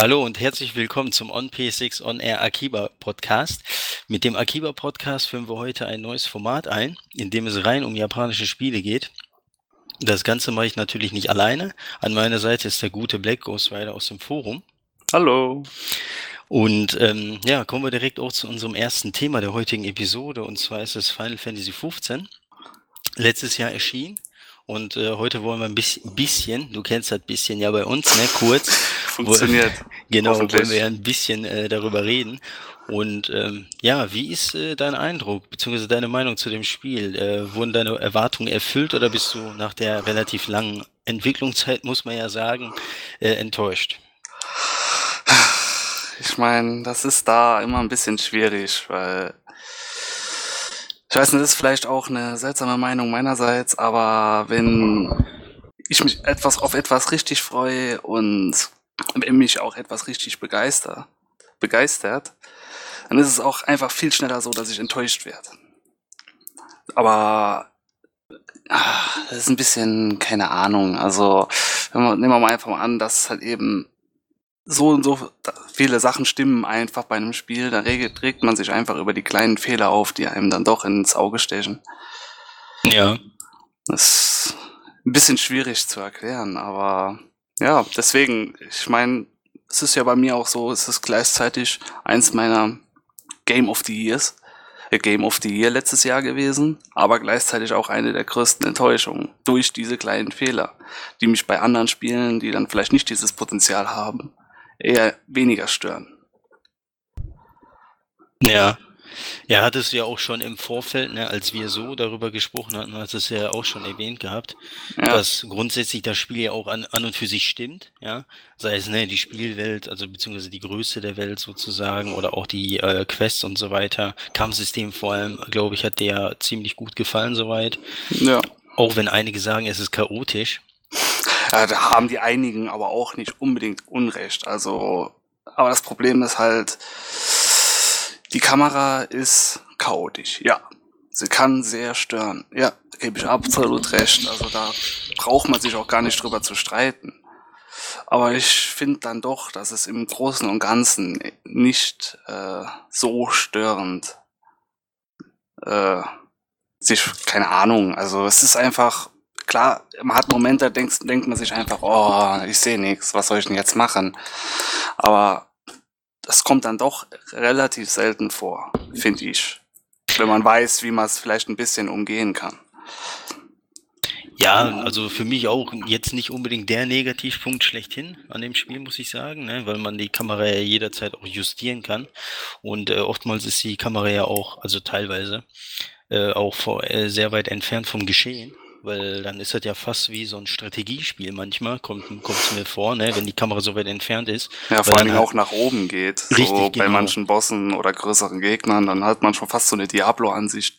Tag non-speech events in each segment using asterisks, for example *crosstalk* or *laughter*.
Hallo und herzlich willkommen zum On P6 On Air Akiba Podcast. Mit dem Akiba Podcast führen wir heute ein neues Format ein, in dem es rein um japanische Spiele geht. Das Ganze mache ich natürlich nicht alleine. An meiner Seite ist der gute Black Ghostwriter aus dem Forum. Hallo. Und ähm, ja, kommen wir direkt auch zu unserem ersten Thema der heutigen Episode. Und zwar ist es Final Fantasy XV. Letztes Jahr erschienen. Und äh, heute wollen wir ein bisschen, bisschen, du kennst das bisschen ja bei uns, ne, kurz. *laughs* Funktioniert. *laughs* genau, wollen wir ja ein bisschen äh, darüber reden. Und ähm, ja, wie ist äh, dein Eindruck, beziehungsweise deine Meinung zu dem Spiel? Äh, wurden deine Erwartungen erfüllt oder bist du nach der relativ langen Entwicklungszeit, muss man ja sagen, äh, enttäuscht? Ich meine, das ist da immer ein bisschen schwierig, weil ich weiß nicht, das ist vielleicht auch eine seltsame Meinung meinerseits, aber wenn ich mich etwas auf etwas richtig freue und mich auch etwas richtig begeistert, begeistert, dann ist es auch einfach viel schneller so, dass ich enttäuscht werde. Aber ach, das ist ein bisschen keine Ahnung. Also wenn wir, nehmen wir mal einfach mal an, dass halt eben so und so viele Sachen stimmen einfach bei einem Spiel, dann regt, regt man sich einfach über die kleinen Fehler auf, die einem dann doch ins Auge stechen. Ja. Das ist ein bisschen schwierig zu erklären, aber ja, deswegen, ich meine, es ist ja bei mir auch so, es ist gleichzeitig eins meiner Game of the Years, äh, Game of the Year letztes Jahr gewesen, aber gleichzeitig auch eine der größten Enttäuschungen durch diese kleinen Fehler, die mich bei anderen Spielen, die dann vielleicht nicht dieses Potenzial haben, eher weniger stören. Ja. Ja, hattest du ja auch schon im Vorfeld, ne, als wir so darüber gesprochen hatten, hast du es ja auch schon erwähnt gehabt, ja. dass grundsätzlich das Spiel ja auch an, an und für sich stimmt, ja. Sei es ne, die Spielwelt, also beziehungsweise die Größe der Welt sozusagen oder auch die äh, Quests und so weiter. Kampfsystem vor allem, glaube ich, hat dir ziemlich gut gefallen soweit. Ja. Auch wenn einige sagen, es ist chaotisch. *laughs* Ja, da haben die einigen aber auch nicht unbedingt Unrecht. Also, aber das Problem ist halt, die Kamera ist chaotisch, ja. Sie kann sehr stören. Ja, gebe ich absolut recht. Also da braucht man sich auch gar nicht drüber zu streiten. Aber ich finde dann doch, dass es im Großen und Ganzen nicht äh, so störend äh, sich, keine Ahnung, also es ist einfach klar, man hat Momente, da denkt, denkt man sich einfach, oh, ich sehe nichts, was soll ich denn jetzt machen? Aber das kommt dann doch relativ selten vor, finde ich. Wenn man weiß, wie man es vielleicht ein bisschen umgehen kann. Ja, also für mich auch jetzt nicht unbedingt der Negativpunkt schlechthin an dem Spiel, muss ich sagen, ne? weil man die Kamera ja jederzeit auch justieren kann. Und äh, oftmals ist die Kamera ja auch, also teilweise, äh, auch vor, äh, sehr weit entfernt vom Geschehen weil dann ist das ja fast wie so ein Strategiespiel manchmal, kommt es mir vor, ne, wenn die Kamera so weit entfernt ist. Ja, vor allem halt auch nach oben geht. Richtig, so genau. bei manchen Bossen oder größeren Gegnern, dann hat man schon fast so eine Diablo-Ansicht.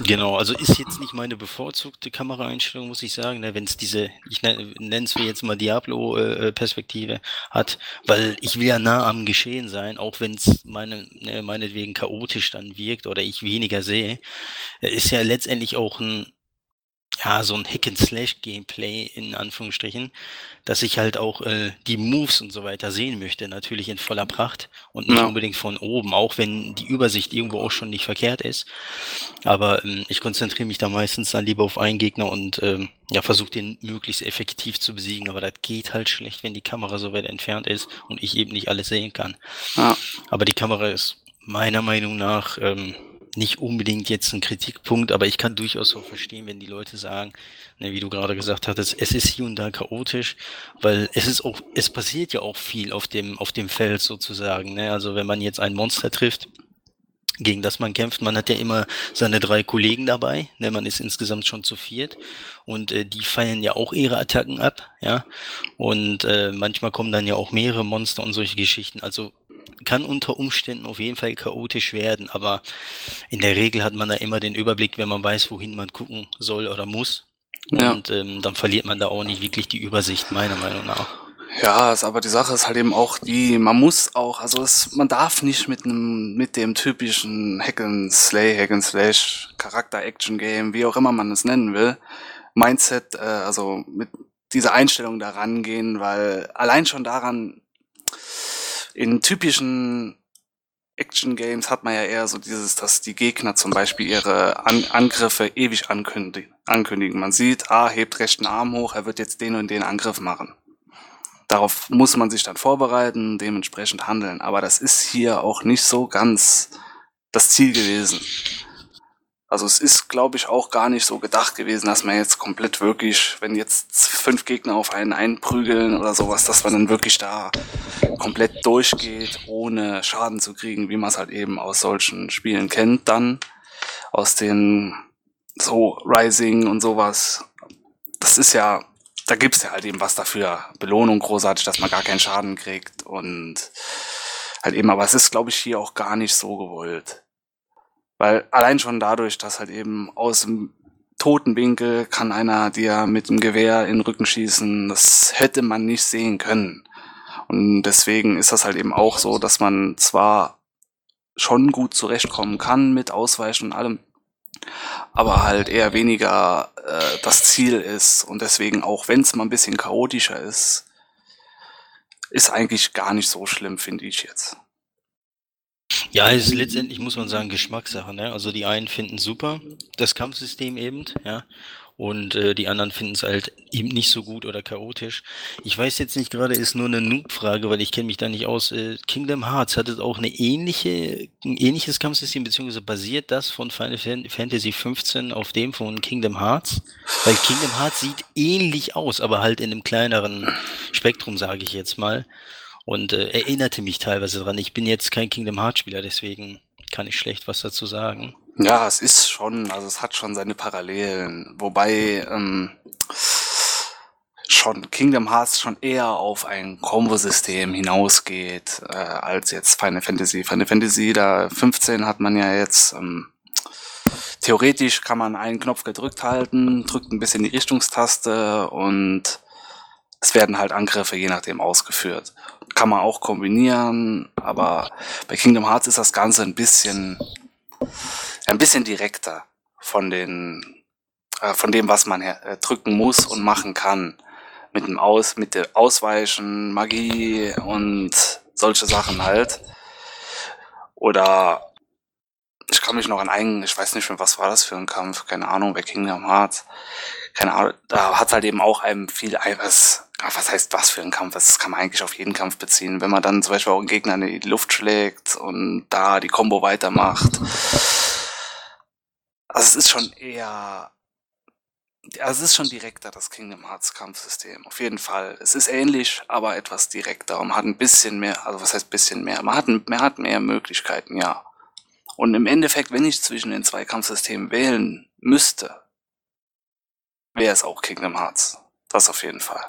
Genau, also ist jetzt nicht meine bevorzugte Kameraeinstellung, muss ich sagen, ne, wenn es diese, ich nenne es wie jetzt mal Diablo-Perspektive äh, hat, weil ich will ja nah am Geschehen sein, auch wenn es meine, ne, meinetwegen chaotisch dann wirkt oder ich weniger sehe, äh, ist ja letztendlich auch ein ja, so ein Hack-and-Slash-Gameplay in Anführungsstrichen, dass ich halt auch äh, die Moves und so weiter sehen möchte, natürlich in voller Pracht und nicht ja. unbedingt von oben, auch wenn die Übersicht irgendwo auch schon nicht verkehrt ist. Aber ähm, ich konzentriere mich da meistens dann lieber auf einen Gegner und ähm, ja, versuche den möglichst effektiv zu besiegen. Aber das geht halt schlecht, wenn die Kamera so weit entfernt ist und ich eben nicht alles sehen kann. Ja. Aber die Kamera ist meiner Meinung nach ähm, nicht unbedingt jetzt ein Kritikpunkt, aber ich kann durchaus auch verstehen, wenn die Leute sagen, ne, wie du gerade gesagt hattest, es ist hier und da chaotisch, weil es ist auch, es passiert ja auch viel auf dem, auf dem Feld sozusagen. Ne? Also wenn man jetzt ein Monster trifft, gegen das man kämpft. Man hat ja immer seine drei Kollegen dabei, ne? man ist insgesamt schon zu viert und äh, die feiern ja auch ihre Attacken ab, ja. Und äh, manchmal kommen dann ja auch mehrere Monster und solche Geschichten. Also kann unter Umständen auf jeden Fall chaotisch werden, aber in der Regel hat man da immer den Überblick, wenn man weiß, wohin man gucken soll oder muss. Ja. Und ähm, dann verliert man da auch nicht wirklich die Übersicht, meiner Meinung nach. Ja, aber die Sache ist halt eben auch die, man muss auch, also es, man darf nicht mit einem, mit dem typischen Hack and Slay, Hack and Slash, Charakter-Action-Game, wie auch immer man es nennen will, Mindset, äh, also mit dieser Einstellung da rangehen, weil allein schon daran in typischen Action-Games hat man ja eher so dieses, dass die Gegner zum Beispiel ihre An Angriffe ewig ankündigen. ankündigen. Man sieht, ah, hebt rechten Arm hoch, er wird jetzt den und den Angriff machen. Darauf muss man sich dann vorbereiten, dementsprechend handeln. Aber das ist hier auch nicht so ganz das Ziel gewesen. Also es ist, glaube ich, auch gar nicht so gedacht gewesen, dass man jetzt komplett wirklich, wenn jetzt fünf Gegner auf einen einprügeln oder sowas, dass man dann wirklich da komplett durchgeht, ohne Schaden zu kriegen, wie man es halt eben aus solchen Spielen kennt, dann aus den so Rising und sowas. Das ist ja, da gibt's ja halt eben was dafür. Belohnung großartig, dass man gar keinen Schaden kriegt und halt eben, aber es ist, glaube ich, hier auch gar nicht so gewollt. Weil allein schon dadurch, dass halt eben aus dem toten Winkel kann einer dir mit dem Gewehr in den Rücken schießen, das hätte man nicht sehen können. Und deswegen ist das halt eben auch so, dass man zwar schon gut zurechtkommen kann mit Ausweichen und allem, aber halt eher weniger äh, das Ziel ist. Und deswegen, auch wenn es mal ein bisschen chaotischer ist, ist eigentlich gar nicht so schlimm, finde ich jetzt. Ja, es ist letztendlich, muss man sagen, Geschmackssache. Ne? Also die einen finden super das Kampfsystem eben, ja, und äh, die anderen finden es halt eben nicht so gut oder chaotisch. Ich weiß jetzt nicht gerade, ist nur eine Noob-Frage, weil ich kenne mich da nicht aus. Äh, Kingdom Hearts hat es auch eine ähnliche, ein ähnliches Kampfsystem, beziehungsweise basiert das von Final Fantasy 15 auf dem von Kingdom Hearts? Weil Kingdom Hearts sieht ähnlich aus, aber halt in einem kleineren Spektrum, sage ich jetzt mal und äh, erinnerte mich teilweise dran. Ich bin jetzt kein Kingdom Hearts Spieler, deswegen kann ich schlecht was dazu sagen. Ja, es ist schon, also es hat schon seine Parallelen, wobei ähm, schon Kingdom Hearts schon eher auf ein Combo-System hinausgeht äh, als jetzt Final Fantasy. Final Fantasy da 15 hat man ja jetzt ähm, theoretisch kann man einen Knopf gedrückt halten, drückt ein bisschen die Richtungstaste und es werden halt Angriffe je nachdem ausgeführt kann man auch kombinieren, aber bei Kingdom Hearts ist das Ganze ein bisschen, ein bisschen direkter von den, äh, von dem, was man äh, drücken muss und machen kann. Mit dem Aus, mit dem Ausweichen, Magie und solche Sachen halt. Oder ich kann mich noch an einen, ich weiß nicht mehr, was war das für ein Kampf, keine Ahnung, bei Kingdom Hearts. Keine Ahnung, da hat halt eben auch einem viel, was, was heißt was für ein Kampf? Das kann man eigentlich auf jeden Kampf beziehen. Wenn man dann zum Beispiel auch einen Gegner in die Luft schlägt und da die Combo weitermacht. Also es ist schon eher, also es ist schon direkter, das Kingdom Hearts Kampfsystem. Auf jeden Fall. Es ist ähnlich, aber etwas direkter und man hat ein bisschen mehr, also was heißt bisschen mehr? Man hat, man hat mehr Möglichkeiten, ja. Und im Endeffekt, wenn ich zwischen den zwei Kampfsystemen wählen müsste, wäre es auch Kingdom Hearts. Das auf jeden Fall.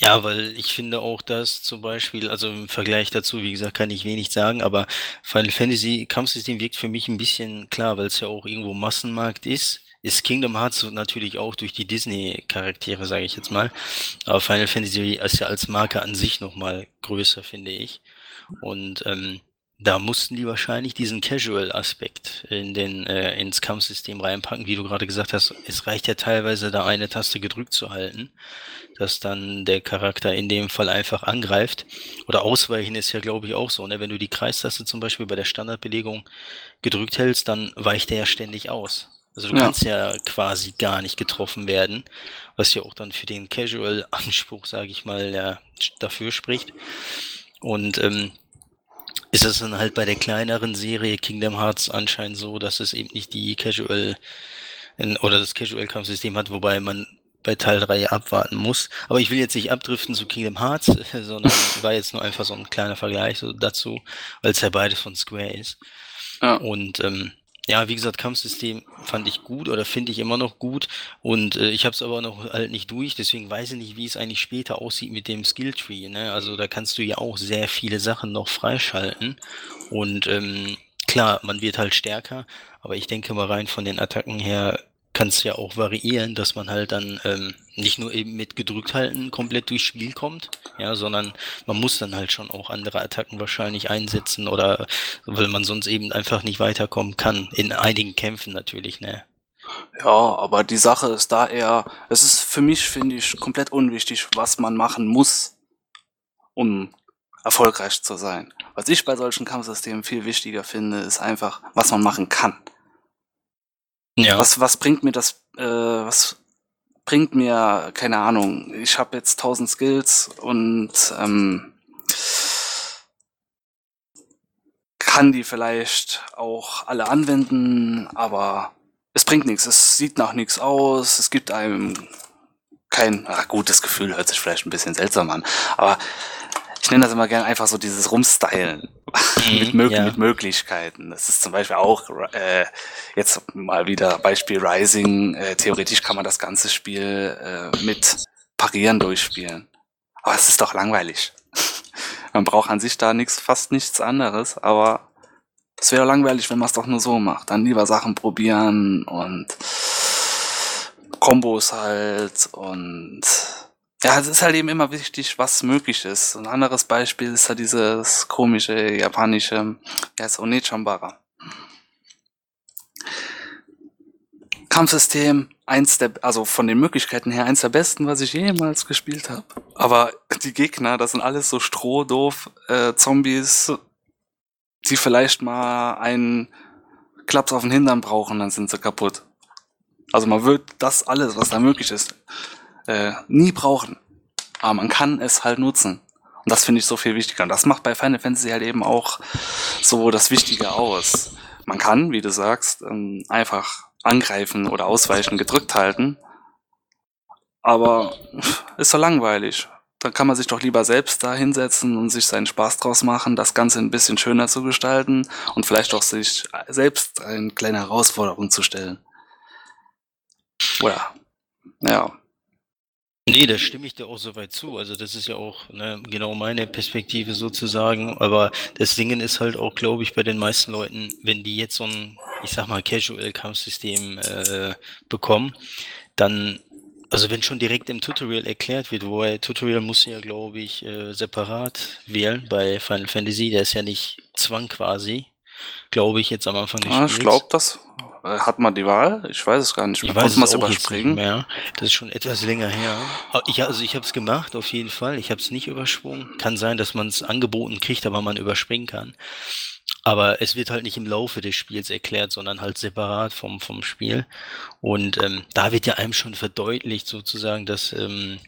Ja, weil ich finde auch, dass zum Beispiel, also im Vergleich dazu, wie gesagt, kann ich wenig sagen, aber Final Fantasy Kampfsystem wirkt für mich ein bisschen klar, weil es ja auch irgendwo Massenmarkt ist. Ist Kingdom Hearts natürlich auch durch die Disney-Charaktere, sage ich jetzt mal. Aber Final Fantasy ist ja als Marke an sich nochmal größer, finde ich. Und ähm, da mussten die wahrscheinlich diesen Casual-Aspekt in den, äh, ins Kampfsystem reinpacken, wie du gerade gesagt hast. Es reicht ja teilweise, da eine Taste gedrückt zu halten, dass dann der Charakter in dem Fall einfach angreift. Oder ausweichen ist ja, glaube ich, auch so. Ne? Wenn du die Kreistaste zum Beispiel bei der Standardbelegung gedrückt hältst, dann weicht der ja ständig aus. Also du ja. kannst ja quasi gar nicht getroffen werden, was ja auch dann für den Casual-Anspruch, sage ich mal, ja, dafür spricht. Und ähm, ist es dann halt bei der kleineren Serie Kingdom Hearts anscheinend so, dass es eben nicht die Casual oder das Casual-Kampfsystem hat, wobei man bei Teil 3 abwarten muss. Aber ich will jetzt nicht abdriften zu Kingdom Hearts, *laughs* sondern *laughs* war jetzt nur einfach so ein kleiner Vergleich so dazu, weil es ja beides von Square ist. Ja. Und ähm, ja, wie gesagt, Kampfsystem fand ich gut oder finde ich immer noch gut und äh, ich habe es aber noch halt nicht durch, deswegen weiß ich nicht, wie es eigentlich später aussieht mit dem Skilltree. Ne? Also da kannst du ja auch sehr viele Sachen noch freischalten und ähm, klar, man wird halt stärker, aber ich denke mal rein von den Attacken her kann es ja auch variieren, dass man halt dann ähm, nicht nur eben mit gedrückt halten komplett durchs Spiel kommt, ja, sondern man muss dann halt schon auch andere Attacken wahrscheinlich einsetzen oder weil man sonst eben einfach nicht weiterkommen kann. In einigen Kämpfen natürlich, ne? Ja, aber die Sache ist da eher, es ist für mich, finde ich, komplett unwichtig, was man machen muss, um erfolgreich zu sein. Was ich bei solchen Kampfsystemen viel wichtiger finde, ist einfach, was man machen kann. Ja. Was, was bringt mir das, äh, was bringt mir, keine Ahnung, ich habe jetzt 1000 Skills und ähm, kann die vielleicht auch alle anwenden, aber es bringt nichts. Es sieht nach nichts aus. Es gibt einem kein ach, gutes Gefühl, hört sich vielleicht ein bisschen seltsam an, aber ich nenne das immer gerne einfach so dieses Rumstylen *laughs* mit, Mö ja. mit Möglichkeiten. Das ist zum Beispiel auch äh, jetzt mal wieder Beispiel Rising. Äh, theoretisch kann man das ganze Spiel äh, mit Parieren durchspielen. Aber es ist doch langweilig. *laughs* man braucht an sich da nichts, fast nichts anderes, aber es wäre langweilig, wenn man es doch nur so macht. Dann lieber Sachen probieren und Kombos halt und ja, es ist halt eben immer wichtig, was möglich ist. Ein anderes Beispiel ist halt dieses komische japanische, ja, ist Onechambara. Kampfsystem, eins der, also von den Möglichkeiten her, eins der besten, was ich jemals gespielt habe. Aber die Gegner, das sind alles so strohdoof äh, Zombies, die vielleicht mal einen Klaps auf den Hintern brauchen, dann sind sie kaputt. Also man wird das alles, was da möglich ist, äh, nie brauchen. Aber man kann es halt nutzen. Und das finde ich so viel wichtiger. Und das macht bei Final Fantasy halt eben auch so das Wichtige aus. Man kann, wie du sagst, ähm, einfach angreifen oder ausweichen, gedrückt halten. Aber ist so langweilig. Dann kann man sich doch lieber selbst da hinsetzen und sich seinen Spaß draus machen, das Ganze ein bisschen schöner zu gestalten und vielleicht auch sich selbst eine kleine Herausforderung zu stellen. Oder, ja. Nee, da stimme ich dir auch soweit zu. Also das ist ja auch ne, genau meine Perspektive sozusagen. Aber das Ding ist halt auch, glaube ich, bei den meisten Leuten, wenn die jetzt so ein, ich sag mal, Casual-Kampfsystem äh, bekommen, dann, also wenn schon direkt im Tutorial erklärt wird, wobei Tutorial muss ja, glaube ich, äh, separat wählen bei Final Fantasy, der ist ja nicht Zwang quasi, glaube ich, jetzt am Anfang des ah, Spiels. Ich glaube das. Hat man die Wahl? Ich weiß es gar nicht. Ich weiß es überspringen. mehr. Das ist schon etwas länger her. Ich, also ich habe es gemacht, auf jeden Fall. Ich habe es nicht übersprungen. Kann sein, dass man es angeboten kriegt, aber man überspringen kann. Aber es wird halt nicht im Laufe des Spiels erklärt, sondern halt separat vom, vom Spiel. Und ähm, da wird ja einem schon verdeutlicht sozusagen, dass ähm,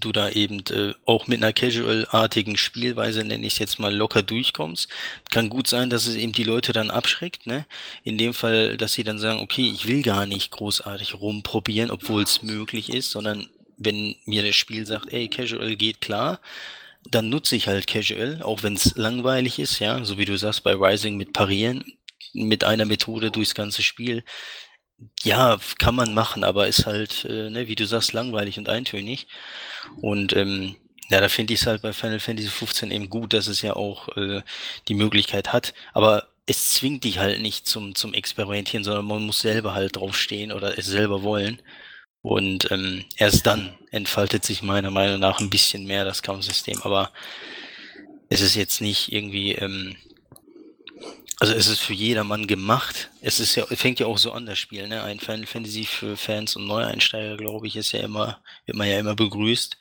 du da eben äh, auch mit einer casual-artigen Spielweise, nenne ich es jetzt mal, locker durchkommst. Kann gut sein, dass es eben die Leute dann abschreckt, ne? In dem Fall, dass sie dann sagen, okay, ich will gar nicht großartig rumprobieren, obwohl es möglich ist, sondern wenn mir das Spiel sagt, ey, casual geht klar, dann nutze ich halt casual, auch wenn es langweilig ist, ja, so wie du sagst bei Rising mit Parieren, mit einer Methode durchs ganze Spiel. Ja, kann man machen, aber ist halt, äh, ne, wie du sagst, langweilig und eintönig. Und ähm, ja, da finde ich es halt bei Final Fantasy 15 eben gut, dass es ja auch äh, die Möglichkeit hat. Aber es zwingt dich halt nicht zum, zum Experimentieren, sondern man muss selber halt draufstehen oder es selber wollen. Und ähm, erst dann entfaltet sich meiner Meinung nach ein bisschen mehr das Kampfsystem. Aber es ist jetzt nicht irgendwie, ähm, also es ist für jedermann gemacht. Es ist ja, fängt ja auch so an, das Spiel, ne? Ein Final Fantasy für Fans und Neueinsteiger, glaube ich, ist ja immer, wird man ja immer begrüßt.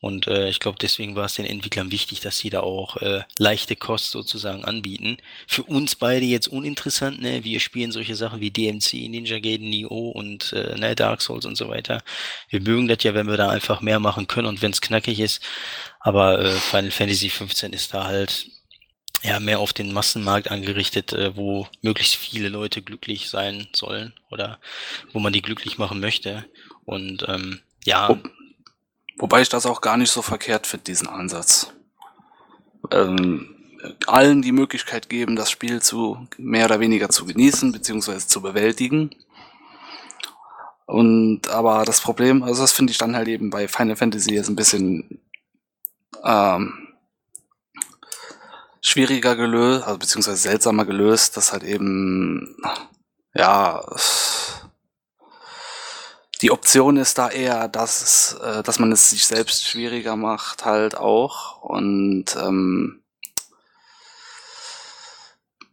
Und äh, ich glaube, deswegen war es den Entwicklern wichtig, dass sie da auch äh, leichte Kost sozusagen anbieten. Für uns beide jetzt uninteressant, ne? Wir spielen solche Sachen wie DMC, Ninja Gaiden, Neo und äh, ne, Dark Souls und so weiter. Wir mögen das ja, wenn wir da einfach mehr machen können und wenn es knackig ist. Aber äh, Final Fantasy 15 ist da halt ja mehr auf den Massenmarkt angerichtet, äh, wo möglichst viele Leute glücklich sein sollen oder wo man die glücklich machen möchte. Und ähm, ja. Wobei ich das auch gar nicht so verkehrt finde, diesen Ansatz. Ähm, allen die Möglichkeit geben, das Spiel zu mehr oder weniger zu genießen, beziehungsweise zu bewältigen. Und aber das Problem, also das finde ich dann halt eben bei Final Fantasy jetzt ein bisschen ähm, schwieriger gelöst, also beziehungsweise seltsamer gelöst, dass halt eben ja die Option ist da eher, dass, äh, dass man es sich selbst schwieriger macht, halt auch. Und ähm,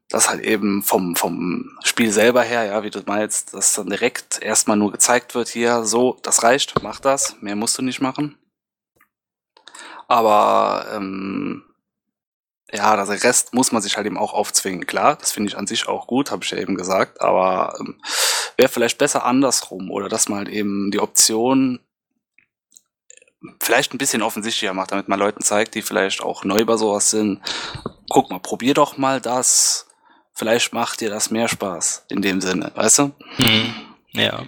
das halt eben vom, vom Spiel selber her, ja, wie du meinst, dass dann direkt erstmal nur gezeigt wird, hier, so, das reicht, mach das, mehr musst du nicht machen. Aber ähm, ja, der Rest muss man sich halt eben auch aufzwingen. Klar, das finde ich an sich auch gut, habe ich ja eben gesagt, aber ähm, wäre vielleicht besser andersrum oder dass man halt eben die Option vielleicht ein bisschen offensichtlicher macht, damit man Leuten zeigt, die vielleicht auch neu bei sowas sind. Guck mal, probier doch mal das. Vielleicht macht dir das mehr Spaß in dem Sinne, weißt du? Mhm. Ja.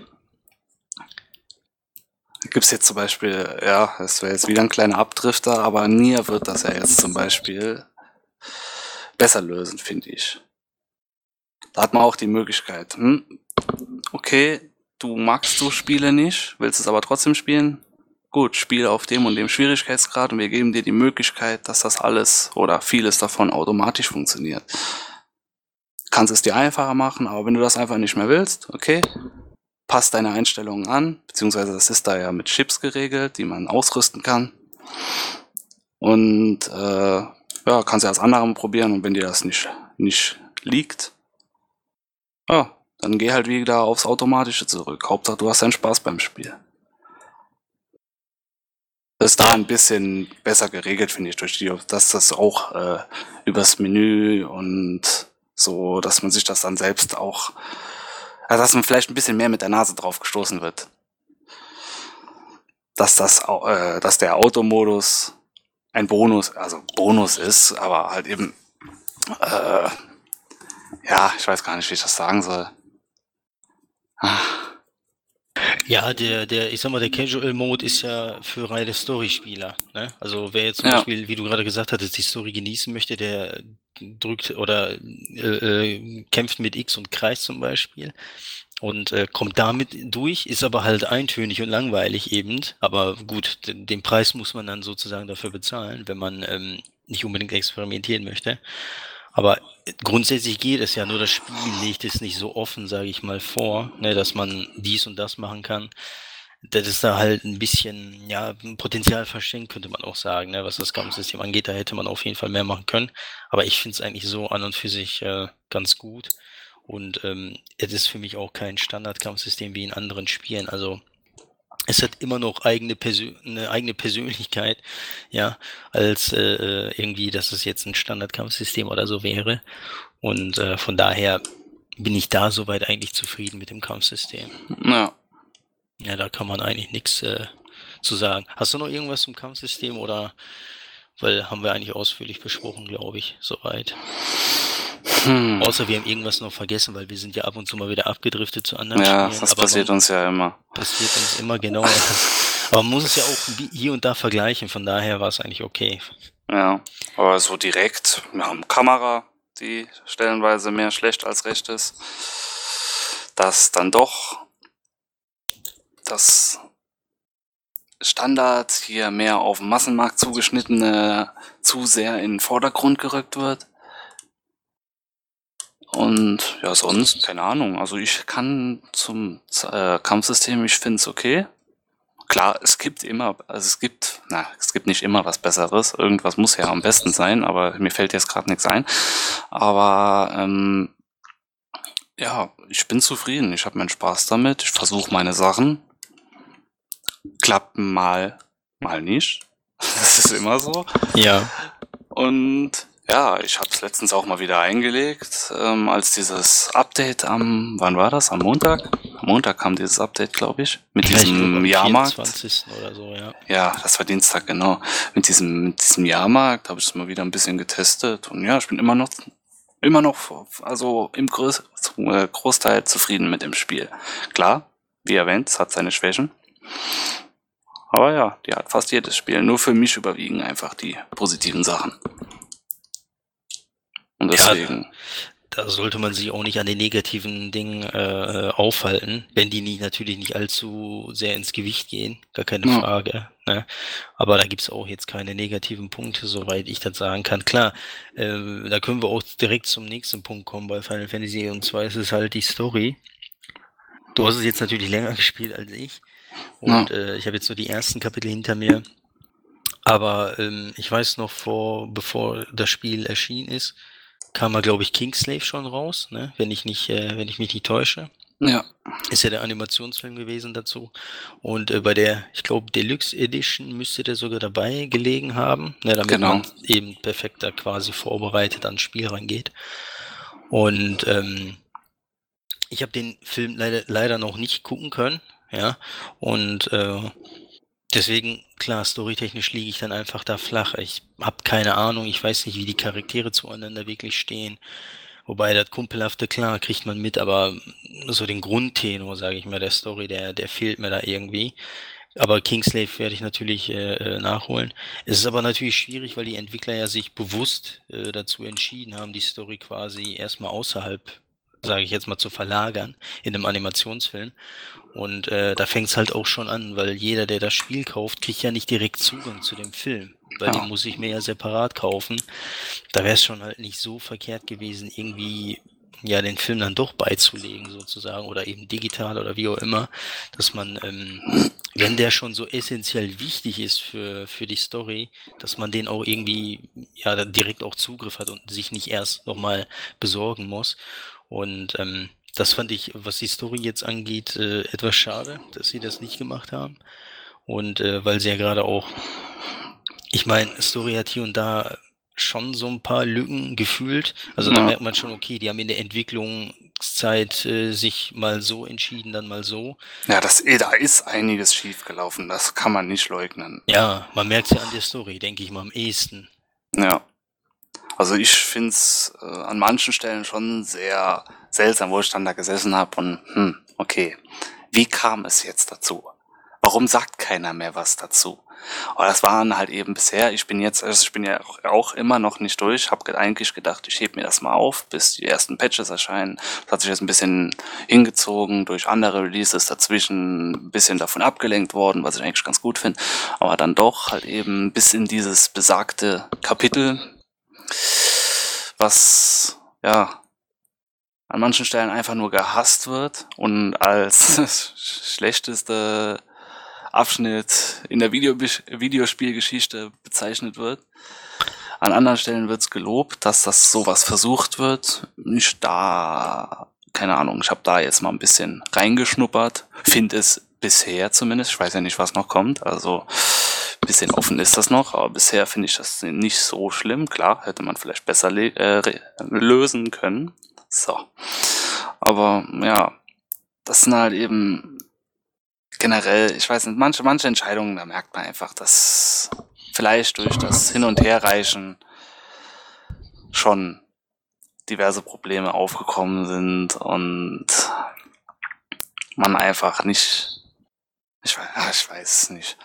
Gibt's jetzt zum Beispiel, ja, das wäre jetzt wieder ein kleiner Abdrifter, aber Nier wird das ja jetzt zum Beispiel besser lösen, finde ich. Da hat man auch die Möglichkeit, hm, okay, du magst so Spiele nicht, willst es aber trotzdem spielen, gut, spiel auf dem und dem Schwierigkeitsgrad und wir geben dir die Möglichkeit, dass das alles oder vieles davon automatisch funktioniert. Kannst es dir einfacher machen, aber wenn du das einfach nicht mehr willst, okay, passt deine Einstellungen an, beziehungsweise das ist da ja mit Chips geregelt, die man ausrüsten kann. Und äh, ja, kannst ja das andere probieren und wenn dir das nicht, nicht liegt, ja, dann geh halt wieder aufs Automatische zurück. Hauptsache, du hast deinen Spaß beim Spiel. Das ist da ein bisschen besser geregelt, finde ich, durch die, dass das auch äh, übers Menü und so, dass man sich das dann selbst auch, also dass man vielleicht ein bisschen mehr mit der Nase drauf gestoßen wird. Dass das, äh, dass der Automodus ein Bonus, also Bonus ist, aber halt eben, äh, ja, ich weiß gar nicht, wie ich das sagen soll. Ah. Ja, der, der, ich sag mal, der Casual Mode ist ja für reine Story-Spieler. Ne? Also wer jetzt zum ja. Beispiel, wie du gerade gesagt hattest, die Story genießen möchte, der drückt oder äh, äh, kämpft mit X und Kreis zum Beispiel und äh, kommt damit durch, ist aber halt eintönig und langweilig eben. Aber gut, den, Preis muss man dann sozusagen dafür bezahlen, wenn man ähm, nicht unbedingt experimentieren möchte. Aber grundsätzlich geht es ja, nur das Spiel legt es nicht so offen, sage ich mal, vor, ne, dass man dies und das machen kann. Das ist da halt ein bisschen, ja, Potenzial verschenkt, könnte man auch sagen, ne, was das Kampfsystem angeht. Da hätte man auf jeden Fall mehr machen können. Aber ich finde es eigentlich so an und für sich äh, ganz gut. Und ähm, es ist für mich auch kein Standardkampfsystem wie in anderen Spielen. Also es hat immer noch eigene Persön eine eigene Persönlichkeit, ja, als äh, äh, irgendwie, dass es jetzt ein Standardkampfsystem oder so wäre. Und äh, von daher bin ich da soweit eigentlich zufrieden mit dem Kampfsystem. Ja. Ja, da kann man eigentlich nichts äh, zu sagen. Hast du noch irgendwas zum Kampfsystem oder weil haben wir eigentlich ausführlich besprochen, glaube ich, soweit. Hm. Außer wir haben irgendwas noch vergessen, weil wir sind ja ab und zu mal wieder abgedriftet zu anderen ja, Spielen. das passiert uns ja immer. Passiert uns immer, genau. *laughs* aber man muss es ja auch hier und da vergleichen, von daher war es eigentlich okay. Ja, aber so direkt, wir haben Kamera, die stellenweise mehr schlecht als recht ist. Das dann doch das Standard hier mehr auf den Massenmarkt zugeschnittene zu sehr in den Vordergrund gerückt wird. Und ja, sonst, keine Ahnung. Also ich kann zum äh, Kampfsystem, ich finde es okay. Klar, es gibt immer, also es gibt, na, es gibt nicht immer was Besseres. Irgendwas muss ja am besten sein, aber mir fällt jetzt gerade nichts ein. Aber ähm, ja, ich bin zufrieden. Ich habe meinen Spaß damit. Ich versuche meine Sachen. Klappt mal, mal nicht. *laughs* Das ist immer so. Ja. Und ja, ich habe es letztens auch mal wieder eingelegt, ähm, als dieses Update am, wann war das? Am Montag? Am Montag kam dieses Update, glaube ich, mit ja, diesem Jahrmarkt. 20. oder so, ja. Ja, das war Dienstag, genau. Mit diesem, mit diesem Jahrmarkt habe ich es mal wieder ein bisschen getestet und ja, ich bin immer noch, immer noch, also im Groß, äh, Großteil zufrieden mit dem Spiel. Klar, wie erwähnt, es hat seine Schwächen. Aber ja, die hat fast jedes Spiel. Nur für mich überwiegen einfach die positiven Sachen. Und deswegen. Ja, da sollte man sich auch nicht an den negativen Dingen äh, aufhalten, wenn die nicht, natürlich nicht allzu sehr ins Gewicht gehen, gar keine ja. Frage. Ne? Aber da gibt's auch jetzt keine negativen Punkte, soweit ich das sagen kann. Klar, äh, da können wir auch direkt zum nächsten Punkt kommen bei Final Fantasy und zwar ist es halt die Story. Du hast es jetzt natürlich länger *laughs* gespielt als ich und ja. äh, ich habe jetzt nur die ersten Kapitel hinter mir. Aber ähm, ich weiß noch vor, bevor das Spiel erschienen ist, kam mal, glaube ich, Kingslave schon raus, ne? wenn ich nicht, äh, wenn ich mich nicht täusche. Ja. Ist ja der Animationsfilm gewesen dazu. Und äh, bei der, ich glaube, Deluxe Edition müsste der sogar dabei gelegen haben, ne, damit Genau. man eben perfekt da quasi vorbereitet ans Spiel rangeht. Und ähm, ich habe den Film leider, leider noch nicht gucken können, ja. Und äh, deswegen, klar, storytechnisch liege ich dann einfach da flach. Ich habe keine Ahnung, ich weiß nicht, wie die Charaktere zueinander wirklich stehen. Wobei das Kumpelhafte, klar, kriegt man mit, aber so den Grundtenor, sage ich mal, der Story, der, der fehlt mir da irgendwie. Aber Kingslave werde ich natürlich äh, äh, nachholen. Es ist aber natürlich schwierig, weil die Entwickler ja sich bewusst äh, dazu entschieden haben, die Story quasi erstmal außerhalb, sage ich jetzt mal, zu verlagern in einem Animationsfilm. Und äh, da fängt es halt auch schon an, weil jeder, der das Spiel kauft, kriegt ja nicht direkt Zugang zu dem Film. Weil Ja. den muss ich mir ja separat kaufen. Da wäre es schon halt nicht so verkehrt gewesen, irgendwie ja den Film dann doch beizulegen sozusagen oder eben digital oder wie auch immer, dass man, ähm, wenn der schon so essentiell wichtig ist für, für die Story, dass man den auch irgendwie ja direkt auch Zugriff hat und sich nicht erst nochmal besorgen muss. Und ähm, das fand ich, was die Story jetzt angeht, äh, etwas schade, dass sie das nicht gemacht haben. Und äh, weil sie ja gerade auch, ich meine, Story hat hier und da schon so ein paar Lücken gefühlt. Also da Ja. merkt man schon, okay, die haben in der Entwicklungszeit äh, sich mal so entschieden, dann mal so. Ja, das, eh, da ist einiges schiefgelaufen. Das kann man nicht leugnen. Ja, man merkt ja an der Story, denke ich mal, am ehesten. Ja. Also ich find's äh, an manchen Stellen schon sehr seltsam, wo ich dann da gesessen habe und hm, okay, wie kam es jetzt dazu? Warum sagt keiner mehr was dazu? Aber das waren halt eben bisher, ich bin jetzt, also ich bin ja auch, immer noch nicht durch, habe eigentlich gedacht, ich heb mir das mal auf, bis die ersten Patches erscheinen. Das hat sich jetzt ein bisschen hingezogen durch andere Releases dazwischen, ein bisschen davon abgelenkt worden, was ich eigentlich ganz gut finde. Aber dann doch halt eben bis in dieses besagte Kapitel, was ja an manchen Stellen einfach nur gehasst wird und als *laughs* schlechteste Abschnitt in der Video Videospielgeschichte bezeichnet wird. An anderen Stellen wird's gelobt, dass das sowas versucht wird. Ich da, keine Ahnung, ich habe da jetzt mal ein bisschen reingeschnuppert. Finde es bisher zumindest, ich weiß ja nicht, was noch kommt, also ein bisschen offen ist das noch, aber bisher finde ich das nicht so schlimm. Klar, hätte man vielleicht besser äh, lösen können. So. Aber ja, das sind halt eben generell, ich weiß nicht, manche, manche Entscheidungen, da merkt man einfach, dass vielleicht durch das Hin- und Herreichen schon diverse Probleme aufgekommen sind und man einfach nicht, ich weiß, ich weiß es nicht.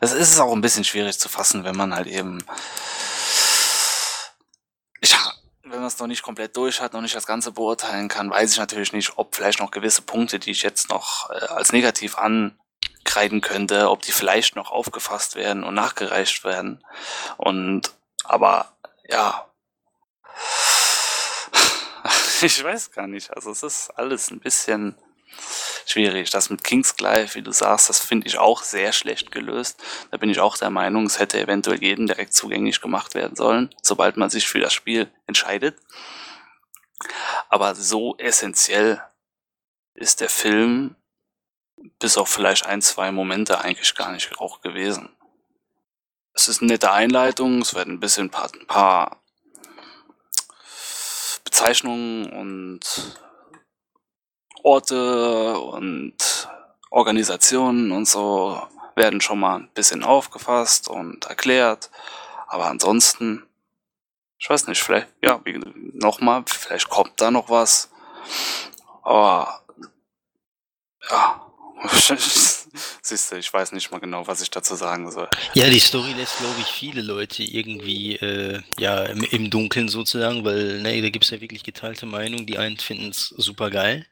Es ist auch ein bisschen schwierig zu fassen, wenn man halt eben, ich, wenn man es noch nicht komplett durch hat, noch nicht das Ganze beurteilen kann, weiß ich natürlich nicht, ob vielleicht noch gewisse Punkte, die ich jetzt noch äh, als negativ ankreiden könnte, ob die vielleicht noch aufgefasst werden und nachgereicht werden. Und aber ja, *laughs* ich weiß gar nicht. Also es ist alles ein bisschen schwierig. Das mit Kingsclive, wie du sagst, das finde ich auch sehr schlecht gelöst. Da bin ich auch der Meinung, es hätte eventuell jedem direkt zugänglich gemacht werden sollen, sobald man sich für das Spiel entscheidet. Aber so essentiell ist der Film bis auf vielleicht ein, zwei Momente eigentlich gar nicht auch gewesen. Es ist eine nette Einleitung, es werden ein bisschen ein paar, ein paar Bezeichnungen und Orte und Organisationen und so werden schon mal ein bisschen aufgefasst und erklärt. Aber ansonsten, ich weiß nicht, vielleicht, ja, nochmal, vielleicht kommt da noch was. Aber, ja, *laughs* siehst du, ich weiß nicht mal genau, was ich dazu sagen soll. Ja, die Story lässt, glaube ich, viele Leute irgendwie äh, ja im, im Dunkeln sozusagen, weil ne, da gibt's ja wirklich geteilte Meinungen. Die einen finden es super geil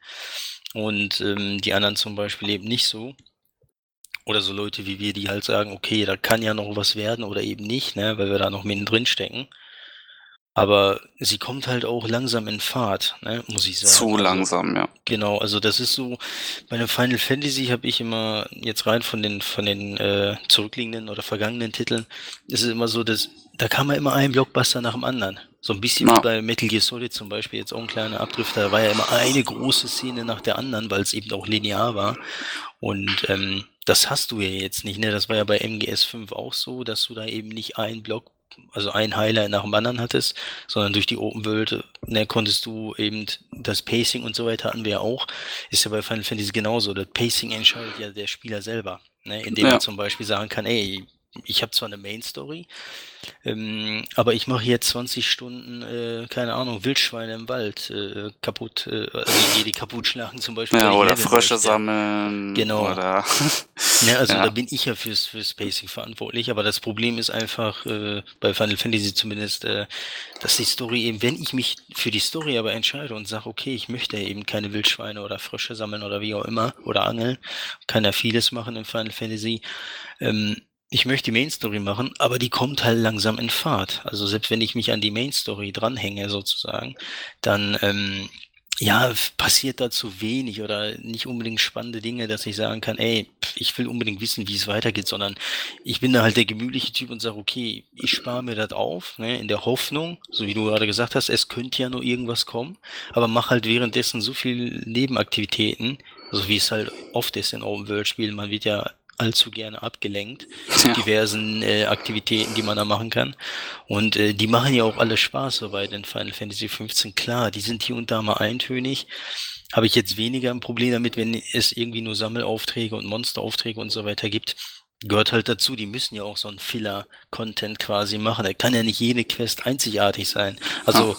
und ähm, die anderen zum Beispiel eben nicht so. Oder so Leute wie wir, die halt sagen, okay, da kann ja noch was werden oder eben nicht, ne, weil wir da noch mittendrin stecken. Aber sie kommt halt auch langsam in Fahrt, ne, muss ich sagen. Zu Also, langsam, ja. genau, also das ist so, bei einem Final Fantasy habe ich immer jetzt rein von den von den äh, zurückliegenden oder vergangenen Titeln, ist es immer so, dass da kam ja immer ein Blockbuster nach dem anderen. So ein bisschen wie Ja. bei Metal Gear Solid zum Beispiel, jetzt auch ein kleiner Abdrift, da war ja immer eine große Szene nach der anderen, weil es eben auch linear war. Und ähm, das hast du ja jetzt nicht, ne? Das war ja bei MGS 5 auch so, dass du da eben nicht einen Block, also ein Highlight nach dem anderen hattest, sondern durch die Open World, ne, konntest du eben das Pacing und so weiter hatten wir ja auch. Ist ja bei Final Fantasy genauso. Das Pacing entscheidet ja der Spieler selber, ne? Indem Ja. er zum Beispiel sagen kann, ey, ich habe zwar eine Main Story, ähm, aber ich mache jetzt 20 Stunden, äh, keine Ahnung, Wildschweine im Wald äh, kaputt, äh, also die, die kaputt schlagen zum Beispiel. Ja, oder Frösche möchte. sammeln. Genau. Oder Ja, also *laughs* Ja. da bin ich ja fürs, fürs Pacing verantwortlich, aber das Problem ist einfach, äh, bei Final Fantasy zumindest, äh, dass die Story eben, wenn ich mich für die Story aber entscheide und sage, okay, ich möchte eben keine Wildschweine oder Frösche sammeln oder wie auch immer, oder angeln, kann ja vieles machen in Final Fantasy, ähm, ich möchte die Main Story machen, aber die kommt halt langsam in Fahrt. Also selbst wenn ich mich an die Main Story dranhänge sozusagen, dann ähm, ja, passiert da zu wenig oder nicht unbedingt spannende Dinge, dass ich sagen kann, ey, ich will unbedingt wissen, wie es weitergeht, sondern ich bin da halt der gemütliche Typ und sage, okay, ich spare mir das auf, ne, in der Hoffnung, so wie du gerade gesagt hast, es könnte ja nur irgendwas kommen, aber mach halt währenddessen so viel Nebenaktivitäten, so wie es halt oft ist in Open-World-Spielen, man wird ja allzu gerne abgelenkt *laughs* Ja. diversen äh, Aktivitäten, die man da machen kann. Und äh, die machen ja auch alle Spaß soweit in Final Fantasy 15. Klar, die sind hier und da mal eintönig. Habe ich jetzt weniger ein Problem damit, wenn es irgendwie nur Sammelaufträge und Monsteraufträge und so weiter gibt. Gehört halt dazu, die müssen ja auch so ein Filler-Content quasi machen. Da kann ja nicht jede Quest einzigartig sein. Also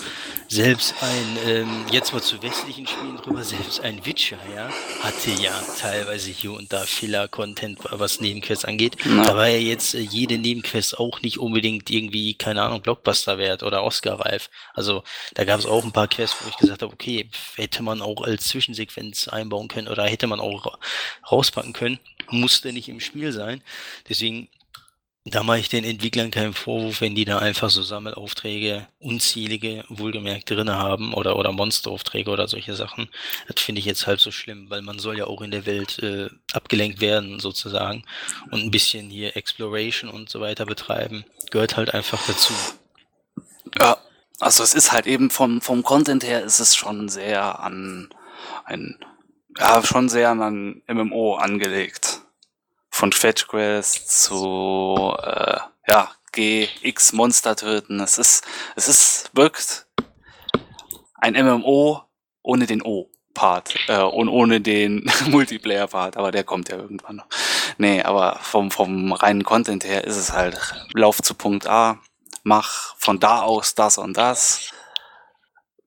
selbst ein, ähm, jetzt mal zu westlichen Spielen drüber, selbst ein Witcher, ja, hatte ja teilweise hier und da Filler-Content, was Nebenquests angeht. Ja. Da war ja jetzt äh, jede Nebenquest auch nicht unbedingt irgendwie, keine Ahnung, Blockbuster wert oder Oscar-reif. Also da gab es auch ein paar Quests, wo ich gesagt habe, okay, hätte man auch als Zwischensequenz einbauen können oder hätte man auch ra- rauspacken können. Musste nicht im Spiel sein. Deswegen, da mache ich den Entwicklern keinen Vorwurf, wenn die da einfach so Sammelaufträge, unzählige, wohlgemerkt drinne haben oder, oder Monsteraufträge oder solche Sachen. Das finde ich jetzt halb so schlimm, weil man soll ja auch in der Welt äh, abgelenkt werden sozusagen und ein bisschen hier Exploration und so weiter betreiben. Gehört halt einfach dazu. Ja, also es ist halt eben vom, vom Content her ist es schon sehr an ein, ja, schon sehr an ein MMO angelegt. Von Fetch Quest zu, äh, ja, GX Monster töten. Es ist, es ist, wirkt ein MMO ohne den O-Part, äh, und ohne den *laughs* Multiplayer-Part, aber der kommt ja irgendwann noch. Nee, aber vom, vom reinen Content her ist es halt, lauf zu Punkt A, mach von da aus das und das,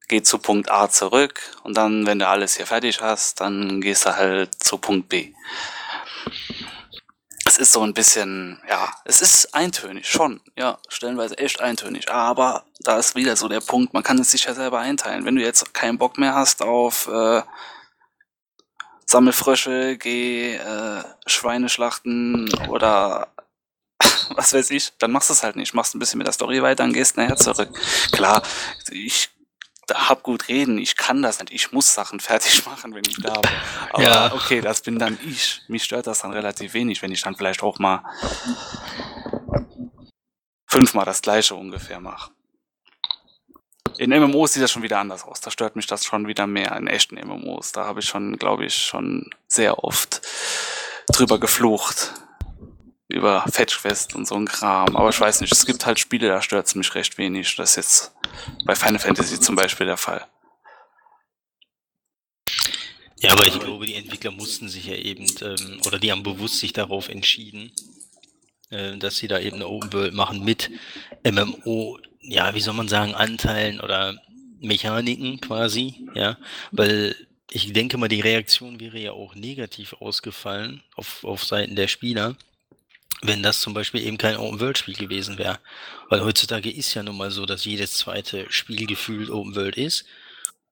geh zu Punkt A zurück und dann, wenn du alles hier fertig hast, dann gehst du halt zu Punkt B. Es ist so ein bisschen, ja, es ist eintönig, schon, ja, stellenweise echt eintönig, aber da ist wieder so der Punkt, man kann es sich ja selber einteilen. Wenn du jetzt keinen Bock mehr hast auf äh, Sammelfrösche, geh äh, Schweine oder *laughs* was weiß ich, dann machst du es halt nicht. Machst ein bisschen mit der Story weiter und gehst nachher zurück. Klar, ich hab gut reden, ich kann das nicht, ich muss Sachen *laughs* fertig machen, wenn ich da bin. Aber Ja. okay, das bin dann ich. Mich stört das dann relativ wenig, wenn ich dann vielleicht auch mal fünfmal das gleiche ungefähr mache. In MMOs sieht das schon wieder anders aus. Da stört mich das schon wieder mehr in echten MMOs. Da habe ich schon, glaube ich, schon sehr oft drüber geflucht. Über Fetchquest und so ein Kram. Aber ich weiß nicht, es gibt halt Spiele, da stört es mich recht wenig. Das ist jetzt bei Final Fantasy zum Beispiel der Fall. Ja, aber ich glaube, die Entwickler mussten sich ja eben, ähm, oder die haben bewusst sich darauf entschieden, äh, dass sie da eben eine Open World machen mit MMO, ja, wie soll man sagen, Anteilen oder Mechaniken quasi, ja, weil ich denke mal, die Reaktion wäre ja auch negativ ausgefallen auf, auf Seiten der Spieler, wenn das zum Beispiel eben kein Open-World-Spiel gewesen wäre. Weil heutzutage ist ja nun mal so, dass jedes zweite Spiel gefühlt Open-World ist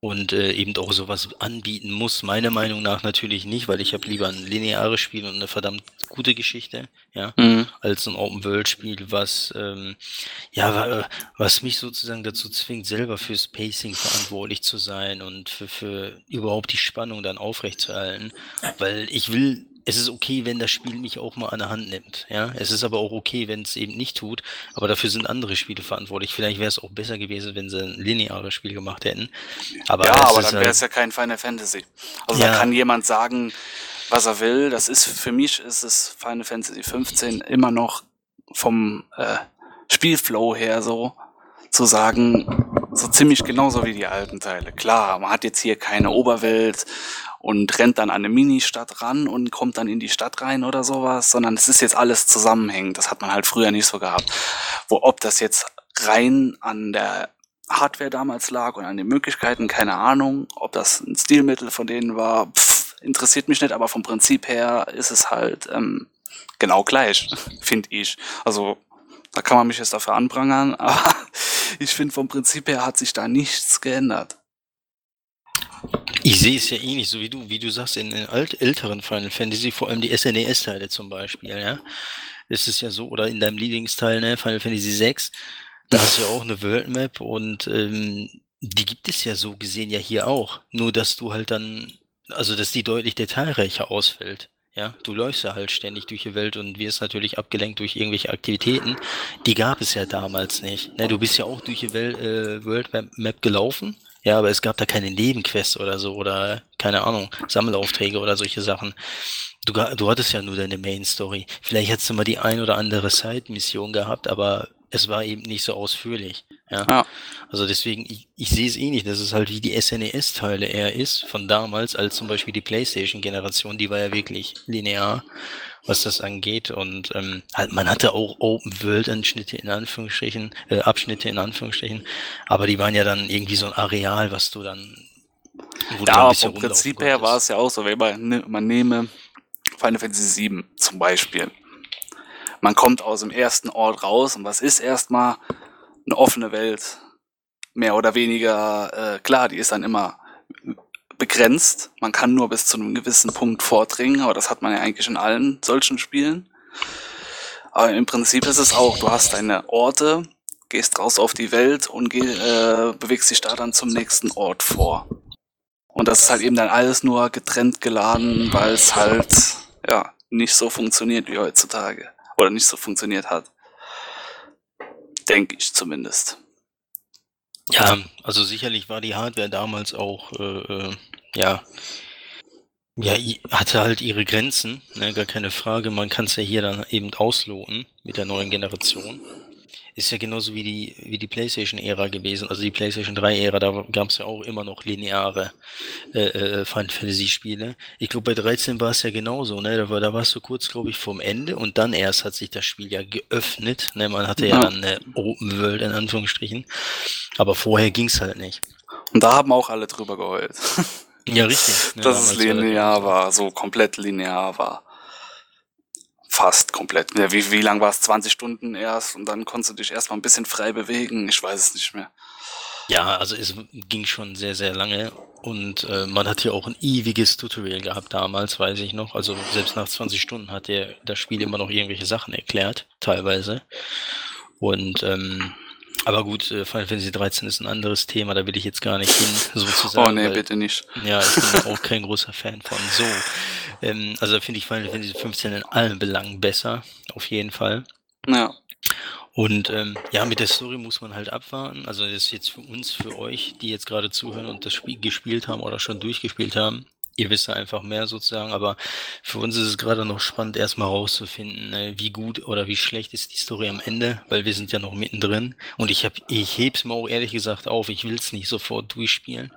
und äh, eben auch sowas anbieten muss. Meiner Meinung nach natürlich nicht, weil ich habe lieber ein lineares Spiel und eine verdammt gute Geschichte, ja, mhm. als ein Open-World-Spiel, was, ähm, ja, was mich sozusagen dazu zwingt, selber fürs Pacing verantwortlich zu sein und für, für überhaupt die Spannung dann aufrechtzuerhalten, weil ich will es ist okay, wenn das Spiel mich auch mal an der Hand nimmt. Ja, es ist aber auch okay, wenn es eben nicht tut. Aber dafür sind andere Spiele verantwortlich. Vielleicht wäre es auch besser gewesen, wenn sie ein lineares Spiel gemacht hätten. Aber ja, aber dann wäre es halt ja kein Final Fantasy. Also ja. da kann jemand sagen, was er will. Das ist für mich ist es Final Fantasy 15 immer noch vom äh, Spielflow her so zu sagen, so ziemlich genauso wie die alten Teile. Klar, man hat jetzt hier keine Oberwelt und rennt dann an eine Ministadt ran und kommt dann in die Stadt rein oder sowas, sondern es ist jetzt alles zusammenhängend. Das hat man halt früher nicht so gehabt. Wo ob das jetzt rein an der Hardware damals lag und an den Möglichkeiten, keine Ahnung, ob das ein Stilmittel von denen war, pff, interessiert mich nicht, aber vom Prinzip her ist es halt ähm, genau gleich, *laughs* finde ich. Also da kann man mich jetzt dafür anprangern, *laughs* aber ich finde vom Prinzip her hat sich da nichts geändert. Ich sehe es ja ähnlich, so wie du, wie du sagst, in den alt, älteren Final Fantasy, vor allem die SNES-Teile zum Beispiel, ja. Ist ja so, oder in deinem Lieblingsteil, ne, Final Fantasy 6, da hast du ja auch eine World Map und ähm, die gibt es ja so gesehen ja hier auch. Nur dass du halt dann, also dass die deutlich detailreicher ausfällt. Ja, du läufst ja halt ständig durch die Welt und wirst natürlich abgelenkt durch irgendwelche Aktivitäten. Die gab es ja damals nicht. Ne, du bist ja auch durch die Welt, äh, World Map gelaufen ja, aber es gab da keine Nebenquests oder so oder keine Ahnung, Sammelaufträge oder solche Sachen. Du, du hattest ja nur deine Main Story. Vielleicht hättest du mal die ein oder andere Side-Mission gehabt, aber es war eben nicht so ausführlich. Ja. ja. Also deswegen, ich, ich sehe es eh nicht, dass es halt wie die SNES-Teile eher ist von damals, als zum Beispiel die PlayStation-Generation, die war ja wirklich linear was das angeht. Und ähm, halt, man hatte auch Open World Anschnitte in Anführungsstrichen, äh, Abschnitte in Anführungsstrichen, aber die waren ja dann irgendwie so ein Areal, was du dann. Wo ja, aber vom Prinzip her war es ja auch so, wenn man, ne, man nehme Final Fantasy VII zum Beispiel. Man kommt aus dem ersten Ort raus und was ist erstmal eine offene Welt? Mehr oder weniger, äh, klar, die ist dann immer begrenzt. Man kann nur bis zu einem gewissen Punkt vordringen, aber das hat man ja eigentlich in allen solchen Spielen. Aber im Prinzip ist es auch, du hast deine Orte, gehst raus auf die Welt und geh, äh, bewegst dich da dann zum nächsten Ort vor. Und das ist halt eben dann alles nur getrennt geladen, weil es halt ja nicht so funktioniert wie heutzutage. Oder nicht so funktioniert hat. Denke ich zumindest. Ja, also sicherlich war die Hardware damals auch, äh, äh ja, ja, hatte halt ihre Grenzen, ne, gar keine Frage. Man kann es ja hier dann eben ausloten mit der neuen Generation. Ist ja genauso wie die, wie die PlayStation-Ära gewesen, also die PlayStation 3-Ära, da gab es ja auch immer noch lineare äh, äh, Final Fantasy-Spiele. Ich glaube, bei 13 war es ja genauso, ne? Da, war, da warst du kurz, glaube ich, vorm Ende und dann erst hat sich das Spiel ja geöffnet. Ne? Man hatte ja, ja dann eine Open World in Anführungsstrichen. Aber vorher ging es halt nicht. Und da haben auch alle drüber geheult. Ja, richtig. Ne, *laughs* Dass es linear war, so komplett linear war. Fast komplett. Ja, wie, wie lang war es? 20 Stunden erst und dann konntest du dich erstmal ein bisschen frei bewegen. Ich weiß es nicht mehr. Ja, also es ging schon sehr, sehr lange und äh, man hat hier auch ein ewiges Tutorial gehabt damals, weiß ich noch. Also selbst nach 20 Stunden hat der das Spiel immer noch irgendwelche Sachen erklärt, teilweise. Und ähm, aber gut, äh, Final Fantasy 13 ist ein anderes Thema, da will ich jetzt gar nicht hin, sozusagen. Oh nee, weil, bitte nicht. Ja, ich bin auch kein großer Fan von. So, ähm, also finde ich Final Fantasy 15 in allen Belangen besser, auf jeden Fall. Ja. Und ähm, ja, mit der Story muss man halt abwarten. Also das ist jetzt für uns, für euch, die jetzt gerade zuhören und das Spiel gespielt haben oder schon durchgespielt haben, ihr wisst einfach mehr sozusagen, aber für uns ist es gerade noch spannend, erstmal rauszufinden, ne, wie gut oder wie schlecht ist die Story am Ende, weil wir sind ja noch mittendrin. Und ich hab, ich heb's mir auch ehrlich gesagt auf, ich will's nicht sofort durchspielen.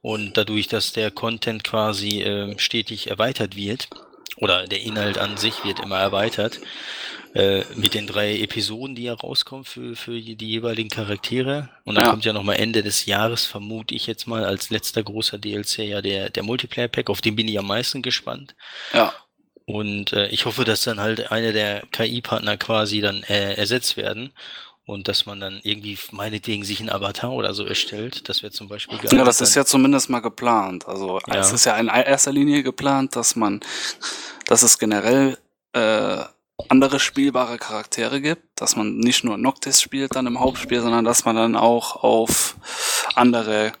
Und dadurch, dass der Content quasi äh, stetig erweitert wird, oder der Inhalt an sich wird immer erweitert, äh, mit den drei Episoden, die ja rauskommen für, für die jeweiligen Charaktere. Und dann ja. kommt ja nochmal Ende des Jahres, vermute ich jetzt mal, als letzter großer DLC ja der, der Multiplayer-Pack, auf den bin ich am meisten gespannt. Ja. Und äh, ich hoffe, dass dann halt eine der KI-Partner quasi dann äh, ersetzt werden und dass man dann irgendwie meinetwegen sich ein Avatar oder so erstellt. Das wäre zum Beispiel geil. Ja, das ist ja zumindest mal geplant. Also ja. es ist ja in erster Linie geplant, dass man, dass es generell äh, andere spielbare Charaktere gibt, dass man nicht nur Noctis spielt dann im Hauptspiel, sondern dass man dann auch auf andere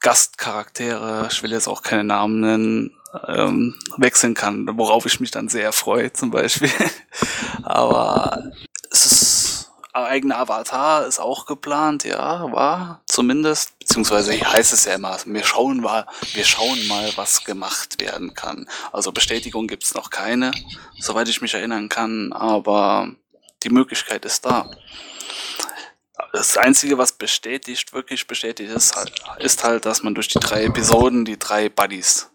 Gastcharaktere, ich will jetzt auch keine Namen nennen, ähm, wechseln kann, worauf ich mich dann sehr freue zum Beispiel. *laughs* Aber es ist eigener Avatar ist auch geplant, ja, war zumindest, beziehungsweise heißt es ja immer, wir schauen mal, wir schauen mal, was gemacht werden kann. Also Bestätigung gibt's noch keine, soweit ich mich erinnern kann, aber die Möglichkeit ist da. Das Einzige, was bestätigt, wirklich bestätigt ist, halt, ist halt, dass man durch die drei Episoden die drei Buddies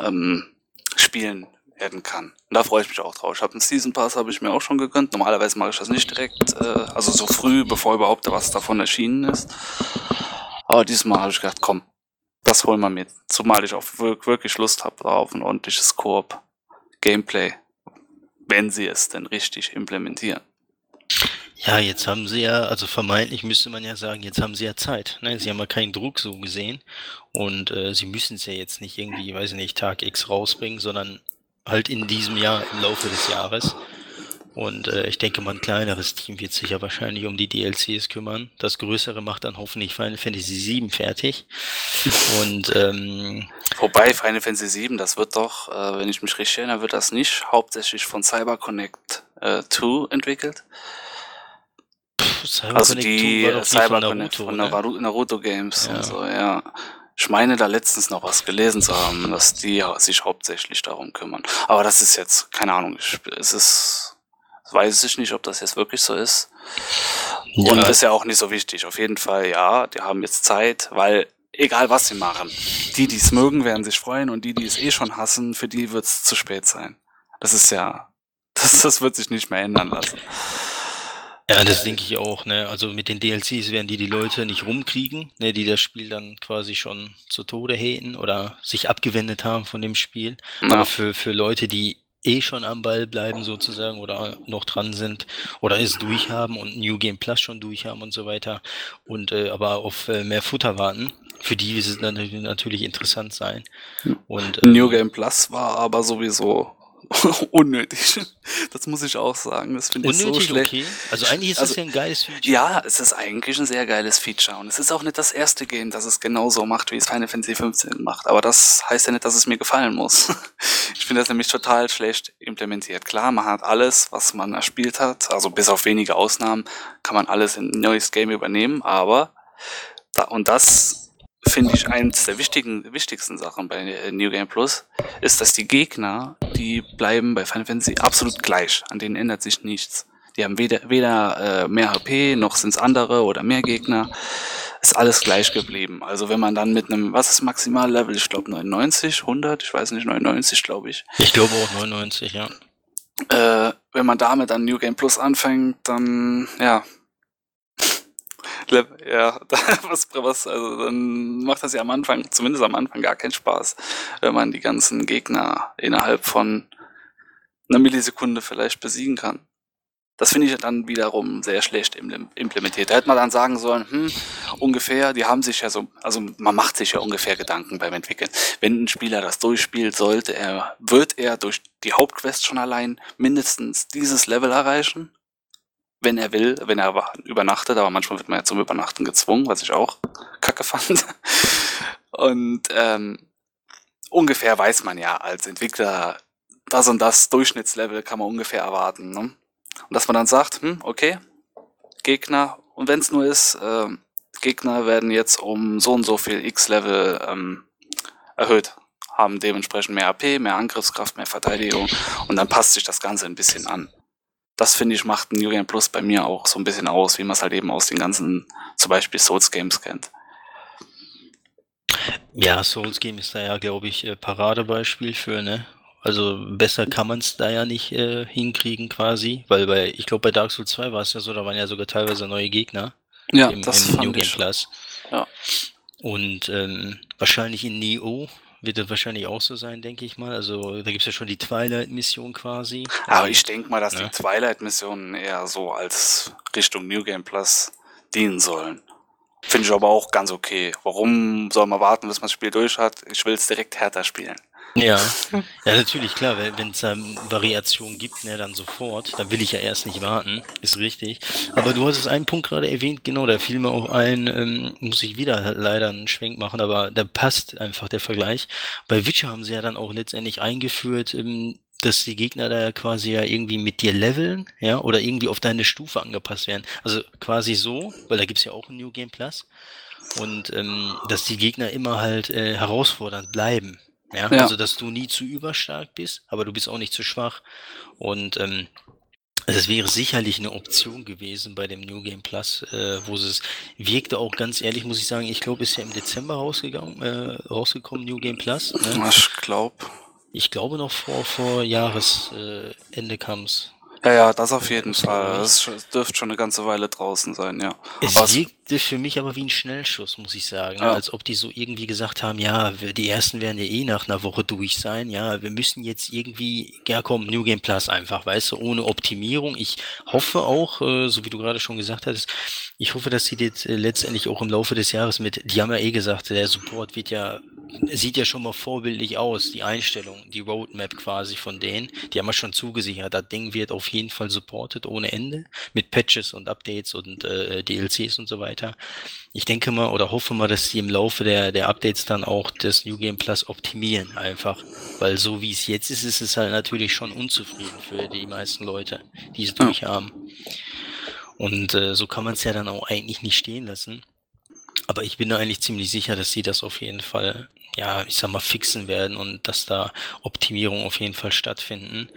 ähm, spielen werden kann. Und da freue ich mich auch drauf. Ich habe einen Season Pass, habe ich mir auch schon gegönnt. Normalerweise mache ich das nicht direkt, äh, also so früh, bevor überhaupt was davon erschienen ist. Aber diesmal habe ich gedacht, komm, das holen wir mit. Zumal ich auch wirklich Lust habe auf ein ordentliches Koop-Gameplay, wenn sie es denn richtig implementieren. Ja, jetzt haben sie ja, also vermeintlich müsste man ja sagen, jetzt haben sie ja Zeit. Ne? Sie haben ja keinen Druck so gesehen und äh, sie müssen es ja jetzt nicht irgendwie, weiß ich nicht, Tag X rausbringen, sondern halt in diesem Jahr, im Laufe des Jahres. Und äh, ich denke mal, ein kleineres Team wird sich ja wahrscheinlich um die DLCs kümmern. Das größere macht dann hoffentlich Final Fantasy VII fertig. *laughs* Und ähm, Wobei Final Fantasy VII, das wird doch, äh, wenn ich mich richtig erinnere, wird das nicht hauptsächlich von CyberConnect äh, 2 entwickelt. Cyber also die CyberConnect von Naruto, von ne? Naruto Games ja. und so, ja. Ich meine da letztens noch was gelesen zu haben, dass die sich hauptsächlich darum kümmern. Aber das ist jetzt, keine Ahnung, es ist, weiß ich nicht, ob das jetzt wirklich so ist. Ja. Und ist ja auch nicht so wichtig. Auf jeden Fall, ja, die haben jetzt Zeit, weil egal was sie machen, die, die es mögen, werden sich freuen und die, die es eh schon hassen, für die wird es zu spät sein. Das ist ja, *laughs* das, das wird sich nicht mehr ändern lassen. Ja, das denke ich auch, ne? Also mit den DLCs werden die die Leute nicht rumkriegen, ne, die das Spiel dann quasi schon zu Tode haten oder sich abgewendet haben von dem Spiel. Ja. Aber für, für Leute, die eh schon am Ball bleiben sozusagen oder noch dran sind oder es durchhaben und New Game Plus schon durchhaben und so weiter und äh, aber auf äh, mehr Futter warten, für die wird es natürlich interessant sein. Und, äh, New Game Plus war aber sowieso *laughs* unnötig. Das muss ich auch sagen. Das finde ich so schlecht. Okay. Also eigentlich ist also, das ja ein geiles Feature. Ja, es ist eigentlich ein sehr geiles Feature. Und es ist auch nicht das erste Game, das es genauso macht, wie es Final Fantasy 15 macht. Aber das heißt ja nicht, dass es mir gefallen muss. *laughs* Ich finde das nämlich total schlecht implementiert. Klar, man hat alles, was man erspielt hat, also bis auf wenige Ausnahmen, kann man alles in ein neues Game übernehmen, aber da, und das finde ich, eines der wichtigen, wichtigsten Sachen bei äh, New Game Plus ist, dass die Gegner, die bleiben bei Final Fantasy absolut gleich. An denen ändert sich nichts. Die haben weder, weder äh, mehr HP, noch sind es andere oder mehr Gegner. Ist alles gleich geblieben. Also wenn man dann mit einem, was ist Maximallevel? Ich glaube 99, 100, ich weiß nicht, 99 glaube ich. Ich glaube auch 99, ja. Äh, wenn man damit an New Game Plus anfängt, dann, ja, ja, *laughs* was, was, also dann macht das ja am Anfang, zumindest am Anfang, gar keinen Spaß, wenn man die ganzen Gegner innerhalb von einer Millisekunde vielleicht besiegen kann. Das finde ich dann wiederum sehr schlecht implementiert. Da hätte man dann sagen sollen, hm, ungefähr, die haben sich ja so, also man macht sich ja ungefähr Gedanken beim Entwickeln. Wenn ein Spieler das durchspielt, sollte er, wird er durch die Hauptquest schon allein mindestens dieses Level erreichen wenn er will, wenn er übernachtet, aber manchmal wird man ja zum Übernachten gezwungen, was ich auch kacke fand. *laughs* Und ähm, ungefähr weiß man ja als Entwickler, das und das Durchschnittslevel kann man ungefähr erwarten. Ne? Und dass man dann sagt, hm, okay, Gegner, und wenn es nur ist, äh, Gegner werden jetzt um so und so viel X-Level ähm, erhöht, haben dementsprechend mehr AP, mehr Angriffskraft, mehr Verteidigung und dann passt sich das Ganze ein bisschen an das finde ich macht ein New Game Plus bei mir auch so ein bisschen aus, wie man es halt eben aus den ganzen, zum Beispiel Souls Games kennt. Ja, Souls Game ist da ja, glaube ich, äh, Paradebeispiel für, ne? Also besser kann man es da ja nicht äh, hinkriegen quasi, weil bei, ich glaube bei Dark Souls 2 war es ja so, da waren ja sogar teilweise neue Gegner ja, im, das im New Game Plus. Ja. Und ähm, wahrscheinlich in Neo wird das wahrscheinlich auch so sein, denke ich mal. Also da gibt es ja schon die Twilight-Mission quasi. Aber ich denke mal, dass ja. die Twilight-Missionen eher so als Richtung New Game Plus dienen sollen. Finde ich aber auch ganz okay. Warum soll man warten, bis man das Spiel durch hat? Ich will es direkt härter spielen. Ja, *laughs* ja natürlich, klar, wenn es ähm, Variationen gibt, ne, dann sofort. Da will ich ja erst nicht warten, ist richtig. Aber du hast es einen Punkt gerade erwähnt, genau, da fiel mir auch ein, ähm, muss ich wieder leider einen Schwenk machen, aber da passt einfach der Vergleich. Bei Witcher haben sie ja dann auch letztendlich eingeführt, ähm, dass die Gegner da quasi ja irgendwie mit dir leveln, ja, oder irgendwie auf deine Stufe angepasst werden. Also quasi so, weil da gibt's ja auch ein New Game Plus. Und ähm, dass die Gegner immer halt äh, herausfordernd bleiben. Ja? ja? Also, dass du nie zu überstark bist, aber du bist auch nicht zu schwach. Und ähm, es wäre sicherlich eine Option gewesen bei dem New Game Plus, äh, wo es wirkte auch ganz ehrlich, muss ich sagen, ich glaube, ist ja im Dezember rausgegangen, äh, rausgekommen, New Game Plus. Ne? Ich glaube. Ich glaube noch vor, vor Jahresende äh, kam es. Ja, ja, das auf jeden Fall. Das dürfte schon eine ganze Weile draußen sein, ja. Es Was? Wirkte für mich aber wie ein Schnellschuss, muss ich sagen. Ja. Als ob die so irgendwie gesagt haben, ja, die ersten werden ja eh nach einer Woche durch sein. Ja, wir müssen jetzt irgendwie, ja komm, New Game Plus einfach, weißt du, ohne Optimierung. Ich hoffe auch, äh, so wie du gerade schon gesagt hattest, ich hoffe, dass sie jetzt äh, letztendlich auch im Laufe des Jahres mit, die haben ja eh gesagt, der Support wird ja sieht ja schon mal vorbildlich aus, die Einstellung, die Roadmap quasi von denen. Die haben wir schon zugesichert. Das Ding wird auf jeden Fall supported ohne Ende mit Patches und Updates und äh, DLCs und so weiter. Ich denke mal oder hoffe mal, dass sie im Laufe der, der Updates dann auch das New Game Plus optimieren einfach. Weil so wie es jetzt ist, ist es halt natürlich schon unzufrieden für die meisten Leute, die es durchhaben. Und äh, so kann man es ja dann auch eigentlich nicht stehen lassen. Aber ich bin da eigentlich ziemlich sicher, dass sie das auf jeden Fall, ja, ich sag mal, fixen werden und dass da Optimierungen auf jeden Fall stattfinden.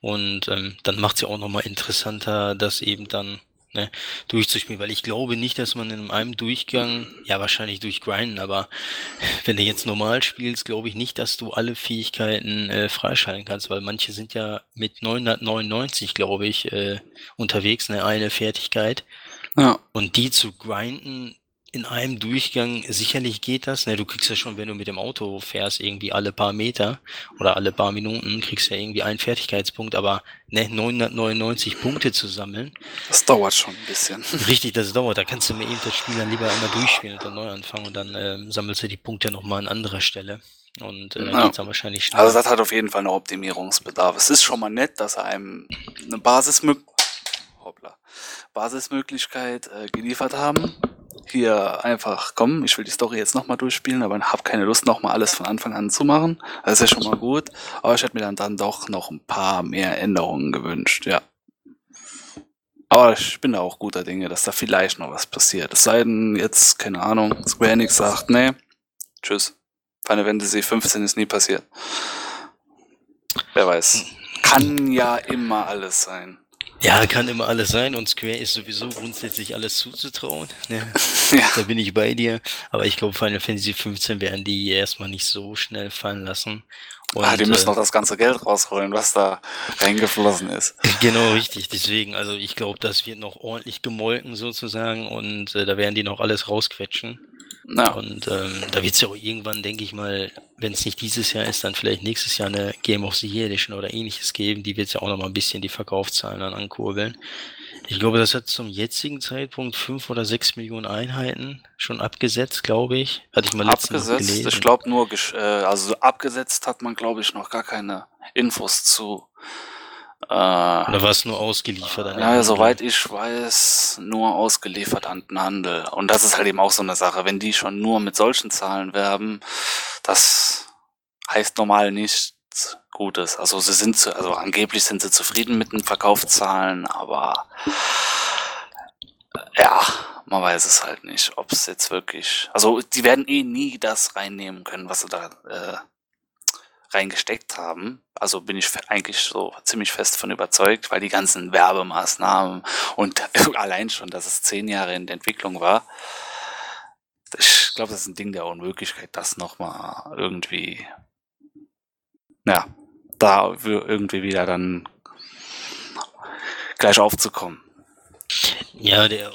Und ähm, dann macht es ja auch nochmal interessanter, das eben dann ne, durchzuspielen, weil ich glaube nicht, dass man in einem Durchgang, ja wahrscheinlich durch Grinden, aber *laughs* wenn du jetzt normal spielst, glaube ich nicht, dass du alle Fähigkeiten äh, freischalten kannst, weil manche sind ja mit 999, glaube ich, äh, unterwegs, ne, eine Fertigkeit. Ja. Und die zu grinden, in einem Durchgang, sicherlich geht das. Ne? Du kriegst ja schon, wenn du mit dem Auto fährst, irgendwie alle paar Meter oder alle paar Minuten, kriegst ja irgendwie einen Fertigkeitspunkt, aber ne, 999 Punkte zu sammeln. Das dauert schon ein bisschen. *laughs* Richtig, das dauert. Da kannst du mir eben das Spiel dann lieber einmal durchspielen und dann neu anfangen und dann ähm, sammelst du die Punkte nochmal an anderer Stelle. Und äh, ja. geht's dann wahrscheinlich schneller. Also das hat auf jeden Fall noch Optimierungsbedarf. Es ist schon mal nett, dass er einem eine Basismöglichkeit Basismöglichkeit äh, geliefert haben hier einfach, komm, ich will die Story jetzt nochmal durchspielen, aber habe keine Lust, nochmal alles von Anfang an zu machen. Das ist ja schon mal gut. Aber ich hätte mir dann, dann doch noch ein paar mehr Änderungen gewünscht, ja. Aber ich bin da auch guter Dinge, dass da vielleicht noch was passiert. Es sei denn, jetzt, keine Ahnung, Square Enix sagt, nee, tschüss. Final Fantasy 15 ist nie passiert. Wer weiß. Kann ja immer alles sein. Ja, kann immer alles sein und Square ist sowieso grundsätzlich alles zuzutrauen. Ne? *laughs* Ja. Da bin ich bei dir. Aber ich glaube, Final Fantasy 15 werden die erstmal nicht so schnell fallen lassen. Und, ah, die müssen äh, noch das ganze Geld rausholen, was da reingeflossen ist. *laughs* Genau, richtig. Deswegen, also ich glaube, das wird noch ordentlich gemolken sozusagen und äh, da werden die noch alles rausquetschen. Ja. Und ähm, da wird es ja auch irgendwann, denke ich mal, wenn es nicht dieses Jahr ist, dann vielleicht nächstes Jahr eine Game of the Year Edition oder ähnliches geben. Die wird ja auch noch mal ein bisschen die Verkaufszahlen dann ankurbeln. Ich glaube, das hat zum jetzigen Zeitpunkt fünf oder sechs Millionen Einheiten schon abgesetzt, glaube ich. Hatte ich mal letztens Abgesetzt, ich glaube nur, äh, also abgesetzt hat man, glaube ich, noch gar keine Infos zu. Äh, Oder war es nur ausgeliefert? An ja, soweit ich weiß, nur ausgeliefert an den Handel. Und das ist halt eben auch so eine Sache. Wenn die schon nur mit solchen Zahlen werben, das heißt normal nichts Gutes. Also sie sind, zu, also angeblich sind sie zufrieden mit den Verkaufszahlen, aber ja, man weiß es halt nicht, ob es jetzt wirklich, also die werden eh nie das reinnehmen können, was sie da äh, reingesteckt haben. Also bin ich eigentlich so ziemlich fest von überzeugt, weil die ganzen Werbemaßnahmen und *laughs* allein schon, dass es zehn Jahre in der Entwicklung war. Ich glaube, das ist ein Ding der Unmöglichkeit, das nochmal irgendwie, ja, da irgendwie wieder dann gleich aufzukommen. Ja, der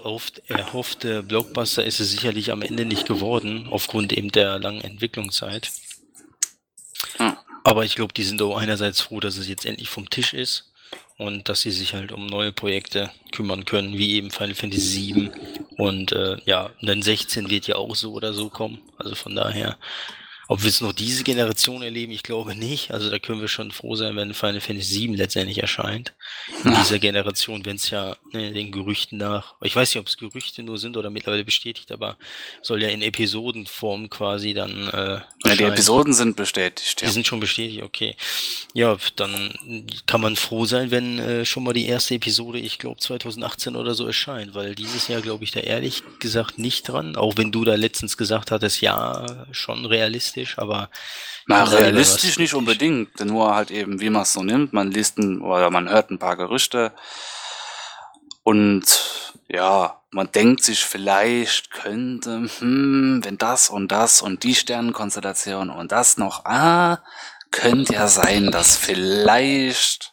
erhoffte Blockbuster ist es sicherlich am Ende nicht geworden, aufgrund eben der langen Entwicklungszeit. Aber ich glaube, die sind auch einerseits froh, dass es jetzt endlich vom Tisch ist und dass sie sich halt um neue Projekte kümmern können, wie eben Final Fantasy VII. Und äh, ja, dann 16 wird ja auch so oder so kommen. Also von daher Ob wir es noch diese Generation erleben, ich glaube nicht. Also da können wir schon froh sein, wenn Final Fantasy VII letztendlich erscheint. In dieser Generation, wenn es ja ne, den Gerüchten nach, ich weiß nicht, ob es Gerüchte nur sind oder mittlerweile bestätigt, aber soll ja in Episodenform quasi dann. Äh, ja, die Episoden sind bestätigt. Ja. Die sind schon bestätigt, okay. Ja, dann kann man froh sein, wenn äh, schon mal die erste Episode, ich glaube 2018 oder so erscheint, weil dieses Jahr glaube ich da ehrlich gesagt nicht dran, auch wenn du da letztens gesagt hattest, ja, schon realistisch realistisch, aber. Na, realistisch nicht unbedingt, nur halt eben, wie man es so nimmt. Man liest ein, oder man hört ein paar Gerüchte und ja, man denkt sich vielleicht könnte, hm, wenn das und das und die Sternenkonstellation und das noch, ah, könnte ja sein, dass vielleicht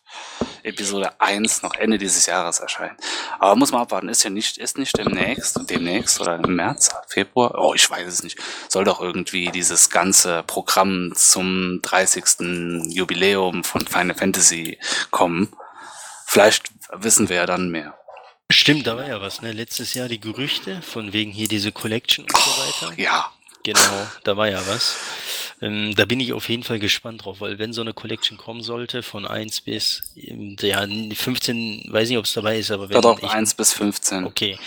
Episode 1 noch Ende dieses Jahres erscheinen. Aber muss man abwarten, ist ja nicht, ist nicht demnächst, demnächst oder im März, Februar, oh, ich weiß es nicht. Soll doch irgendwie dieses ganze Programm zum 30. Jubiläum von Final Fantasy kommen. Vielleicht wissen wir ja dann mehr. Stimmt, da war ja was, ne? Letztes Jahr die Gerüchte, von wegen hier diese Collection und so weiter. Ja. Genau, da war ja was. Ähm, da bin ich auf jeden Fall gespannt drauf, weil wenn so eine Collection kommen sollte, von 1 bis, ähm, ja, 15, weiß nicht, ob es dabei ist, aber wenn. Ja, doch, ich, 1 bis 15. Okay,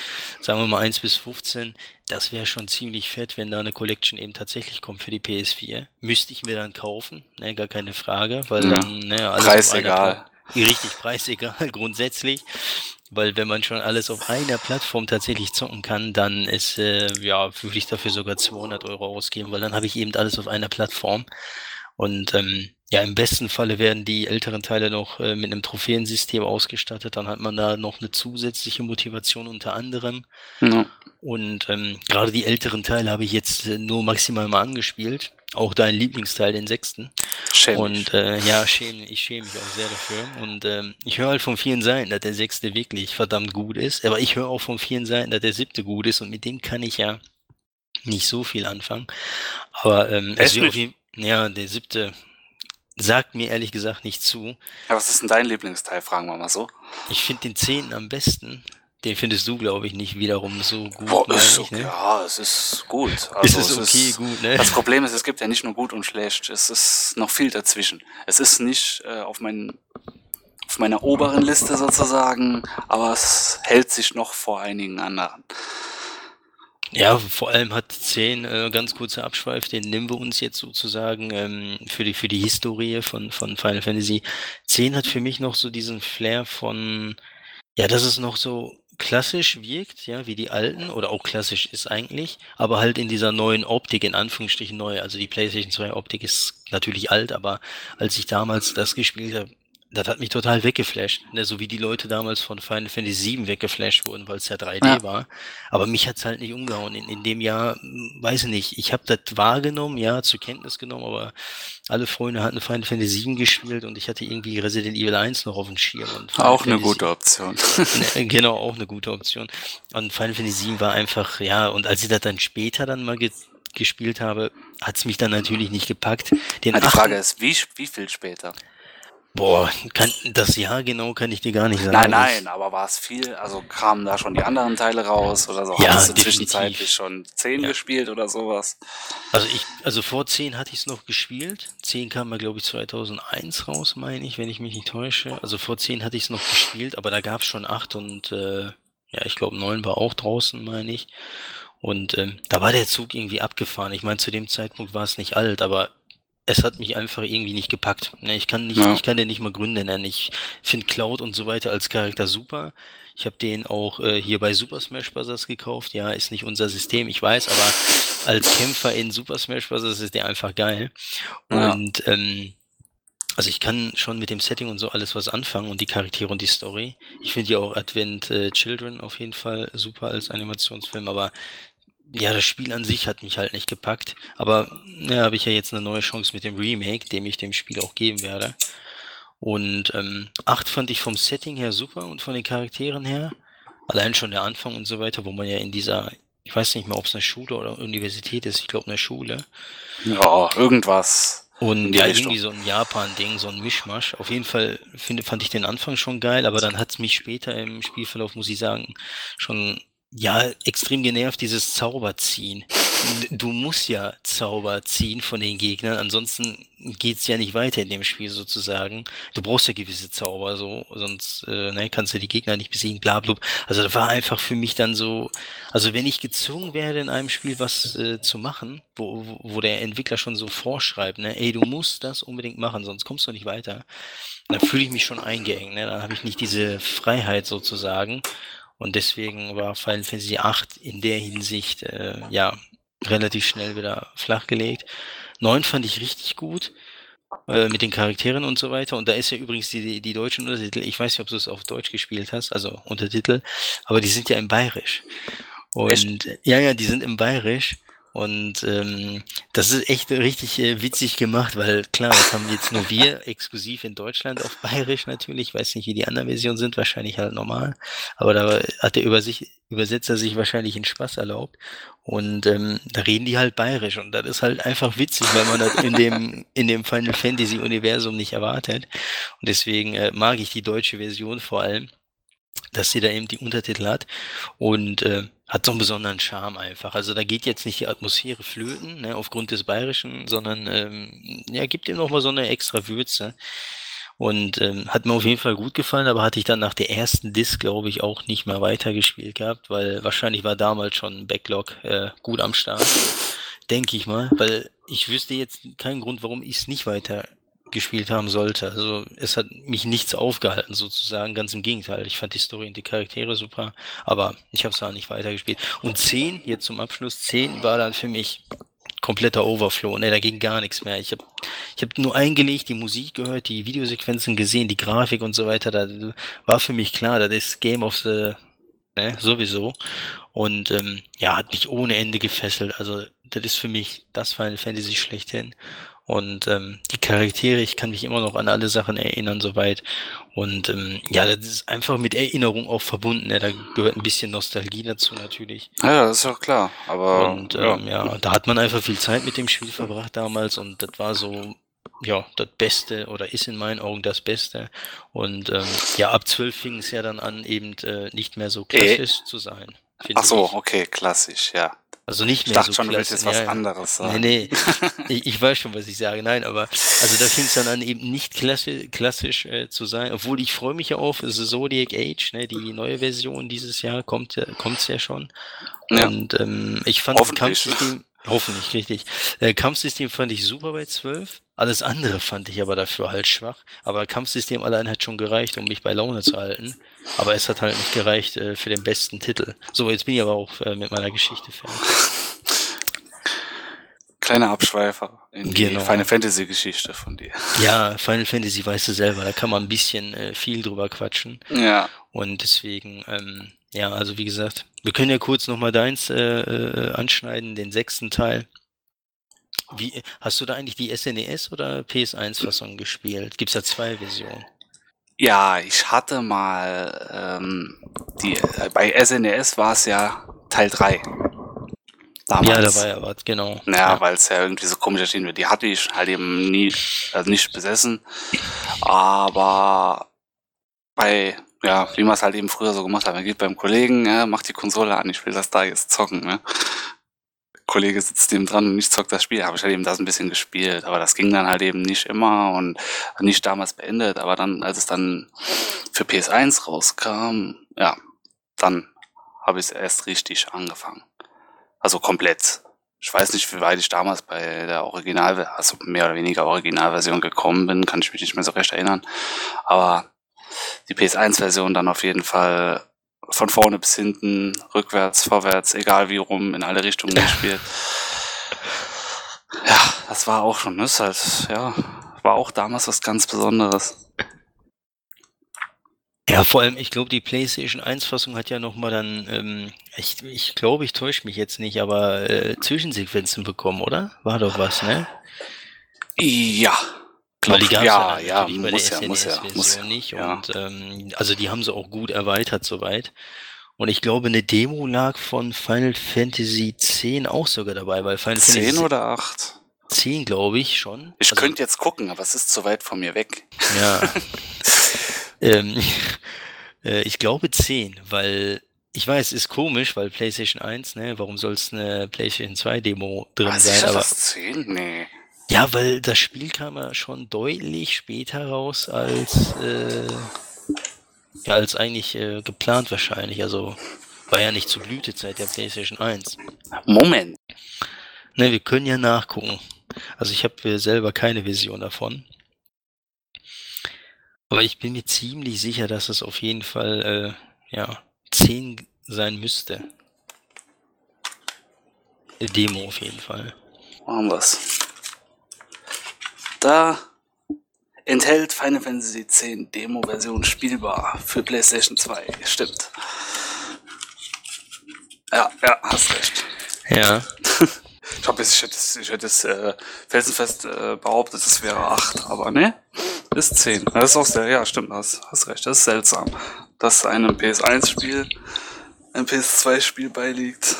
sagen wir mal 1 bis 15, das wäre schon ziemlich fett, wenn da eine Collection eben tatsächlich kommt für die PS4. Müsste ich mir dann kaufen, ne, gar keine Frage, weil mhm. dann, ne, alles Preisegal. Richtig, preisegal, *laughs* grundsätzlich. Weil wenn man schon alles auf einer Plattform tatsächlich zocken kann, dann ist, äh, ja, würde ich dafür sogar 200 Euro ausgeben, weil dann habe ich eben alles auf einer Plattform. Und ähm, ja, im besten Falle werden die älteren Teile noch äh, mit einem Trophäensystem ausgestattet. Dann hat man da noch eine zusätzliche Motivation unter anderem. Ja. Und ähm, gerade die älteren Teile habe ich jetzt äh, nur maximal mal angespielt. Auch dein Lieblingsteil, den sechsten. Schäm und äh, ja, schäme, ich schäme mich auch sehr dafür. Und ähm, ich höre halt von vielen Seiten, dass der sechste wirklich verdammt gut ist. Aber ich höre auch von vielen Seiten, dass der siebte gut ist. Und mit dem kann ich ja nicht so viel anfangen. Aber ähm, es wie, ja, der siebte sagt mir ehrlich gesagt nicht zu. Ja, was ist denn dein Lieblingsteil, fragen wir mal so. Ich finde den zehnten am besten. Den findest du, glaube ich, nicht wiederum so gut. Boah, ist ich, ne? Ja, es ist gut. *laughs* Also ist es okay, ist, gut, ne? Das Problem ist, es gibt ja nicht nur gut und schlecht. Es ist noch viel dazwischen. Es ist nicht äh, auf, mein, auf meiner oberen Liste sozusagen, aber es hält sich noch vor einigen anderen. Ja, vor allem hat 10, äh, ganz kurzer Abschweif, den nehmen wir uns jetzt sozusagen ähm, für die für die Historie von von Final Fantasy. 10 hat für mich noch so diesen Flair von ja, dass es noch so klassisch wirkt, ja, wie die alten, oder auch klassisch ist eigentlich, aber halt in dieser neuen Optik, in Anführungsstrichen neu. Also die PlayStation 2 Optik ist natürlich alt, aber als ich damals das gespielt habe, das hat mich total weggeflasht. Ne? So wie die Leute damals von Final Fantasy VII weggeflasht wurden, weil es ja 3D ja. war. Aber mich hat's halt nicht umgehauen. In, in dem Jahr, hm, weiß ich nicht, ich habe das wahrgenommen, ja, zur Kenntnis genommen, aber alle Freunde hatten Final Fantasy VII gespielt und ich hatte irgendwie Resident Evil 1 noch auf dem Schirm. Und auch Fantasy, eine gute Option. *laughs* ne, genau, auch eine gute Option. Und Final Fantasy VII war einfach, ja, und als ich das dann später dann mal ge gespielt habe, hat's mich dann natürlich nicht gepackt. Den die Frage ist, wie, wie viel später? Boah, kann, das Jahr genau kann ich dir gar nicht sagen. Nein, nein, aber war es viel? Also kamen da schon die anderen Teile raus oder so? Ja, Hast du zwischenzeitlich schon 10 ja. gespielt oder sowas? Also ich, also vor 10 hatte ich es noch gespielt. 10 kam mal, glaube ich, 2001 raus, meine ich, wenn ich mich nicht täusche. Also vor 10 hatte ich es noch gespielt, aber da gab es schon 8 und äh, ja, ich glaube 9 war auch draußen, meine ich. Und ähm, da war der Zug irgendwie abgefahren. Ich meine, zu dem Zeitpunkt war es nicht alt, aber es hat mich einfach irgendwie nicht gepackt. Ne, ich kann nicht, ja. ich kann den nicht mal Gründe nennen. Ich finde Cloud und so weiter als Charakter super. Ich habe den auch äh, hier bei Super Smash Bros. gekauft. Ja, ist nicht unser System, ich weiß, aber als Kämpfer in Super Smash Bros. ist der einfach geil. Ja. Und ähm, also ich kann schon mit dem Setting und so alles was anfangen und die Charaktere und die Story. Ich finde ja auch Advent äh, Children auf jeden Fall super als Animationsfilm, aber ja, das Spiel an sich hat mich halt nicht gepackt. Aber ja, habe ich ja jetzt eine neue Chance mit dem Remake, dem ich dem Spiel auch geben werde. Und ähm, 8 fand ich vom Setting her super und von den Charakteren her. Allein schon der Anfang und so weiter, wo man ja in dieser, ich weiß nicht mehr, ob es eine Schule oder Universität ist, ich glaube eine Schule. Ja, irgendwas. Und ja, irgendwie so ein Japan-Ding, so ein Mischmasch. Auf jeden Fall finde, fand ich den Anfang schon geil, aber dann hat es mich später im Spielverlauf, muss ich sagen, schon ja, extrem genervt, dieses Zauberziehen. du musst ja Zauber ziehen von den Gegnern, ansonsten geht's ja nicht weiter in dem Spiel sozusagen. Du brauchst ja gewisse Zauber, so, sonst äh, ne, kannst du die Gegner nicht besiegen, bla, bla. Also das war einfach für mich dann so, also wenn ich gezwungen werde in einem Spiel was äh, zu machen, wo, wo, wo der Entwickler schon so vorschreibt, ne, ey, du musst das unbedingt machen, sonst kommst du nicht weiter, dann fühle ich mich schon eingeengt, ne, dann habe ich nicht diese Freiheit sozusagen. Und deswegen war Final Fantasy VIII in der Hinsicht, äh, ja, relativ schnell wieder flachgelegt. 9 fand ich richtig gut. Äh, mit den Charakteren und so weiter. Und da ist ja übrigens die, die deutschen Untertitel, ich weiß nicht, ob du es auf Deutsch gespielt hast, also Untertitel, aber die sind ja im Bayerisch. Und Echt? ja, ja, die sind im Bayerisch. Und ähm, das ist echt richtig äh, witzig gemacht, weil klar, das haben jetzt nur wir *laughs* exklusiv in Deutschland auf Bayerisch natürlich. Ich weiß nicht, wie die anderen Versionen sind, wahrscheinlich halt normal. Aber da hat der Über sich, Übersetzer sich wahrscheinlich einen Spaß erlaubt. Und ähm, da reden die halt Bayerisch. Und das ist halt einfach witzig, weil man das in dem, *laughs* in dem Final Fantasy Universum nicht erwartet. Und deswegen äh, mag ich die deutsche Version vor allem dass sie da eben die Untertitel hat und äh, hat so einen besonderen Charme einfach. Also da geht jetzt nicht die Atmosphäre flöten, ne, aufgrund des Bayerischen, sondern ähm, ja, gibt ihm nochmal so eine extra Würze. Und ähm, hat mir auf jeden Fall gut gefallen, aber hatte ich dann nach der ersten Disc, glaube ich, auch nicht mehr weitergespielt gehabt, weil wahrscheinlich war damals schon Backlog äh, gut am Start. Denke ich mal, weil ich wüsste jetzt keinen Grund, warum ich es nicht weiter gespielt haben sollte. Also es hat mich nichts aufgehalten sozusagen, ganz im Gegenteil. Ich fand die Story und die Charaktere super, aber ich habe es auch nicht weitergespielt. Und 10, jetzt zum Abschluss, 10 war dann für mich kompletter Overflow. Ne, da ging gar nichts mehr. Ich habe ich hab nur eingelegt, die Musik gehört, die Videosequenzen gesehen, die Grafik und so weiter. Da war für mich klar, das ist Game of the ne, sowieso. Und ähm, ja, hat mich ohne Ende gefesselt. Also das ist für mich das Final Fantasy schlechthin. Und ähm, die Charaktere, ich kann mich immer noch an alle Sachen erinnern, soweit. Und ähm, ja, das ist einfach mit Erinnerung auch verbunden. Ne? Da gehört ein bisschen Nostalgie dazu natürlich. Ja, das ist auch klar. Aber und ähm, ja. ja, da hat man einfach viel Zeit mit dem Spiel verbracht damals und das war so ja, das Beste oder ist in meinen Augen das Beste. Und ähm, ja, ab zwölf fing es ja dann an, eben äh, nicht mehr so äh. klassisch äh. zu sein. Ach so, ich. okay, klassisch, ja. Also nicht mehr ich dachte so schon, du willst jetzt was ja, anderes sagen. Nee, nee, *laughs* ich, ich, weiß schon, was ich sage. Nein, aber also da fing es dann an, eben nicht klassisch, klassisch äh, zu sein. Obwohl ich freue mich ja auf The Zodiac Age, ne, die neue Version dieses Jahr kommt kommt's ja schon. Ja. Und ähm, ich fand das Kampfsystem, hoffentlich, richtig. Äh, Kampfsystem fand ich super bei 12. Alles andere fand ich aber dafür halt schwach. Aber Kampfsystem allein hat schon gereicht, um mich bei Laune zu halten. Aber es hat halt nicht gereicht äh, für den besten Titel. So, jetzt bin ich aber auch äh, mit meiner Geschichte fertig. Kleiner Abschweifer in die genau. Final Fantasy Geschichte von dir. Ja, Final Fantasy weißt du selber, da kann man ein bisschen äh, viel drüber quatschen. Ja. Und deswegen, ähm, ja, also wie gesagt, wir können ja kurz nochmal deins äh, äh, anschneiden, den sechsten Teil. Wie, hast du da eigentlich die SNES e oder PS1-Fassung gespielt? Gibt es da zwei Versionen? Ja, ich hatte mal ähm, die äh, bei SNES war es ja Teil 3. Damals. Ja, da war ja was, genau. Ja, ja. weil es ja irgendwie so komisch erschienen wird. Die hatte ich halt eben nie, also nicht besessen. Aber bei, ja, wie man es halt eben früher so gemacht hat, man geht beim Kollegen, ja, macht die Konsole an, ich will das da jetzt zocken, ne? Kollege sitzt dem dran und ich zock das Spiel. Habe ich halt eben das ein bisschen gespielt, aber das ging dann halt eben nicht immer und nicht damals beendet. Aber dann, als es dann für PS1 rauskam, ja, dann habe ich es erst richtig angefangen. Also komplett. Ich weiß nicht, wie weit ich damals bei der Original, also mehr oder weniger Originalversion gekommen bin, kann ich mich nicht mehr so recht erinnern. Aber die PS1-Version dann auf jeden Fall von vorne bis hinten, rückwärts, vorwärts, egal wie rum, in alle Richtungen *laughs* gespielt. Ja, das war auch schon, das halt, ja, war auch damals was ganz Besonderes. Ja, vor allem, ich glaube, die PlayStation 1-Fassung hat ja nochmal dann, ähm, ich, ich glaube, ich täusche mich jetzt nicht, aber äh, Zwischensequenzen bekommen, oder? War doch was, ne? Ja, Weil die gab's ja, ja, ja muss ja, muss ja, muss ja, nicht. Ja. Und ähm, also die haben sie auch gut erweitert soweit. Und ich glaube, eine Demo lag von Final Fantasy X auch sogar dabei, weil Final 10 Fantasy oder 8? 10, glaube ich schon. Ich also, könnte jetzt gucken, aber es ist zu weit von mir weg. Ja. *laughs* ähm, *laughs* äh, ich glaube 10, weil ich weiß, ist komisch, weil PlayStation 1, ne, warum soll es eine PlayStation 2 Demo drin Was sein? ist Aber das 10? Nee. Ja, weil das Spiel kam ja schon deutlich später raus als äh, ja, als eigentlich äh, geplant wahrscheinlich. Also war ja nicht zur Blütezeit der PlayStation 1. Moment. Ne, wir können ja nachgucken. Also ich habe selber keine Vision davon. Aber ich bin mir ziemlich sicher, dass es auf jeden Fall äh, ja 10 sein müsste. Äh, Demo auf jeden Fall. Machen wir's. Da enthält Final Fantasy X Demo-Version spielbar für PlayStation 2. Stimmt. Ja, ja, hast recht. Ja, *laughs* Ich, jetzt, ich hätte es, ich hätte es äh, felsenfest äh, behauptet, es wäre 8, aber ne, ist 10. Das ist auch sehr, ja, stimmt, hast, hast recht, das ist seltsam, dass einem PS1-Spiel ein PS2-Spiel beiliegt.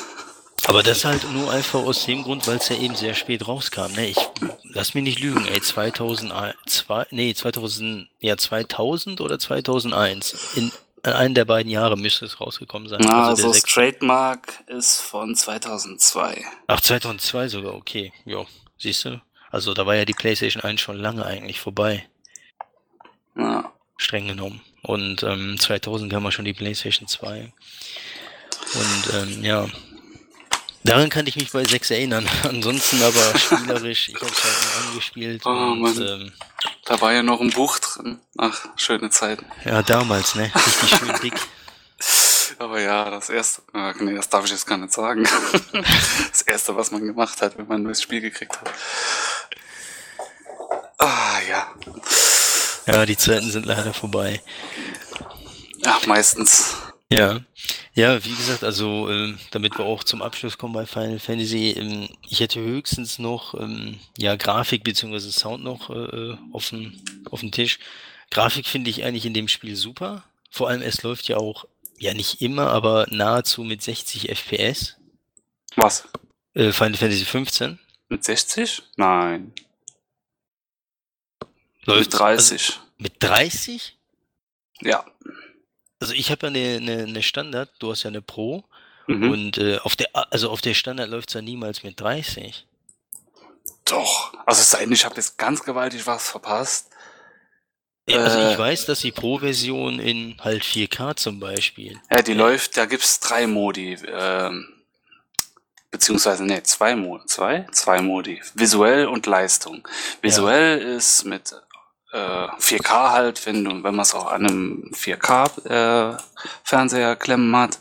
Aber das halt nur einfach aus dem Grund, weil es ja eben sehr spät rauskam. Ne? Ich lass mich nicht lügen, ey, 2002, nee, 2000, ja 2000 oder 2001. In einem der beiden Jahre müsste es rausgekommen sein. Na, also der also das Trademark ist von 2002. Ach, 2002 sogar, okay. Jo, siehst du? Also da war ja die PlayStation 1 schon lange eigentlich vorbei, Ja. streng genommen. Und ähm, 2000 kam ja schon die PlayStation 2. Und ähm, ja, daran kann ich mich bei 6 erinnern. *laughs* Ansonsten aber *laughs* spielerisch, ich habe es halt angespielt. Oh, und ähm, Da war ja noch ein Buch drin. Ach, schöne Zeiten. ja, damals, ne? Richtig schön *laughs* dick. Aber ja, das erste, ah, nee, das darf ich jetzt gar nicht sagen. das erste, was man gemacht hat, wenn man das Spiel gekriegt hat. Ah, ja. Ja, die Zeiten sind leider vorbei. Ja, meistens. Ja, ja, wie gesagt, also ähm, damit wir auch zum Abschluss kommen bei Final Fantasy, ähm, ich hätte höchstens noch ähm, ja Grafik beziehungsweise Sound noch äh, auf dem auf dem Tisch. Grafik finde ich eigentlich in dem Spiel super. Vor allem es läuft ja auch ja nicht immer, aber nahezu mit 60 FPS. Was? Äh, Final Fantasy 15 Mit 60? Nein. läuft Mit 30. Also, mit 30? ja. Also ich habe ja eine, eine, eine Standard, du hast ja eine Pro Mhm. und äh, auf der also auf der Standard läuft es ja niemals mit 30. Doch. Also es sei denn, ich habe jetzt ganz gewaltig was verpasst. Ja, also Äh. ich weiß, dass die Pro-Version in halt 4K zum Beispiel. Ja, die läuft, da gibt's drei Modi. Ähm, beziehungsweise, nee, zwei Modi. Zwei? Zwei Modi. Visuell und Leistung. Visuell ist mit äh, 4K halt, wenn, wenn man es auch an einem 4K-Fernseher klemmen hat.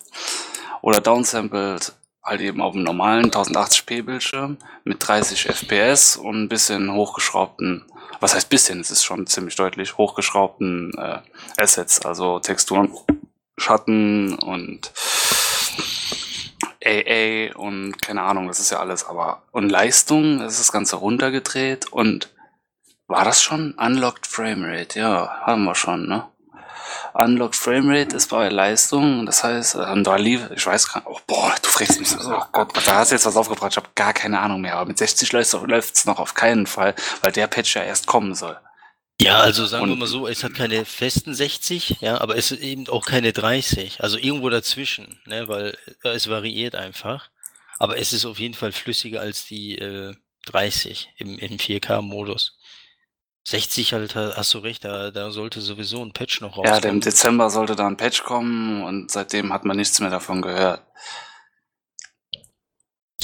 Oder downsampled halt eben auf dem normalen 1080p Bildschirm mit 30 FPS und ein bisschen hochgeschraubten, was heißt bisschen, es ist schon ziemlich deutlich, hochgeschraubten äh, Assets, also Texturen, Schatten und AA und keine Ahnung, das ist ja alles, aber und Leistung, das ist das Ganze runtergedreht und war das schon? Unlocked Framerate, ja, haben wir schon, ne? Unlocked Framerate ist bei Leistung, das heißt, ähm, da lief, ich weiß gar nicht, oh, boah, du fragst mich, so, oh Gott, da hast du jetzt was aufgebracht, ich habe gar keine Ahnung mehr, aber mit 60 läuft es noch auf keinen Fall, weil der Patch ja erst kommen soll. Ja, also sagen wir Und- mal so, es hat keine festen 60, ja, aber es ist eben auch keine 30. Also irgendwo dazwischen, ne, weil äh, es variiert einfach. Aber es ist auf jeden Fall flüssiger als die äh, 30 im, im 4K-Modus. 60 halt, ha- hast du recht, da, da sollte sowieso ein Patch noch Ja, im rauskommen. Dezember sollte da ein Patch kommen und seitdem hat man nichts mehr davon gehört.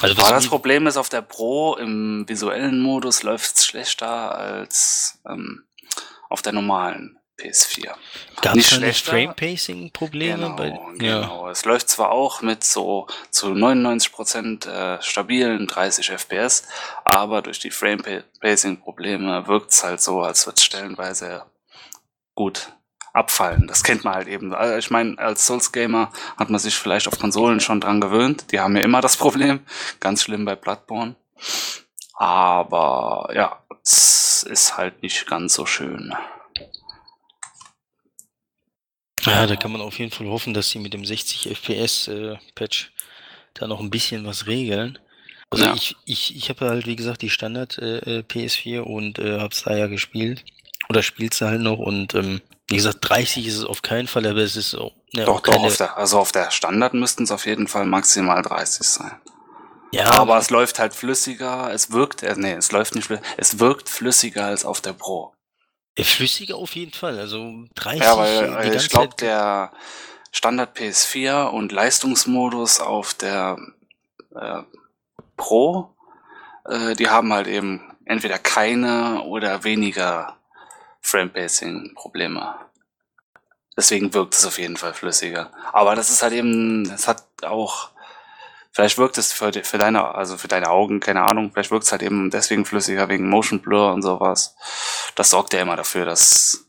also Aber das Problem ist, auf der Pro im visuellen Modus läuft es schlechter als ähm, auf der normalen PS4. Gab nicht es schlechter. Frame-Pacing-Probleme? Genau, bei, ja. genau. Es läuft zwar auch mit so zu 99% äh, stabilen 30 FPS, aber durch die Frame-Pacing-Probleme wirkt es halt so, als würde es stellenweise gut abfallen. Das kennt man halt eben. Also ich meine, als Souls-Gamer hat man sich vielleicht auf Konsolen schon dran gewöhnt. Die haben ja immer das *laughs* Problem. Ganz schlimm bei Bloodborne. Aber ja, es ist halt nicht ganz so schön. Ja, da kann man auf jeden Fall hoffen, dass sie mit dem 60 FPS äh, Patch da noch ein bisschen was regeln. Also Ja. ich, ich, ich habe halt, wie gesagt, die Standard äh, äh, PS4 und äh, hab's da ja gespielt. Oder spiel's da halt noch und ähm, wie gesagt, 30 ist es auf keinen Fall, aber es ist auch ne, doch, doch, auf der, also auf der Standard müssten es auf jeden Fall maximal 30 sein. Ja. Aber es läuft halt flüssiger, es wirkt, äh, nee, es läuft nicht flüssiger, es wirkt flüssiger als auf der Pro. Flüssiger auf jeden Fall, also 30. Ja, weil, weil ich glaube, der Standard PS4 und Leistungsmodus auf der äh, Pro, äh, die haben halt eben entweder keine oder weniger Frame-Pacing-Probleme. Deswegen wirkt es auf jeden Fall flüssiger. Aber das ist halt eben, es hat auch, vielleicht wirkt es für, für deine, also für deine Augen, keine Ahnung, vielleicht wirkt es halt eben deswegen flüssiger wegen Motion Blur und sowas. Das sorgt ja immer dafür, dass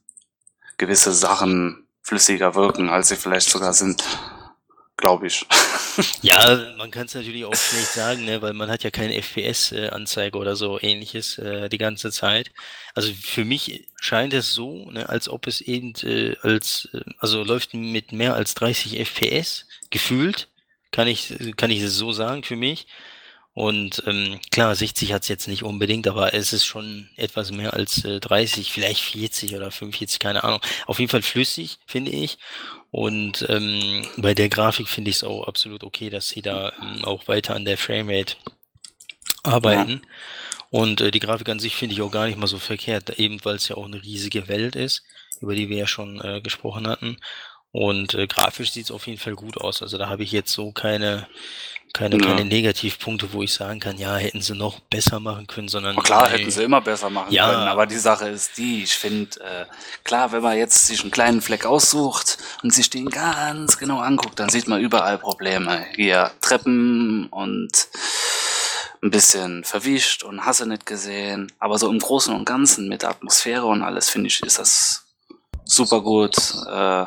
gewisse Sachen flüssiger wirken, als sie vielleicht sogar sind glaube ich. *laughs* ja, man kann es natürlich auch schlecht sagen, ne, weil man hat ja keine FPS-Anzeige oder so ähnliches äh, die ganze Zeit. Also für mich scheint es so, ne, als ob es eben äh, als, äh, also läuft mit mehr als 30 FPS gefühlt, kann ich, kann ich es so sagen für mich. Und ähm, klar, 60 hat es jetzt nicht unbedingt, aber es ist schon etwas mehr als äh, 30, vielleicht 40 oder 45, keine Ahnung. Auf jeden Fall flüssig, finde ich. Und ähm, bei der Grafik finde ich es auch absolut okay, dass sie da ähm, auch weiter an der Framerate arbeiten. Ja. Und äh, die Grafik an sich finde ich auch gar nicht mal so verkehrt, eben weil es ja auch eine riesige Welt ist, über die wir ja schon äh, gesprochen hatten. Und äh, grafisch sieht es auf jeden Fall gut aus. Also da habe ich jetzt so keine, keine, ja. keine Negativpunkte, wo ich sagen kann, ja, hätten sie noch besser machen können, sondern. Und klar, nee. hätten sie immer besser machen ja. können, aber die Sache ist die, ich finde, äh, klar, wenn man jetzt sich einen kleinen Fleck aussucht und sich den ganz genau anguckt, dann sieht man überall Probleme. Hier Treppen und ein bisschen verwischt und hasse nicht gesehen. Aber so im Großen und Ganzen mit der Atmosphäre und alles, finde ich, ist das super gut äh,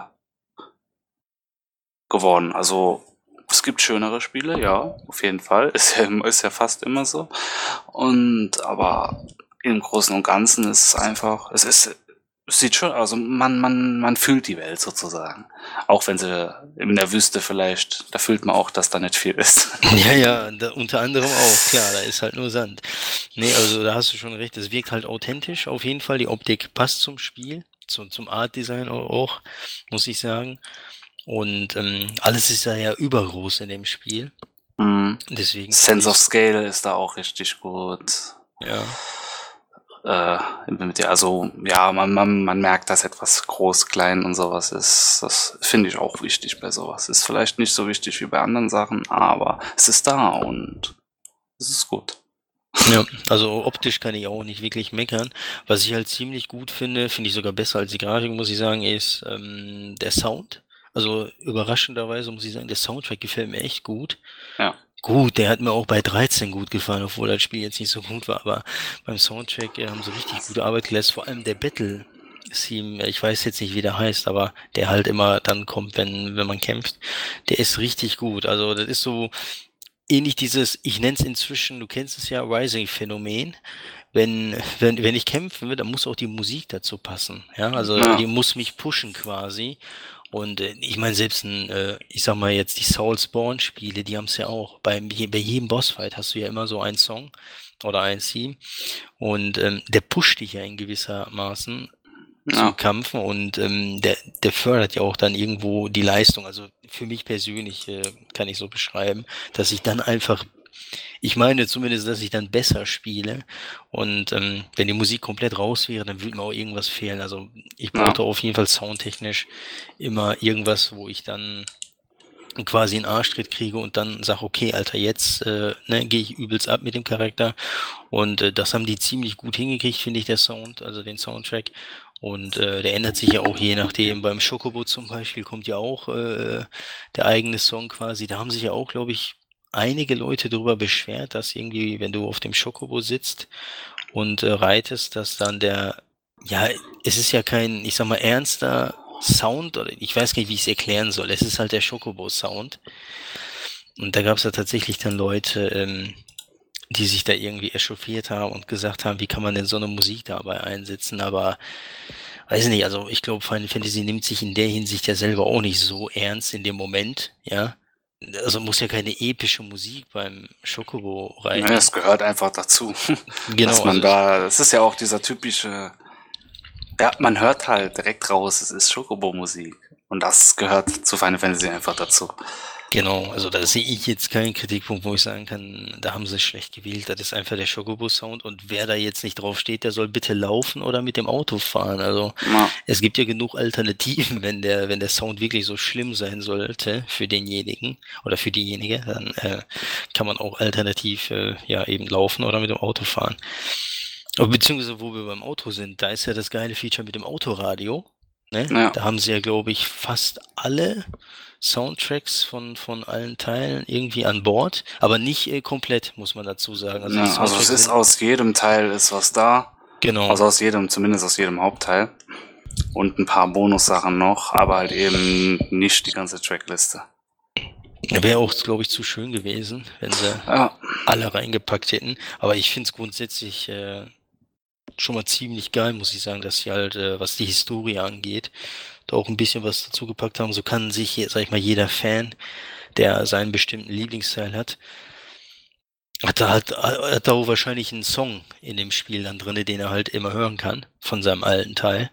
geworden. Also es gibt schönere Spiele, ja, auf jeden Fall. *laughs* Ist ja, ist ja fast immer so. Und aber im Großen und Ganzen ist es einfach, es ist, es sieht schon, also man, man, man fühlt die Welt sozusagen. Auch wenn sie in der Wüste vielleicht, da fühlt man auch, dass da nicht viel ist. *laughs* Ja, ja, da, unter anderem auch, klar, da ist halt nur Sand. Nee, also da hast du schon recht, es wirkt halt authentisch, auf jeden Fall. Die Optik passt zum Spiel, zum, zum Art Design auch, muss ich sagen. Und ähm, alles ist da ja übergroß in dem Spiel. Mhm. Deswegen. Sense of Scale ist da auch richtig gut. Ja. Äh, also ja, man, man, man merkt, dass etwas groß, klein und sowas ist. Das finde ich auch wichtig bei sowas. Ist vielleicht nicht so wichtig wie bei anderen Sachen, aber es ist da und es ist gut. Ja, also optisch kann ich auch nicht wirklich meckern. Was ich halt ziemlich gut finde, finde ich sogar besser als die Grafik, muss ich sagen, ist ähm, der Sound. Also überraschenderweise muss ich sagen, der Soundtrack gefällt mir echt gut. Ja. Gut, der hat mir auch bei 13 gut gefallen, obwohl das Spiel jetzt nicht so gut war, aber beim Soundtrack äh, haben sie richtig gute Arbeit geleistet, vor allem der Battle Theme, ich weiß jetzt nicht, wie der heißt, aber der halt immer dann kommt, wenn, wenn man kämpft, der ist richtig gut. Also das ist so ähnlich dieses, ich nenne es inzwischen, du kennst es ja, Rising-Phänomen. Wenn, wenn, wenn ich kämpfen will, dann muss auch die Musik dazu passen. Ja, also ja. die muss mich pushen quasi. Und äh, ich meine, selbst ein, äh, ich sag mal jetzt die Soulspawn-Spiele, die haben es ja auch. Bei, bei jedem Bossfight hast du ja immer so einen Song oder ein Theme. Und ähm, der pusht dich ja in gewisser Maßen ja. zum Kampfen und ähm, der, der fördert ja auch dann irgendwo die Leistung. Also für mich persönlich äh, kann ich so beschreiben, dass ich dann einfach ich meine zumindest, dass ich dann besser spiele. Und ähm, wenn die Musik komplett raus wäre, dann würde mir auch irgendwas fehlen. Also ich brauchte ja. auf jeden Fall soundtechnisch immer irgendwas, wo ich dann quasi einen Arschtritt kriege und dann sage, okay, Alter, jetzt äh, ne, gehe ich übelst ab mit dem Charakter. Und äh, das haben die ziemlich gut hingekriegt, finde ich, der Sound, also den Soundtrack. Und äh, der ändert sich ja auch je nachdem. Beim Schokobo zum Beispiel kommt ja auch äh, der eigene Song quasi. Da haben sich ja auch, glaube ich, einige Leute darüber beschwert, dass irgendwie, wenn du auf dem Schokobo sitzt und äh, reitest, dass dann der, ja, es ist ja kein, ich sag mal, ernster Sound, oder ich weiß gar nicht, wie ich es erklären soll. Es ist halt der Schokobo-Sound. Und da gab es ja tatsächlich dann Leute, ähm, die sich da irgendwie echauffiert haben und gesagt haben, wie kann man denn so eine Musik dabei einsetzen, aber weiß nicht, also ich glaube, Final Fantasy nimmt sich in der Hinsicht ja selber auch nicht so ernst in dem Moment, ja also muss ja keine epische Musik beim Schokobo rein. Ja, es gehört einfach dazu. *laughs* Genau. Dass man also da, das ist ja auch dieser typische, ja, man hört halt direkt raus, es ist Schokobo-Musik. Und das gehört zu Final Fantasy einfach dazu. Genau, also da sehe ich jetzt keinen Kritikpunkt, wo ich sagen kann, da haben sie schlecht gewählt. Das ist einfach der Shogobo-Sound und wer da jetzt nicht drauf steht, der soll bitte laufen oder mit dem Auto fahren. Also Ja. es gibt ja genug Alternativen, *laughs* wenn der, wenn der Sound wirklich so schlimm sein sollte für denjenigen oder für diejenige, dann äh, kann man auch alternativ äh, ja eben laufen oder mit dem Auto fahren. Aber beziehungsweise, wo wir beim Auto sind, da ist ja das geile Feature mit dem Autoradio. Ne? Ja. Da haben sie ja, glaube ich, fast alle Soundtracks von, von allen Teilen irgendwie an Bord, aber nicht äh, komplett, muss man dazu sagen. Also, ja, also es ist aus jedem Teil ist was da. genau. Also aus jedem, zumindest aus jedem Hauptteil. Und ein paar Bonussachen noch, aber halt eben nicht die ganze Trackliste. Wäre auch, glaube ich, zu schön gewesen, wenn sie Ja, alle reingepackt hätten. Aber ich finde es grundsätzlich äh, schon mal ziemlich geil, muss ich sagen, dass sie halt, äh, was die Historie angeht, da auch ein bisschen was dazu gepackt haben. So kann sich, sag ich mal, jeder Fan, der seinen bestimmten Lieblingsteil hat, hat da halt hat da auch wahrscheinlich einen Song in dem Spiel dann drinne, den er halt immer hören kann von seinem alten Teil.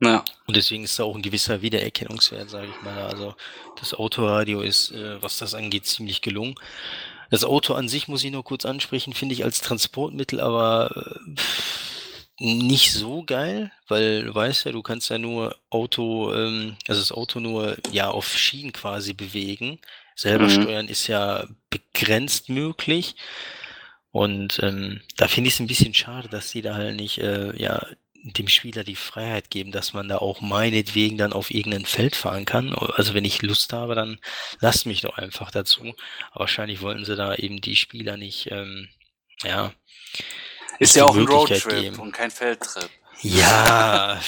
ja, Und deswegen ist da auch ein gewisser Wiedererkennungswert, sage ich mal. Also das Autoradio ist, äh, was das angeht, ziemlich gelungen. Das Auto an sich muss ich nur kurz ansprechen, finde ich als Transportmittel aber äh, nicht so geil, weil du weißt ja, du kannst ja nur Auto, ähm, also das Auto nur ja auf Schienen quasi bewegen. Selber Mhm. steuern ist ja begrenzt möglich. Und ähm, da finde ich es ein bisschen schade, dass die da halt nicht äh, ja, dem Spieler die Freiheit geben, dass man da auch meinetwegen dann auf irgendein Feld fahren kann. Also wenn ich Lust habe, dann lasst mich doch einfach dazu. Aber wahrscheinlich wollten sie da eben die Spieler nicht, ähm, ja. Ist ja auch ein Roadtrip geben. und kein Feldtrip. Ja.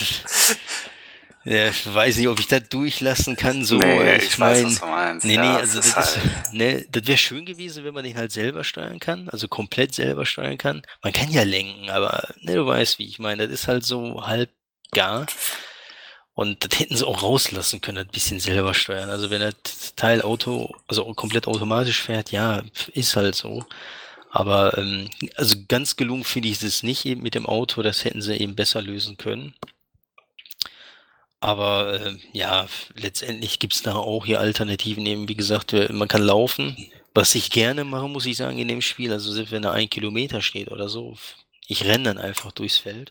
*laughs* ja. Ich weiß nicht, ob ich das durchlassen kann. So, nee, ich, ich, weiß, mein, was du meinst. Nee, ja, nee, es also das, halt, ne, das wäre schön gewesen, wenn man den halt selber steuern kann, also komplett selber steuern kann. Man kann ja lenken, aber ne, du weißt, wie ich meine, das ist halt so halb gar. Und das hätten sie auch rauslassen können, ein bisschen selber steuern. Also wenn das Teil Auto, also komplett automatisch fährt, ja, ist halt so. Aber ähm, also ganz gelungen finde ich es nicht eben mit dem Auto, das hätten sie eben besser lösen können. Aber äh, ja, letztendlich gibt's da auch hier Alternativen eben, wie gesagt, man kann laufen. Was ich gerne mache, muss ich sagen, in dem Spiel, also selbst wenn da ein Kilometer steht oder so, ich renne dann einfach durchs Feld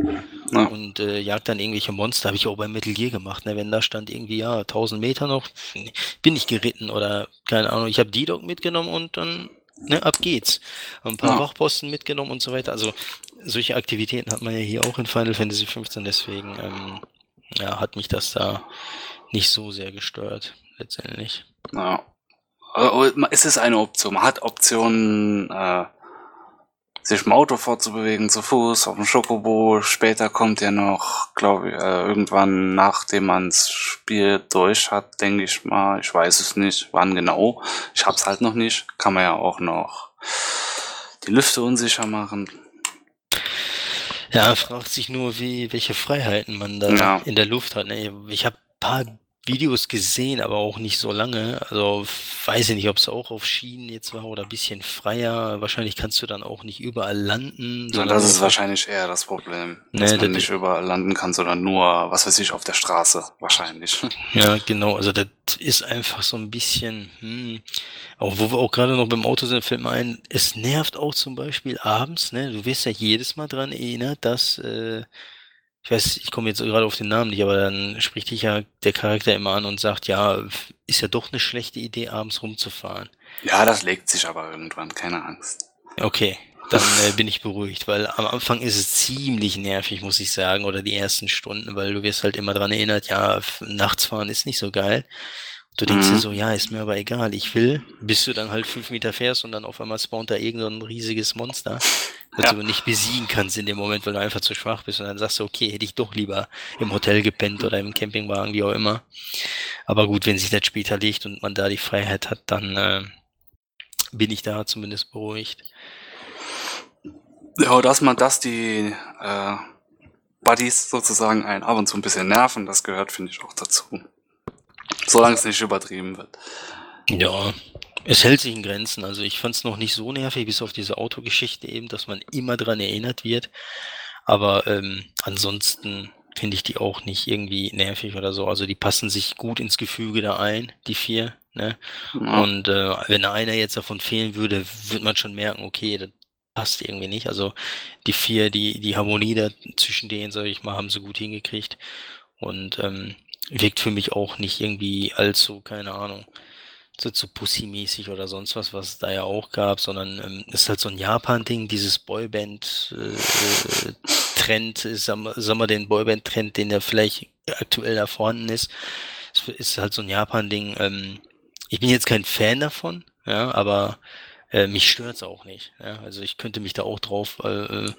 Ja. und äh, jag dann irgendwelche Monster, habe ich auch bei Metal Gear gemacht, ne? wenn da stand irgendwie, ja, 1000 Meter noch, bin ich geritten oder keine Ahnung, ich habe die Dog mitgenommen und dann, ne, ab geht's. Ein paar Ja. Wachposten mitgenommen und so weiter, also solche Aktivitäten hat man ja hier auch in Final Fantasy 15, deswegen, ähm, ja, hat mich das da nicht so sehr gestört, letztendlich. Ja. Also, Es ist eine Option. Man hat Optionen, äh, sich im Auto fortzubewegen, zu Fuß, auf dem Schokobo. Später kommt ja noch, glaube ich, äh, irgendwann, nachdem man's Spiel durch hat, denke ich mal. Ich weiß es nicht, wann genau. Ich hab's halt noch nicht. Kann man ja auch noch die Lüfte unsicher machen. Ja, fragt sich nur, wie, welche Freiheiten man da Ja. in der Luft hat. Ne? Ich habe paar Videos gesehen, aber auch nicht so lange. Also weiß ich nicht, ob es auch auf Schienen jetzt war oder ein bisschen freier. Wahrscheinlich kannst du dann auch nicht überall landen. Ja, das ist wahrscheinlich eher das Problem. Nee, Dass man das- nicht überall landen kann, sondern nur, was weiß ich, auf der Straße. Wahrscheinlich. *laughs* Ja, genau. Also das ist einfach so ein bisschen, hm, auch wo wir auch gerade noch beim Auto sind, fällt mir ein, es nervt auch zum Beispiel abends, ne? Du wirst ja jedes Mal dran erinnert, dass, äh, ich weiß, ich komme jetzt gerade auf den Namen nicht, aber dann spricht dich ja der Charakter immer an und sagt, ja, ist ja doch eine schlechte Idee, abends rumzufahren. Ja, das legt sich aber irgendwann, keine Angst. Okay, dann *laughs* äh, bin ich beruhigt, weil am Anfang ist es ziemlich nervig, muss ich sagen, oder die ersten Stunden, weil du wirst halt immer dran erinnert, ja, nachts fahren ist nicht so geil. Du denkst Mhm. dir so, ja, ist mir aber egal, ich will, bis du dann halt fünf Meter fährst und dann auf einmal spawnt da irgendein riesiges Monster, das Ja. du nicht besiegen kannst in dem Moment, weil du einfach zu schwach bist und dann sagst du, okay, hätte ich doch lieber im Hotel gepennt oder im Campingwagen, wie auch immer. Aber gut, wenn sich das später legt und man da die Freiheit hat, dann äh, bin ich da zumindest beruhigt. Ja, dass man, dass die äh, Buddies sozusagen einen ab und zu ein bisschen nerven, das gehört, finde ich, auch dazu. Solange es nicht übertrieben wird. Ja, es hält sich in Grenzen. Also ich fand es noch nicht so nervig, bis auf diese Autogeschichte eben, dass man immer dran erinnert wird. Aber ähm, ansonsten finde ich die auch nicht irgendwie nervig oder so. Also die passen sich gut ins Gefüge da ein, die vier. Ne? Ja. Und äh, wenn einer jetzt davon fehlen würde, würde man schon merken, okay, das passt irgendwie nicht. Also die vier, die, die Harmonie da zwischen denen, sag ich mal, haben sie gut hingekriegt. Und ähm, wirkt für mich auch nicht irgendwie allzu, keine Ahnung, so zu Pussy-mäßig oder sonst was, was es da ja auch gab, sondern ähm, ist halt so ein Japan-Ding, dieses Boyband-Trend, äh, sagen wir den Boyband-Trend, den ja vielleicht aktuell da vorhanden ist, es ist halt so ein Japan-Ding. Ähm, ich bin jetzt kein Fan davon, ja, aber äh, mich stört's auch nicht. Ja? Also ich könnte mich da auch drauf äh, äh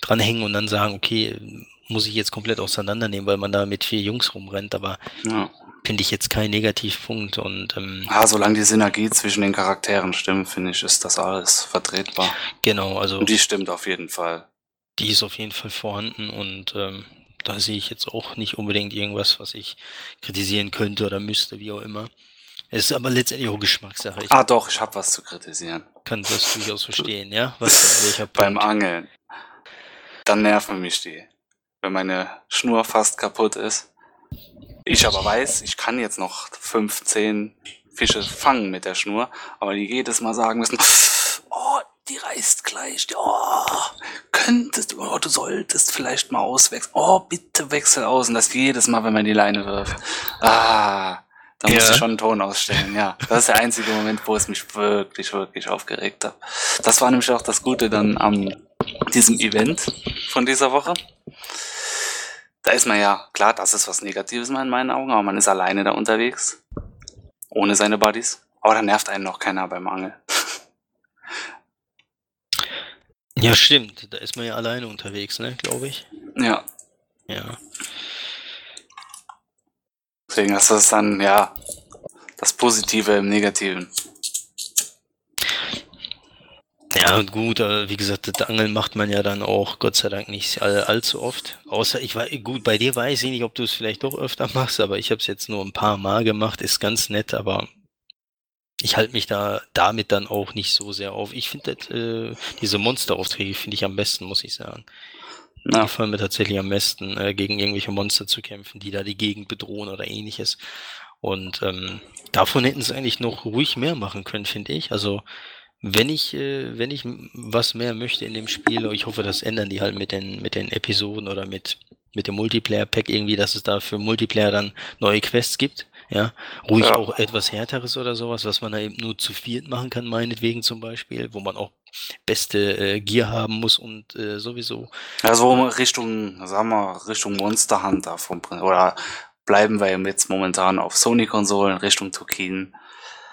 dranhängen und dann sagen, okay, muss ich jetzt komplett auseinandernehmen, weil man da mit vier Jungs rumrennt, aber ja. finde ich jetzt kein Negativpunkt und ähm, ah, solange die Synergie zwischen den Charakteren stimmt, finde ich, ist das alles vertretbar. Genau, also und die stimmt auf jeden Fall. Die ist auf jeden Fall vorhanden und ähm, da sehe ich jetzt auch nicht unbedingt irgendwas, was ich kritisieren könnte oder müsste, wie auch immer. Es ist aber letztendlich auch Geschmackssache. Ich ah doch, ich habe was zu kritisieren. Kann das durchaus verstehen, ja? Was? Beim Angeln. Dann nerven mich die wenn meine Schnur fast kaputt ist. Ich aber weiß, ich kann jetzt noch 15 Fische fangen mit der Schnur, aber die jedes Mal sagen müssen, oh, die reißt gleich, oh, könntest, oh, du solltest vielleicht mal auswechseln, oh, bitte wechsel aus und das jedes Mal, wenn man die Leine wirft. Ah, da muss ich schon einen Ton ausstellen, ja. Das ist der einzige Moment, wo es mich wirklich, wirklich aufgeregt hat. Das war nämlich auch das Gute dann am diesem Event von dieser Woche da ist man ja, klar, das ist was Negatives in meinen Augen, aber man ist alleine da unterwegs. Ohne seine Buddies. Aber da nervt einen noch keiner beim Angeln. Ja, stimmt. Da ist man ja alleine unterwegs, ne, glaube ich. Ja. Ja. Deswegen ist das dann, ja, das Positive im Negativen. Ja, gut, aber wie gesagt, das Angeln macht man ja dann auch Gott sei Dank nicht all, allzu oft. Außer ich war gut, bei dir weiß ich nicht, ob du es vielleicht doch öfter machst, aber ich habe es jetzt nur ein paar Mal gemacht, ist ganz nett, aber ich halte mich da damit dann auch nicht so sehr auf. Ich finde äh, diese Monsteraufträge finde ich am besten, muss ich sagen. Ja. Die gefallen mir tatsächlich am besten, äh, gegen irgendwelche Monster zu kämpfen, die da die Gegend bedrohen oder ähnliches. Und ähm, davon hätten sie eigentlich noch ruhig mehr machen können, finde ich. Also wenn ich, äh, wenn ich was mehr möchte in dem Spiel, ich hoffe, das ändern die halt mit den, mit den Episoden oder mit, mit dem Multiplayer-Pack irgendwie, dass es da für Multiplayer dann neue Quests gibt. Ja, ruhig ja. auch etwas härteres oder sowas, was man da eben nur zu viert machen kann, meinetwegen zum Beispiel, wo man auch beste äh, Gear haben muss und äh, sowieso. Also Richtung, sagen wir, Richtung Monster Hunter vom oder bleiben wir jetzt momentan auf Sony-Konsolen Richtung Tokin.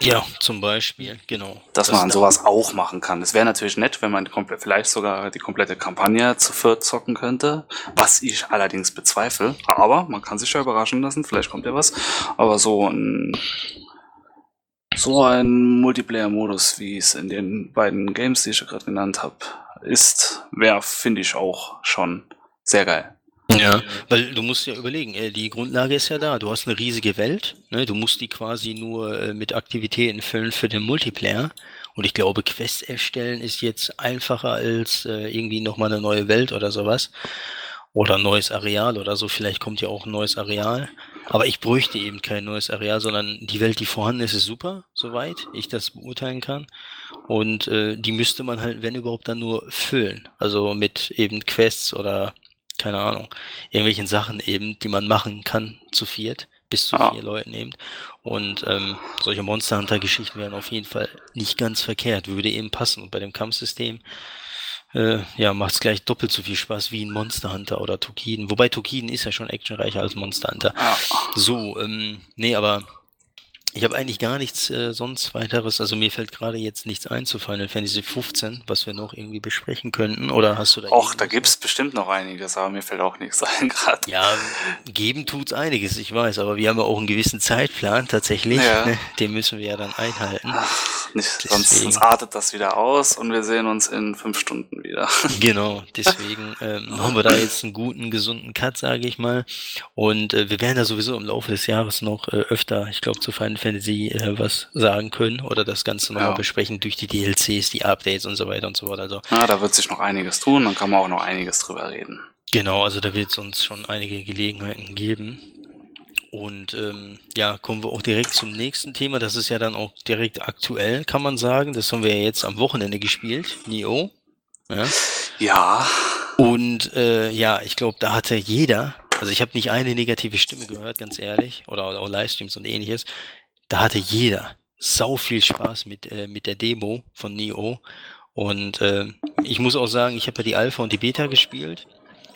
Ja, zum Beispiel, genau. Dass das man sowas auch machen kann. Es wäre natürlich nett, wenn man vielleicht sogar die komplette Kampagne zu viert zocken könnte, was ich allerdings bezweifle. Aber man kann sich ja überraschen lassen, vielleicht kommt ja was. Aber so ein so ein Multiplayer-Modus, wie es in den beiden Games, die ich ja gerade genannt habe, ist, wäre, finde ich, auch schon sehr geil. Ja, weil du musst ja überlegen, äh, die Grundlage ist ja da. Du hast eine riesige Welt, ne? du musst die quasi nur äh, mit Aktivitäten füllen für den Multiplayer. Und ich glaube, Quests erstellen ist jetzt einfacher als äh, irgendwie nochmal eine neue Welt oder sowas. Oder ein neues Areal oder so. Vielleicht kommt ja auch ein neues Areal. Aber ich bräuchte eben kein neues Areal, sondern die Welt, die vorhanden ist, ist super, soweit ich das beurteilen kann. Und äh, die müsste man halt, wenn überhaupt, dann nur füllen. Also mit eben Quests oder keine Ahnung, irgendwelchen Sachen eben, die man machen kann zu viert, bis zu ah. vier Leuten eben. Und ähm, solche Monster Hunter-Geschichten wären auf jeden Fall nicht ganz verkehrt, würde eben passen. Und bei dem Kampfsystem äh, ja, macht es gleich doppelt so viel Spaß wie ein Monster Hunter oder Tokiden. Wobei Tokiden ist ja schon actionreicher als Monster Hunter. Ah. So, ähm, nee, aber ich habe eigentlich gar nichts äh, sonst weiteres. Also mir fällt gerade jetzt nichts ein zu Final Fantasy 15, was wir noch irgendwie besprechen könnten. Oder hast du da? Och, da gibt's bestimmt noch einiges, aber mir fällt auch nichts *laughs* ein gerade. Ja, geben tut's einiges, ich weiß, aber wir haben ja auch einen gewissen Zeitplan tatsächlich. Ja. Ne? *laughs* Den müssen wir ja dann einhalten. Ach, nicht, sonst, sonst, artet das wieder aus und wir sehen uns in fünf Stunden wieder. *laughs* Genau, deswegen ähm, haben wir da jetzt einen guten, gesunden Cut, sage ich mal. Und äh, wir werden da sowieso im Laufe des Jahres noch äh, öfter, ich glaube, zu Final Fantasy äh, was sagen können oder das Ganze nochmal ja. besprechen durch die DLCs, die Updates und so weiter und so fort. Also, ja, da wird sich noch einiges tun, dann kann man auch noch einiges drüber reden. Genau, also da wird es uns schon einige Gelegenheiten geben. Und ähm, ja, kommen wir auch direkt zum nächsten Thema. Das ist ja dann auch direkt aktuell, kann man sagen. Das haben wir ja jetzt am Wochenende gespielt, Nio. Ja. ja. Und äh, ja, ich glaube, da hatte jeder, also ich habe nicht eine negative Stimme gehört, ganz ehrlich, oder, oder auch Livestreams und ähnliches. Da hatte jeder sau viel Spaß mit, äh, mit der Demo von Neo. Und äh, ich muss auch sagen, ich habe ja die Alpha und die Beta gespielt.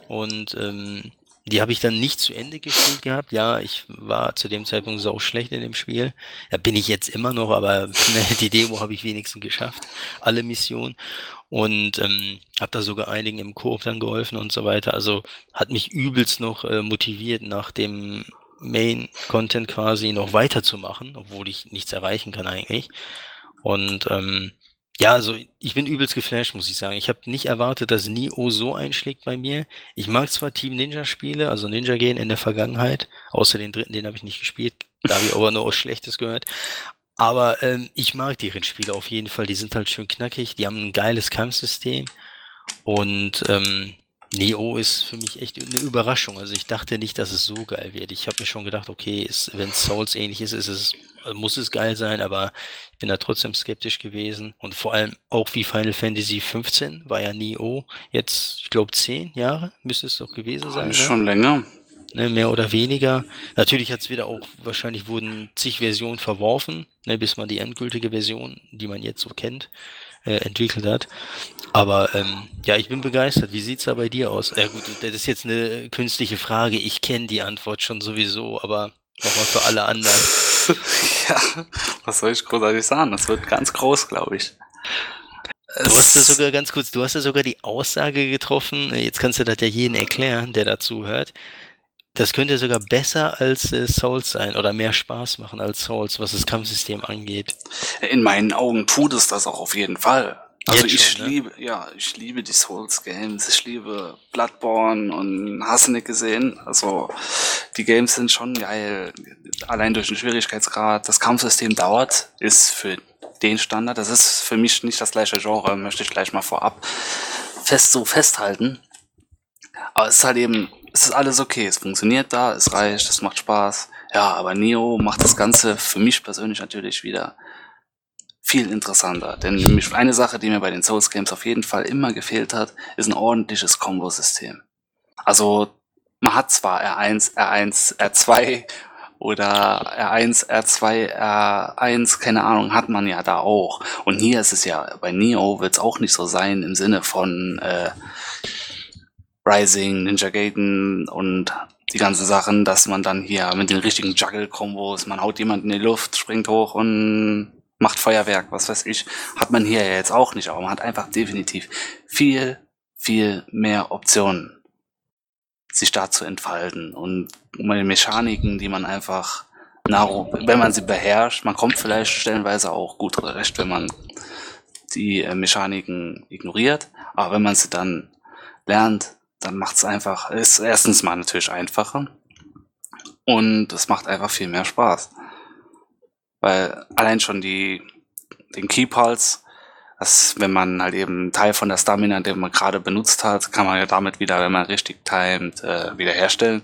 Und ähm, die habe ich dann nicht zu Ende gespielt gehabt. Ja, ich war zu dem Zeitpunkt sau schlecht in dem Spiel. Da bin ich jetzt immer noch, aber ne, *laughs* die Demo habe ich wenigstens geschafft. Alle Missionen. Und ähm, habe da sogar einigen im Koop dann geholfen und so weiter. Also hat mich übelst noch äh, motiviert, nach dem Main-Content quasi noch weiterzumachen, obwohl ich nichts erreichen kann eigentlich. Und ähm, ja, also ich bin übelst geflasht, muss ich sagen. Ich habe nicht erwartet, dass Nio so einschlägt bei mir. Ich mag zwar Team Ninja-Spiele, also Ninja gehen in der Vergangenheit, außer den dritten, den habe ich nicht gespielt. Da habe ich aber nur was Schlechtes gehört. Aber ähm, ich mag deren Spiele auf jeden Fall. Die sind halt schön knackig, die haben ein geiles Kampfsystem. Und ähm, Neo ist für mich echt eine Überraschung. Also ich dachte nicht, dass es so geil wird. Ich habe mir schon gedacht, okay, wenn Souls ähnlich ist, ist es, muss es geil sein, aber ich bin da trotzdem skeptisch gewesen. Und vor allem auch wie Final Fantasy 15 war ja Neo jetzt, ich glaube, zehn Jahre müsste es doch gewesen sein. Ne? Schon länger. Ne, mehr oder weniger. Natürlich hat es wieder auch, wahrscheinlich wurden zig Versionen verworfen, ne, bis man die endgültige Version, die man jetzt so kennt, äh, entwickelt hat. Aber ähm, ja, ich bin begeistert. Wie sieht's da bei dir aus? Ja gut, das ist jetzt eine künstliche Frage. Ich kenne die Antwort schon sowieso, aber nochmal für alle anderen. *laughs* ja, was soll ich großartig sagen? Das wird ganz groß, glaube ich. Du hast ja sogar ganz kurz, du hast ja sogar die Aussage getroffen, jetzt kannst du das ja jeden erklären, der dazu hört, das könnte sogar besser als äh, Souls sein oder mehr Spaß machen als Souls, was das Kampfsystem angeht. In meinen Augen tut es das auch auf jeden Fall. Also Jetzt ich schon, ne? liebe, ja, ich liebe die Souls Games, ich liebe Bloodborne und hast nicht gesehen. Also die Games sind schon geil. Allein durch den Schwierigkeitsgrad. Das Kampfsystem dauert, ist für den Standard. Das ist für mich nicht das gleiche Genre, möchte ich gleich mal vorab fest so festhalten. Aber es ist halt eben es ist alles okay, es funktioniert da, es reicht, es macht Spaß. Ja, aber Neo macht das Ganze für mich persönlich natürlich wieder viel interessanter. Denn eine Sache, die mir bei den Souls Games auf jeden Fall immer gefehlt hat, ist ein ordentliches Kombo-System. Also man hat zwar R1, R1, R2 oder R1, R2, R1, keine Ahnung, hat man ja da auch. Und hier ist es ja, bei Neo wird es auch nicht so sein im Sinne von äh, Rising, Ninja Gaiden und die ganzen Sachen, dass man dann hier mit den richtigen Juggle-Kombos, man haut jemanden in die Luft, springt hoch und macht Feuerwerk, was weiß ich, hat man hier ja jetzt auch nicht, aber man hat einfach definitiv viel, viel mehr Optionen, sich da zu entfalten. Und meine Mechaniken, die man einfach, wenn man sie beherrscht, man kommt vielleicht stellenweise auch gut recht, wenn man die äh, Mechaniken ignoriert, aber wenn man sie dann lernt, dann macht es einfach, ist erstens mal natürlich einfacher und es macht einfach viel mehr Spaß. Weil allein schon die, den Key Pulse, das, wenn man halt eben einen Teil von der Stamina, den man gerade benutzt hat, kann man ja damit wieder, wenn man richtig timet, äh, wiederherstellen.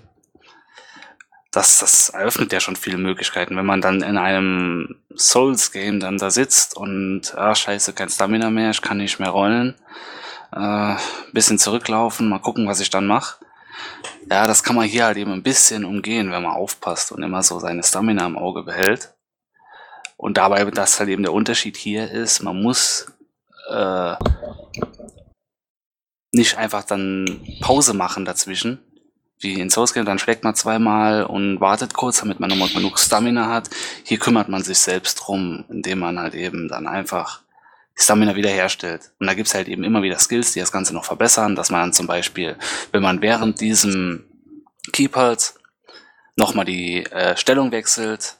Das, das eröffnet ja schon viele Möglichkeiten. Wenn man dann in einem Souls-Game dann da sitzt und, ah, scheiße, kein Stamina mehr, ich kann nicht mehr rollen, äh, bisschen zurücklaufen, mal gucken, was ich dann mache. Ja, das kann man hier halt eben ein bisschen umgehen, wenn man aufpasst und immer so seine Stamina im Auge behält. Und dabei, dass halt eben der Unterschied hier ist, man muss äh, nicht einfach dann Pause machen dazwischen, wie in Source Game, dann schlägt man zweimal und wartet kurz, damit man nochmal genug Stamina hat. Hier kümmert man sich selbst drum, indem man halt eben dann einfach Stamina wiederherstellt. Und da gibt's halt eben immer wieder Skills, die das Ganze noch verbessern, dass man zum Beispiel, wenn man während diesem Keepers nochmal die äh, Stellung wechselt,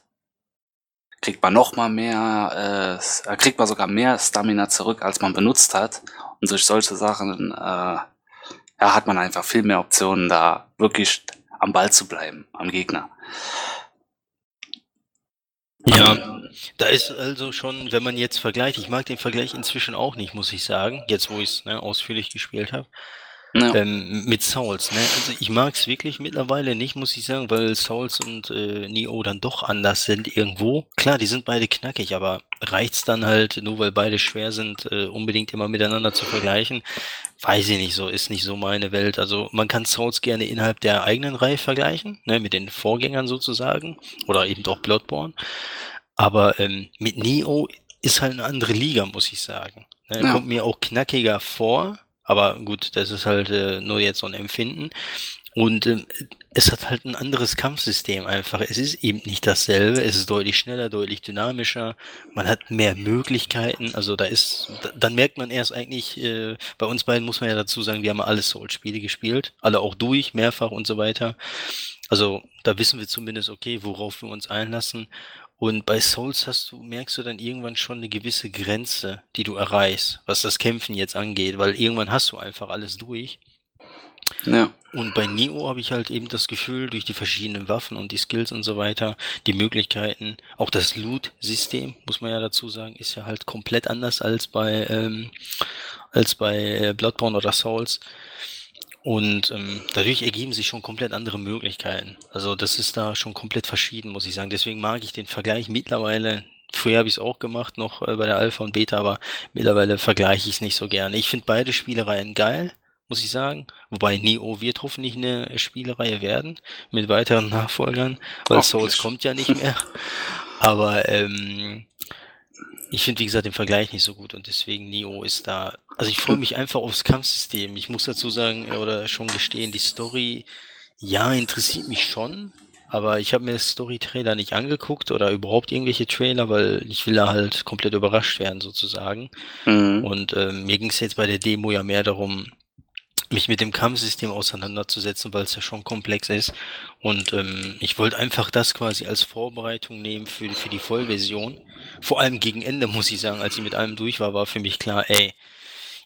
kriegt man nochmal mehr, äh, kriegt man sogar mehr Stamina zurück, als man benutzt hat. Und durch solche Sachen äh, ja, hat man einfach viel mehr Optionen, da wirklich am Ball zu bleiben, am Gegner. Ja, da ist also schon, wenn man jetzt vergleicht, ich mag den Vergleich inzwischen auch nicht, muss ich sagen, jetzt wo ich es ne, ausführlich gespielt habe. Ja. Ähm, mit Souls, ne? Also ich mag es wirklich mittlerweile nicht, muss ich sagen, weil Souls und äh, Neo dann doch anders sind irgendwo. Klar, die sind beide knackig, aber reicht's dann halt, nur weil beide schwer sind, äh, unbedingt immer miteinander zu vergleichen? Weiß ich nicht so, ist nicht so meine Welt. Also man kann Souls gerne innerhalb der eigenen Reihe vergleichen, ne, mit den Vorgängern sozusagen. Oder eben doch Bloodborne. Aber ähm, mit Neo ist halt eine andere Liga, muss ich sagen. Ne, ja. Kommt mir auch knackiger vor, aber gut, das ist halt äh, nur jetzt so ein Empfinden. Und ähm, es hat halt ein anderes Kampfsystem einfach. Es ist eben nicht dasselbe. Es ist deutlich schneller, deutlich dynamischer. Man hat mehr Möglichkeiten. Also da ist, dann merkt man erst eigentlich, äh, bei uns beiden muss man ja dazu sagen, wir haben alle Soul-Spiele gespielt. Alle auch durch, mehrfach und so weiter. Also da wissen wir zumindest, okay, worauf wir uns einlassen. Und bei Souls hast du, merkst du dann irgendwann schon eine gewisse Grenze, die du erreichst, was das Kämpfen jetzt angeht, weil irgendwann hast du einfach alles durch. Ja. Und bei Neo habe ich halt eben das Gefühl, durch die verschiedenen Waffen und die Skills und so weiter, die Möglichkeiten, auch das Loot-System, muss man ja dazu sagen, ist ja halt komplett anders als bei, ähm, als bei äh, Bloodborne oder Souls. Und ähm, dadurch ergeben sich schon komplett andere Möglichkeiten. Also das ist da schon komplett verschieden, muss ich sagen. Deswegen mag ich den Vergleich mittlerweile. Früher habe ich es auch gemacht, noch äh, bei der Alpha und Beta, aber mittlerweile vergleiche ich es nicht so gerne. Ich finde beide Spielereien geil, muss ich sagen. Wobei Neo wird hoffentlich eine Spielereihe werden mit weiteren Nachfolgern, weil Souls kommt ja nicht mehr. *laughs* Aber ähm, ich finde, wie gesagt, den Vergleich nicht so gut und deswegen Neo ist da. Also ich freue mich einfach aufs Kampfsystem. Ich muss dazu sagen oder schon gestehen, die Story, ja, interessiert mich schon, aber ich habe mir das Story-Trailer nicht angeguckt oder überhaupt irgendwelche Trailer, weil ich will da halt komplett überrascht werden sozusagen. Mhm. Und ähm, mir ging es jetzt bei der Demo ja mehr darum, mich mit dem Kampfsystem auseinanderzusetzen, weil es ja schon komplex ist. Und ähm, ich wollte einfach das quasi als Vorbereitung nehmen für, für die Vollversion. Vor allem gegen Ende, *laughs* muss ich sagen, als ich mit allem durch war, war für mich klar, ey,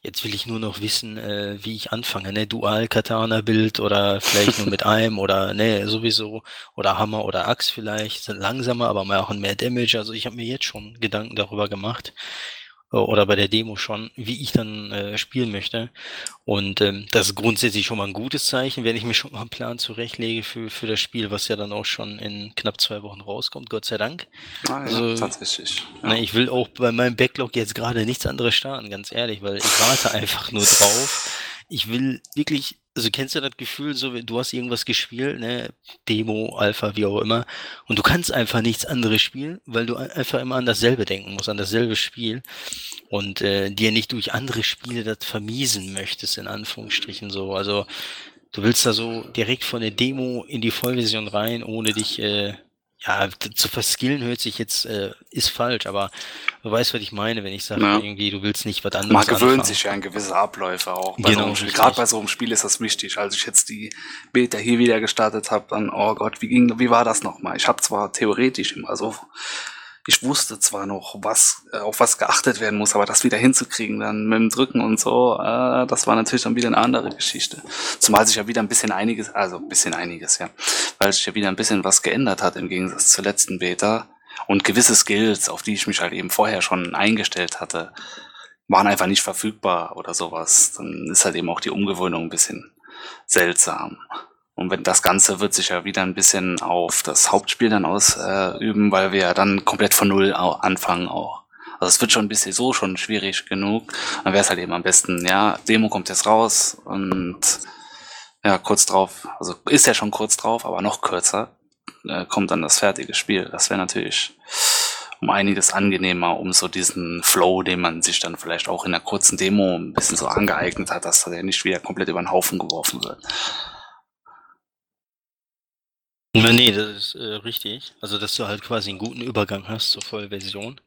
jetzt will ich nur noch wissen, äh, wie ich anfange, ne? Dual-Katana-Bild oder vielleicht nur mit *laughs* einem oder ne, sowieso oder Hammer oder Axt vielleicht, sind langsamer, aber machen mehr Damage. Also ich habe mir jetzt schon Gedanken darüber gemacht oder bei der Demo schon, wie ich dann äh, spielen möchte. Und ähm, das ist grundsätzlich schon mal ein gutes Zeichen, wenn ich mir schon mal einen Plan zurechtlege für, für das Spiel, was ja dann auch schon in knapp zwei Wochen rauskommt, Gott sei Dank. Ah, ja, also, tatsächlich. Ja. Ne, ich will auch bei meinem Backlog jetzt gerade nichts anderes starten, ganz ehrlich, weil ich warte *laughs* einfach nur drauf. Ich will wirklich also kennst du das Gefühl, so du hast irgendwas gespielt, ne, Demo, Alpha, wie auch immer, und du kannst einfach nichts anderes spielen, weil du einfach immer an dasselbe denken musst, an dasselbe Spiel. Und äh, dir nicht durch andere Spiele das vermiesen möchtest, in Anführungsstrichen so. Also du willst da so direkt von der Demo in die Vollversion rein, ohne dich äh, ja, zu verskillen hört sich jetzt, äh, ist falsch, aber du weißt, was ich meine, wenn ich sage, ja. irgendwie, du willst nicht was anderes Man gewöhnt anfangen. sich ja an gewisse Abläufe auch. Bei genau, so Gerade bei so einem Spiel ist das wichtig. Als ich jetzt die Beta hier wieder gestartet habe, dann, oh Gott, wie ging, wie war das nochmal? Ich habe zwar theoretisch immer so ich wusste zwar noch, was, äh, auf was geachtet werden muss, aber das wieder hinzukriegen, dann mit dem Drücken und so, äh, das war natürlich dann wieder eine andere Geschichte. Zumal sich ja wieder ein bisschen einiges, also ein bisschen einiges, ja, weil sich ja wieder ein bisschen was geändert hat im Gegensatz zur letzten Beta. Und gewisse Skills, auf die ich mich halt eben vorher schon eingestellt hatte, waren einfach nicht verfügbar oder sowas. Dann ist halt eben auch die Umgewöhnung ein bisschen seltsam. Und wenn das Ganze wird sich ja wieder ein bisschen auf das Hauptspiel dann ausüben, weil wir ja dann komplett von Null anfangen auch. Also es wird schon ein bisschen so schon schwierig genug. Dann wäre es halt eben am besten, ja, Demo kommt jetzt raus und ja, kurz drauf, also ist ja schon kurz drauf, aber noch kürzer, äh, kommt dann das fertige Spiel. Das wäre natürlich um einiges angenehmer, um so diesen Flow, den man sich dann vielleicht auch in der kurzen Demo ein bisschen so angeeignet hat, dass der nicht wieder komplett über den Haufen geworfen wird. Nee, das ist äh, richtig. Also, dass du halt quasi einen guten Übergang hast zur Vollversion.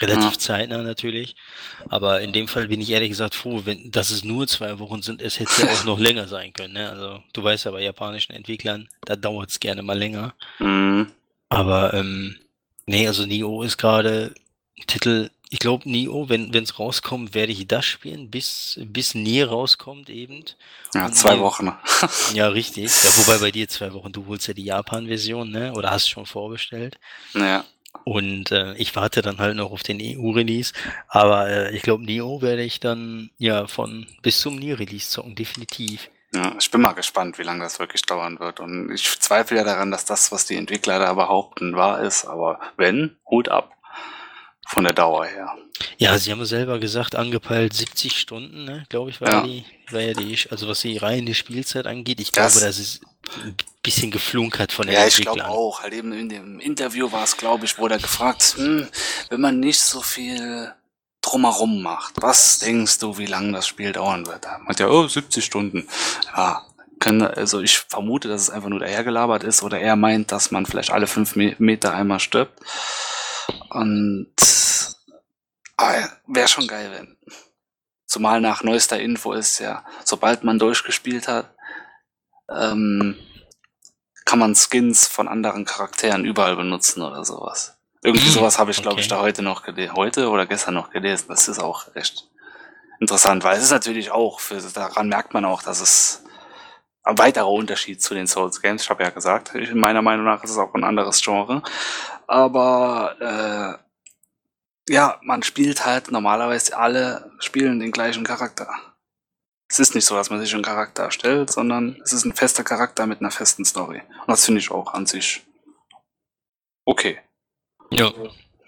Relativ ja. zeitnah natürlich. Aber in dem Fall bin ich ehrlich gesagt froh, wenn, dass es nur zwei Wochen sind. Es hätte ja auch noch länger sein können. Ne? Also, du weißt ja bei japanischen Entwicklern, da dauert es gerne mal länger. Mhm. Aber, ähm, nee, also Nio ist gerade Titel, ich glaube, Nio, wenn es rauskommt, werde ich das spielen, bis, bis Nier rauskommt eben. Ja, Und zwei Wochen. *laughs* ja, richtig. Ja, wobei bei dir zwei Wochen, du holst ja die Japan-Version, ne? Oder hast schon vorbestellt. Ja. Und äh, ich warte dann halt noch auf den EU-Release. Aber äh, ich glaube, Neo werde ich dann ja von bis zum Neo-Release zocken, definitiv. Ja, ich bin mal gespannt, wie lange das wirklich dauern wird. Und ich zweifle ja daran, dass das, was die Entwickler da behaupten, wahr ist. Aber wenn, Hut ab. Von der Dauer her. Ja, sie haben ja selber gesagt, angepeilt 70 Stunden, ne, glaube ich, war Ja. die, war ja die, also was die reine Spielzeit angeht. Ich Das- glaube, das ist ein bisschen geflunkert von den Ja, ich glaube auch. Halt eben in dem Interview war es, glaube ich, wurde er gefragt, hm, wenn man nicht so viel drumherum macht, was denkst du, wie lange das Spiel dauern wird? Er meint ja, oh, 70 Stunden. Ja, kann, also ich vermute, dass es einfach nur dahergelabert ist oder er meint, dass man vielleicht alle fünf Me Meter einmal stirbt. Und wäre schon geil, wenn. Zumal nach neuester Info ist ja, sobald man durchgespielt hat, ähm, kann man Skins von anderen Charakteren überall benutzen oder sowas. Irgendwie Hm, sowas habe ich, glaube ich, okay. da heute noch gelesen, heute oder gestern noch gelesen. Das ist auch recht interessant, weil es ist natürlich auch, für, daran merkt man auch, dass es ein weiterer Unterschied zu den Souls Games. Ich habe ja gesagt, ich, meiner Meinung nach ist es auch ein anderes Genre. Aber äh, ja, man spielt halt normalerweise alle spielen den gleichen Charakter. Es ist nicht so, dass man sich einen Charakter erstellt, sondern es ist ein fester Charakter mit einer festen Story. Und das finde ich auch an sich okay. Ja,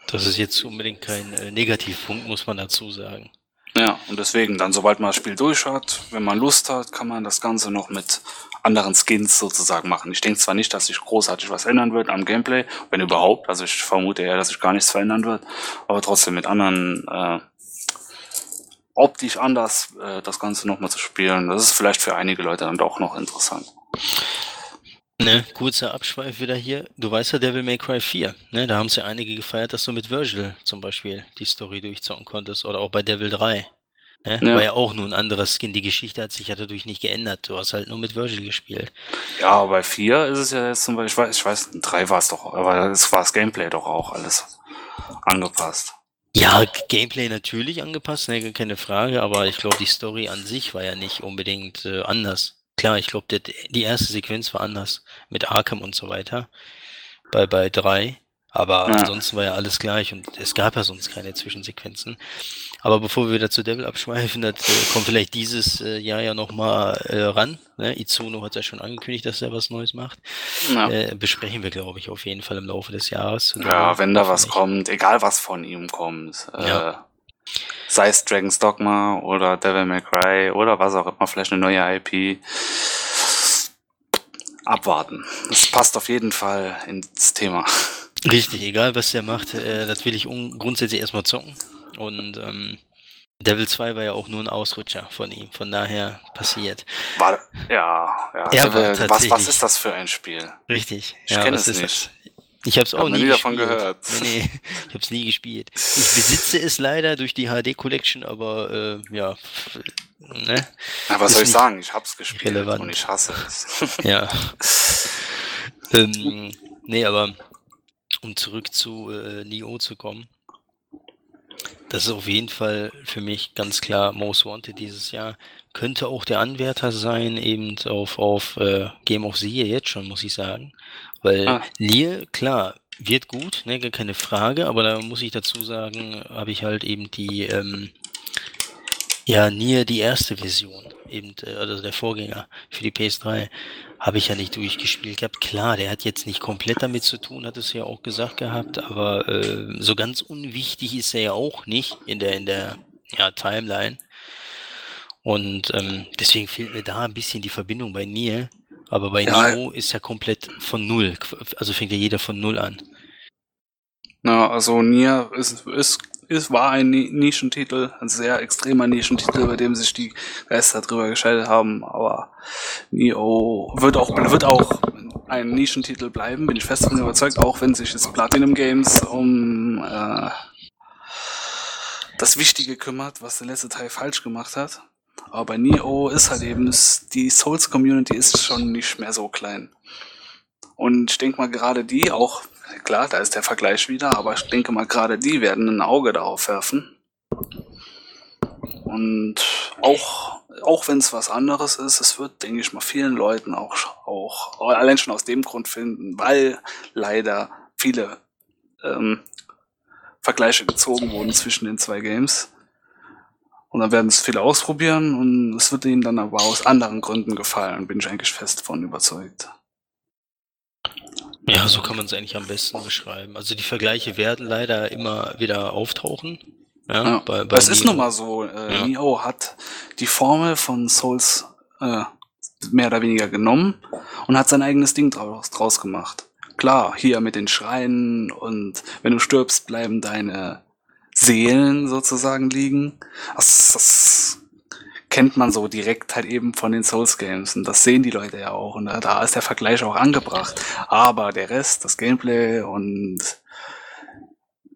das ist jetzt unbedingt kein äh, Negativpunkt, muss man dazu sagen. Ja, und deswegen dann, sobald man das Spiel durch hat, wenn man Lust hat, kann man das Ganze noch mit anderen Skins sozusagen machen. Ich denke zwar nicht, dass sich großartig was ändern wird am Gameplay, wenn überhaupt, also ich vermute eher, dass sich gar nichts verändern wird, aber trotzdem mit anderen äh, optisch anders äh, das Ganze nochmal zu spielen, das ist vielleicht für einige Leute dann doch noch interessant. Ne, kurzer Abschweif wieder hier. Du weißt ja Devil May Cry 4, ne? Da haben es ja einige gefeiert, dass du mit Virgil zum Beispiel die Story durchzocken konntest. Oder auch bei Devil 3. Ne? Ja. War ja auch nur ein anderer Skin. Die Geschichte hat sich ja dadurch nicht geändert. Du hast halt nur mit Virgil gespielt. Ja, aber bei 4 ist es ja jetzt zum Beispiel, ich weiß, ich weiß, in 3 war es doch, aber es war das Gameplay doch auch alles angepasst. Ja, Gameplay natürlich angepasst, ne, keine Frage, aber ich glaube, die Story an sich war ja nicht unbedingt äh, anders. Klar, ich glaube, die erste Sequenz war anders mit Arkham und so weiter bei bei drei, aber Ja. ansonsten war ja alles gleich und es gab ja sonst keine Zwischensequenzen. Aber bevor wir wieder zu Devil abschweifen, das äh, kommt vielleicht dieses äh, Jahr ja nochmal äh, ran. Ne? Izuno hat ja schon angekündigt, dass er was Neues macht. Ja. Äh, besprechen wir, glaube ich, auf jeden Fall im Laufe des Jahres. Ja, wenn da was kommt, egal was von ihm kommt, Ja. äh, sei es Dragon's Dogma oder Devil May Cry oder was auch immer, vielleicht eine neue IP, abwarten. Das passt auf jeden Fall ins Thema. Richtig, egal was der macht, äh, das will ich un- grundsätzlich erstmal zocken. Und ähm, Devil 2 war ja auch nur ein Ausrutscher von ihm, von daher passiert. War, ja, ja. Er Devil- war was, was tatsächlich- ist das für ein Spiel? Richtig. Ich kenn was es ist nicht. das? Ich habe es Hab auch nie nie davon gehört. Nee, nee, ich habe es nie gespielt. Ich *laughs* besitze es leider durch die HD Collection, aber äh, ja, ne? Na, was Ist soll ich sagen? Ich hab's gespielt relevant. und ich hasse es. Ja. *laughs* ähm, nee, aber um zurück zu äh, Neo zu kommen. Das ist auf jeden Fall für mich ganz klar Most Wanted dieses Jahr. Könnte auch der Anwärter sein, eben auf, auf äh, Game of the Year jetzt schon, muss ich sagen. Weil Ah. Nier, klar, wird gut, ne, gar keine Frage, aber da muss ich dazu sagen, habe ich halt eben die, ähm, ja, Nier die erste Version, eben, äh, also der Vorgänger für die PS3, habe ich ja nicht durchgespielt gehabt. Klar, der hat jetzt nicht komplett damit zu tun, hat es ja auch gesagt gehabt, aber äh, so ganz unwichtig ist er ja auch nicht in der, in der ja, Timeline. Und ähm, deswegen fehlt mir da ein bisschen die Verbindung bei Nier. Aber bei Ja. Neo ist ja komplett von null. Also fängt ja jeder von null an. Na, also Nier ist, ist, ist, war ein Ni- Nischentitel, ein sehr extremer Nischentitel, bei dem sich die Geister drüber gescheitert haben, aber Neo wird auch, wird auch ein Nischentitel bleiben, bin ich fest davon überzeugt, auch wenn sich jetzt Platinum Games um äh, das Wichtige kümmert, was der letzte Teil falsch gemacht hat. Aber bei Neo ist halt eben, die Souls-Community ist schon nicht mehr so klein. Und ich denke mal, gerade die auch, klar, da ist der Vergleich wieder, aber ich denke mal, gerade die werden ein Auge darauf werfen. Und auch, auch wenn es was anderes ist, es wird, denke ich mal, vielen Leuten auch, auch allein schon aus dem Grund finden, weil leider viele ähm, Vergleiche gezogen wurden zwischen den zwei Games. Und dann werden es viele ausprobieren und es wird ihnen dann aber aus anderen Gründen gefallen, bin ich eigentlich fest von überzeugt. Ja, so kann man es eigentlich am besten beschreiben. Also die Vergleiche werden leider immer wieder auftauchen. Ja, ja. Bei, bei es ist nun mal so, äh, ja. Neo hat die Formel von Souls äh, mehr oder weniger genommen und hat sein eigenes Ding draus, draus gemacht. Klar, hier mit den Schreien und wenn du stirbst, bleiben deine Seelen sozusagen liegen. Das, das kennt man so direkt halt eben von den Souls Games und das sehen die Leute ja auch und da ist der Vergleich auch angebracht. Aber der Rest, das Gameplay und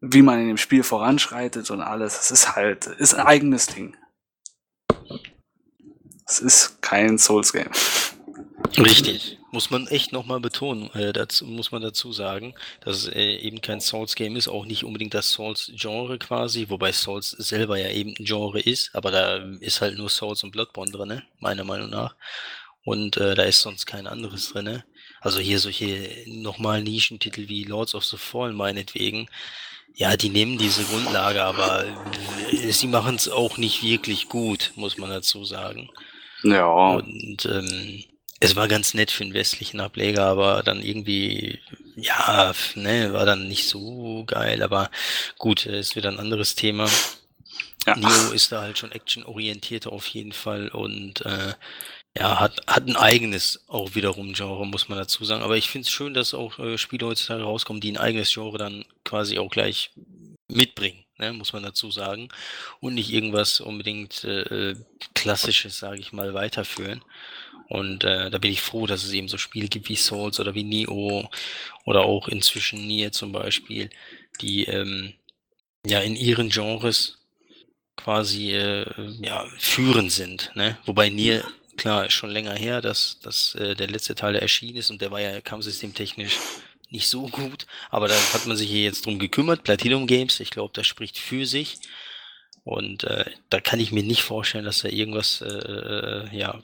wie man in dem Spiel voranschreitet und alles, das ist halt, ist ein eigenes Ding. Es ist kein Souls Game. Richtig. Muss man echt nochmal betonen, äh, dazu muss man dazu sagen, dass es äh, eben kein Souls-Game ist, auch nicht unbedingt das Souls-Genre quasi, wobei Souls selber ja eben ein Genre ist, aber da ist halt nur Souls und Bloodborne drin, meiner Meinung nach. Und äh, da ist sonst kein anderes drin. Also hier solche nochmal Nischentitel wie Lords of the Fallen meinetwegen. Ja, die nehmen diese Grundlage, aber sie machen es auch nicht wirklich gut, muss man dazu sagen. Ja. Und ähm, es war ganz nett für den westlichen Ableger, aber dann irgendwie, ja, ne, war dann nicht so geil, aber gut, ist wieder ein anderes Thema. Ja. Neo ist da halt schon actionorientierter auf jeden Fall und äh, ja, hat, hat ein eigenes auch wiederum Genre, muss man dazu sagen. Aber ich finde es schön, dass auch äh, Spiele heutzutage rauskommen, die ein eigenes Genre dann quasi auch gleich mitbringen, ne, muss man dazu sagen. Und nicht irgendwas unbedingt äh, Klassisches, sage ich mal, weiterführen. Und äh, da bin ich froh, dass es eben so Spiele gibt wie Souls oder wie Neo oder auch inzwischen Nier zum Beispiel, die ähm, ja in ihren Genres quasi äh, ja, führend sind. Ne? Wobei Nier, klar, ist schon länger her, dass, dass äh, der letzte Teil erschienen ist und der war ja kampfsystemtechnisch nicht so gut, aber da hat man sich hier jetzt drum gekümmert. Platinum Games, ich glaube, das spricht für sich. Und äh, da kann ich mir nicht vorstellen, dass da irgendwas, äh, äh ja,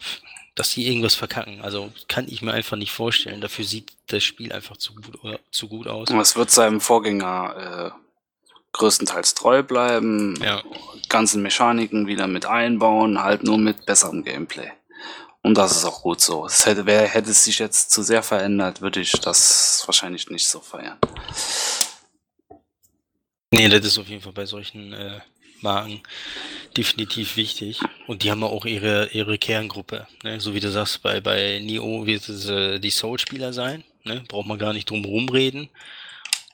dass sie irgendwas verkacken. Also kann ich mir einfach nicht vorstellen. Dafür sieht das Spiel einfach zu gut, oder, zu gut aus. Es wird seinem Vorgänger äh, größtenteils treu bleiben. Ja. Ganzen Mechaniken wieder mit einbauen, halt nur mit besserem Gameplay. Und das ist auch gut so. Es hätte, wer, hätte es sich jetzt zu sehr verändert, würde ich das wahrscheinlich nicht so feiern. Nee, das ist auf jeden Fall bei solchen äh, Marken definitiv wichtig. Und die haben auch ihre, ihre Kerngruppe. Ne? So wie du sagst, bei, bei Neo wird es äh, die Soul-Spieler sein. Ne? Braucht man gar nicht drum rumreden.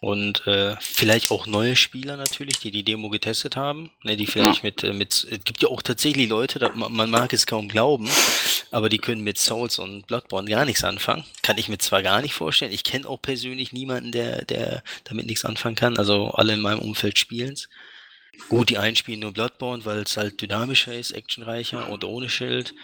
Und äh, vielleicht auch neue Spieler natürlich, die die Demo getestet haben, ne, die vielleicht mit, äh, mit, es gibt ja auch tatsächlich Leute, da, man mag es kaum glauben, aber die können mit Souls und Bloodborne gar nichts anfangen. Kann ich mir zwar gar nicht vorstellen, ich kenne auch persönlich niemanden, der, der damit nichts anfangen kann, also alle in meinem Umfeld spielen's. Gut, die einen spielen nur Bloodborne, weil es halt dynamischer ist, actionreicher und ohne Schild.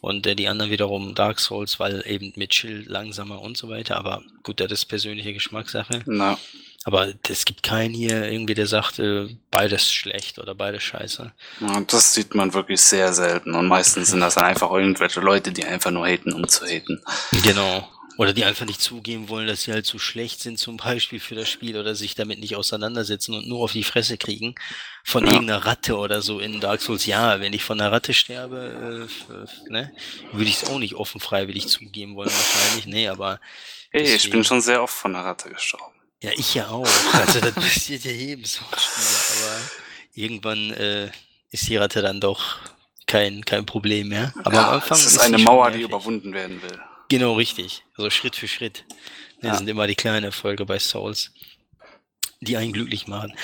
Und äh, die anderen wiederum Dark Souls, weil eben mit Schild langsamer und so weiter. Aber gut, das ist persönliche Geschmackssache. Na. Aber es gibt keinen hier irgendwie, der sagt, äh, beides schlecht oder beides scheiße. Ja, das sieht man wirklich sehr selten. Und meistens sind das dann einfach irgendwelche Leute, die einfach nur haten, um zu haten. Genau. Oder die einfach nicht zugeben wollen, dass sie halt zu schlecht sind, zum Beispiel für das Spiel oder sich damit nicht auseinandersetzen und nur auf die Fresse kriegen von ja. irgendeiner Ratte oder so in Dark Souls. Ja, wenn ich von einer Ratte sterbe, äh, ne, würde ich es auch nicht offen freiwillig zugeben wollen, wahrscheinlich. Nee, aber. Hey, deswegen, ich bin schon sehr oft von einer Ratte gestorben. Ja, ich ja auch. Also das passiert ja jedem so aber irgendwann äh, ist die Ratte dann doch kein, kein Problem mehr. Aber ja, am Anfang es ist, ist eine Mauer, die überwunden werden will. Genau, richtig. Also Schritt für Schritt. Das ja. sind immer die kleinen Erfolge bei Souls, die einen glücklich machen.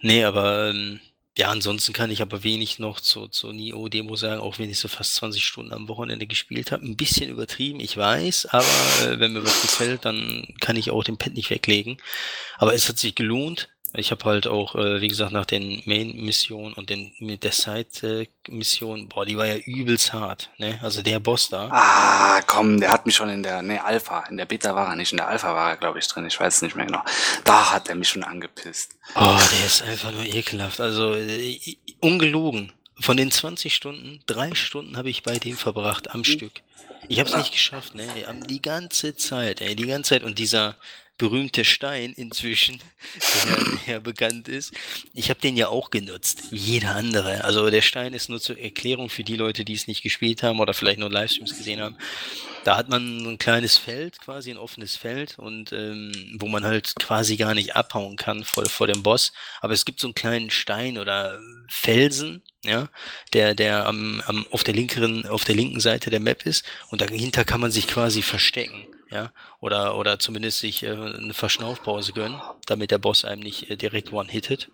Nee, aber ähm, ja, ansonsten kann ich aber wenig noch zur, zur Nio-Demo sagen, auch wenn ich so fast 20 Stunden am Wochenende gespielt habe. Ein bisschen übertrieben, ich weiß, aber äh, wenn mir was gefällt, dann kann ich auch den Pad nicht weglegen. Aber es hat sich gelohnt. Ich habe halt auch, äh, wie gesagt, nach den Main-Missionen und den mit der Side-Mission, boah, die war ja übelst hart, ne? Also der Boss da. Ah, komm, der hat mich schon in der, ne, Alpha, in der Beta war er nicht, in der Alpha war er, glaube ich, drin, ich weiß es nicht mehr genau. Da hat er mich schon angepisst. Oh, der ist einfach nur ekelhaft. Also, äh, ungelogen. von den 20 Stunden, drei Stunden habe ich bei dem verbracht am Stück. Ich habe es nicht geschafft, ne? Die ganze Zeit, ey, die ganze Zeit. Und dieser berühmte Stein inzwischen, der, der *laughs* bekannt ist, ich habe den ja auch genutzt, wie jeder andere. Also der Stein ist nur zur Erklärung für die Leute, die es nicht gespielt haben oder vielleicht nur Livestreams gesehen haben. Da hat man ein kleines Feld, quasi ein offenes Feld und ähm, wo man halt quasi gar nicht abhauen kann vor, vor dem Boss. Aber es gibt so einen kleinen Stein oder Felsen, ja, der, der am, am, auf der linkeren, auf der linken Seite der Map ist und dahinter kann man sich quasi verstecken, ja, oder, oder zumindest sich äh, eine Verschnaufpause gönnen, damit der Boss einem nicht äh, direkt one-hittet.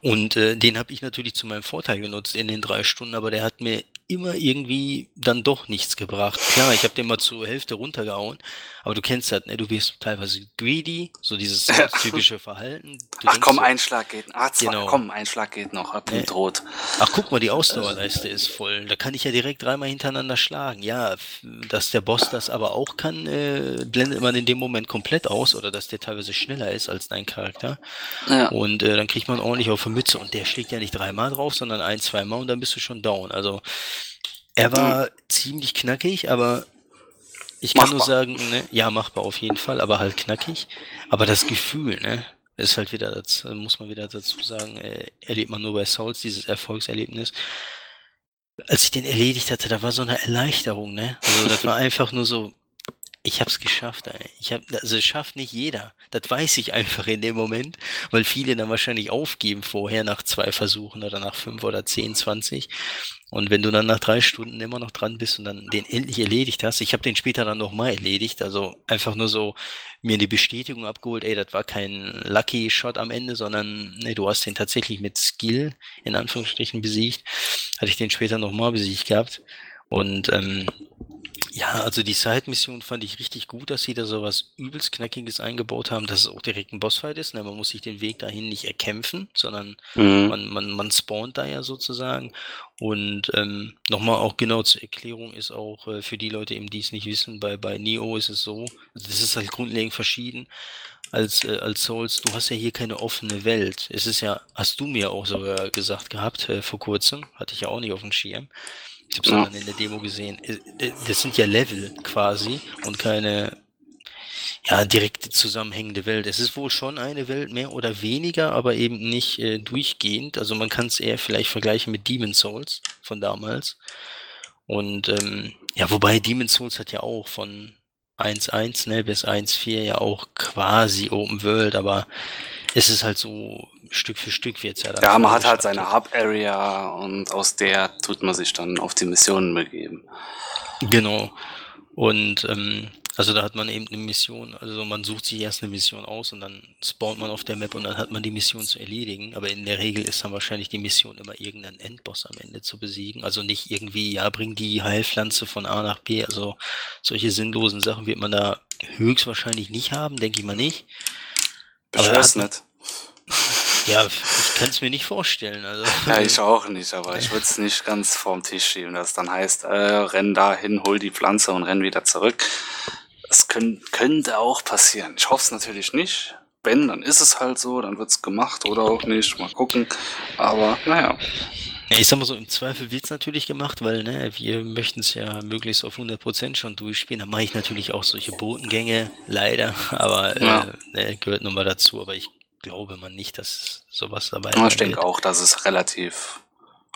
Und äh, den habe ich natürlich zu meinem Vorteil genutzt in den drei Stunden, aber der hat mir immer irgendwie dann doch nichts gebracht. Klar, ich habe den mal zur Hälfte runtergehauen, aber du kennst das, ne? Du wirst teilweise greedy, so dieses *laughs* typische Verhalten. Du Ach komm, so, Einschlag geht. Ah, zwei, genau. komm, Einschlag geht noch, hab äh, rot. Ach guck mal, die Ausdauerleiste ist voll. Da kann ich ja direkt dreimal hintereinander schlagen. Ja, dass der Boss das aber auch kann, äh, blendet man in dem Moment komplett aus oder dass der teilweise schneller ist als dein Charakter. Ja. Und äh, dann kriegt man ordentlich auf die Mütze und der schlägt ja nicht dreimal drauf, sondern ein, zweimal und dann bist du schon down. Also er war mhm. ziemlich knackig, aber ich kann machbar. nur sagen, ne, ja, machbar auf jeden Fall, aber halt knackig. Aber das Gefühl, ne, ist halt wieder, das muss man wieder dazu sagen, äh, erlebt man nur bei Souls, dieses Erfolgserlebnis. Als ich den erledigt hatte, da war so eine Erleichterung, ne? Also das war *laughs* einfach nur so, ich hab's geschafft, ey. Ich hab, also es schafft nicht jeder. Das weiß ich einfach in dem Moment, weil viele dann wahrscheinlich aufgeben vorher nach zwei Versuchen oder nach fünf oder zehn, zwanzig. Und wenn du dann nach drei Stunden immer noch dran bist und dann den endlich erledigt hast, ich habe den später dann nochmal erledigt, also einfach nur so mir die Bestätigung abgeholt, ey, das war kein Lucky Shot am Ende, sondern nee, du hast den tatsächlich mit Skill in Anführungsstrichen besiegt. Hatte ich den später nochmal besiegt gehabt. Und ähm, ja, also die Side-Mission fand ich richtig gut, dass sie da so was übelst Knackiges eingebaut haben, dass es auch direkt ein Bossfight ist. Ne? Man muss sich den Weg dahin nicht erkämpfen, sondern mhm. man, man, man spawnt da ja sozusagen. Und ähm, nochmal auch genau zur Erklärung ist auch äh, für die Leute eben, die es nicht wissen, bei, bei Neo ist es so, das ist halt grundlegend verschieden als, äh, als Souls, du hast ja hier keine offene Welt. Es ist ja, hast du mir auch sogar gesagt gehabt, äh, vor kurzem, hatte ich ja auch nicht auf dem Schirm. Ich habe es ja. dann in der Demo gesehen. Äh, das sind ja Level quasi und keine ja, direkte zusammenhängende Welt. Es ist wohl schon eine Welt mehr oder weniger, aber eben nicht äh, durchgehend. Also man kann es eher vielleicht vergleichen mit Demon Souls von damals. Und ähm, ja, wobei Demon Souls hat ja auch von 1.1 ne, bis 1.4 ja auch quasi Open World, aber es ist halt so Stück für Stück wird es ja dann. Ja, man hat halt seine Hub-Area und aus der tut man sich dann auf die Missionen begeben. Genau. Und ähm, also da hat man eben eine Mission, also man sucht sich erst eine Mission aus und dann spawnt man auf der Map und dann hat man die Mission zu erledigen. Aber in der Regel ist dann wahrscheinlich die Mission immer irgendeinen Endboss am Ende zu besiegen. Also nicht irgendwie, ja, bring die Heilpflanze von A nach B. Also solche sinnlosen Sachen wird man da höchstwahrscheinlich nicht haben, denke ich mal nicht. Ich weiß nicht. *laughs* Ja, ich kann es mir nicht vorstellen. Also. Ja, ich auch nicht, aber ich würde es nicht ganz vorm Tisch schieben, dass dann heißt, äh, renn da hin, hol die Pflanze und renn wieder zurück. Das können, könnte auch passieren. Ich hoffe es natürlich nicht. Wenn, dann ist es halt so, dann wird es gemacht oder auch nicht. Mal gucken. Aber naja. Ja, ich sag mal so, im Zweifel wird es natürlich gemacht, weil ne, wir möchten es ja möglichst auf 100% schon durchspielen. Da mache ich natürlich auch solche Botengänge, leider, aber ja. äh, ne, gehört nun mal dazu. Aber ich glaube man nicht, dass sowas dabei ist. Ich denke auch, dass es relativ,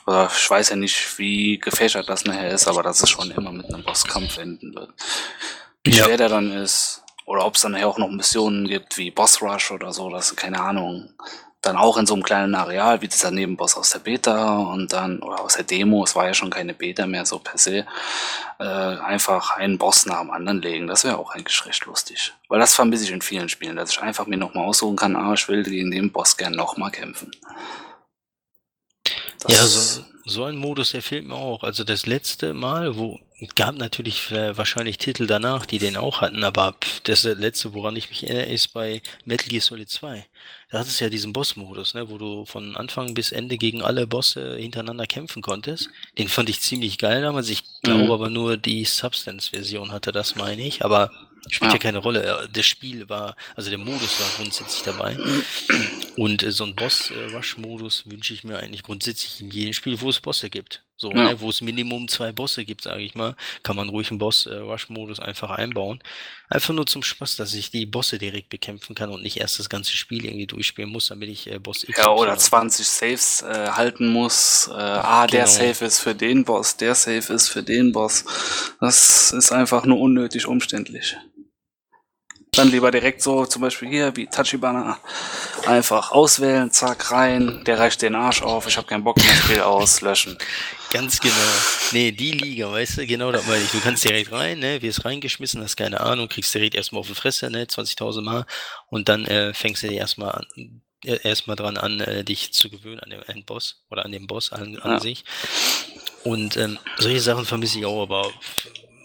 oder ich weiß ja nicht, wie gefächert das nachher ist, aber dass es schon immer mit einem Bosskampf enden wird. Wie ja. schwer der dann ist, oder ob es dann nachher auch noch Missionen gibt, wie Boss Rush oder so, das keine Ahnung dann auch in so einem kleinen Areal wie dieser Nebenboss aus der Beta und dann, oder aus der Demo, es war ja schon keine Beta mehr so per se, äh, einfach einen Boss nach dem anderen legen. Das wäre auch eigentlich recht lustig. Weil das vermisse ich in vielen Spielen, dass ich einfach mir nochmal aussuchen kann, ah, ich will gegen den Boss gern nochmal kämpfen. Das ja, so, so ein Modus, der fehlt mir auch. Also das letzte Mal, wo gab natürlich äh, wahrscheinlich Titel danach, die den auch hatten, aber das letzte, woran ich mich erinnere, ist bei Metal Gear Solid 2. Da hat es ja diesen Boss-Modus, ne, wo du von Anfang bis Ende gegen alle Bosse hintereinander kämpfen konntest. Den fand ich ziemlich geil damals. Ich glaube mhm. aber nur die Substance-Version hatte das, meine ich. Aber Spielt ja. ja keine Rolle. Das Spiel war, also der Modus war grundsätzlich dabei. Und äh, so ein Boss-Rush-Modus wünsche ich mir eigentlich grundsätzlich in jedem Spiel, wo es Bosse gibt. So, ja. ne, wo es Minimum zwei Bosse gibt, sage ich mal, kann man ruhig einen Boss-Rush-Modus einfach einbauen. Einfach nur zum Spaß, dass ich die Bosse direkt bekämpfen kann und nicht erst das ganze Spiel irgendwie durchspielen muss, damit ich äh, Boss X Ja, oder 20 Saves äh, halten muss. Äh, ah, der genau. Save ist für den Boss, der Save ist für den Boss. Das ist einfach nur unnötig umständlich. Dann lieber direkt so, zum Beispiel hier, wie Tachibana, einfach auswählen, zack, rein, der reicht den Arsch auf, ich habe keinen Bock mehr, Spiel aus, löschen. Ganz genau. Nee, die Liga, weißt du, genau das meine ich. Du kannst direkt rein, ne, wirst reingeschmissen, hast keine Ahnung, kriegst direkt erstmal auf die Fresse, ne, 20.000 Mal und dann äh, fängst du dir erstmal an, äh, erstmal dran an, äh, dich zu gewöhnen an den Endboss oder an den Boss an, an ja. sich. Und ähm, solche Sachen vermisse ich auch, aber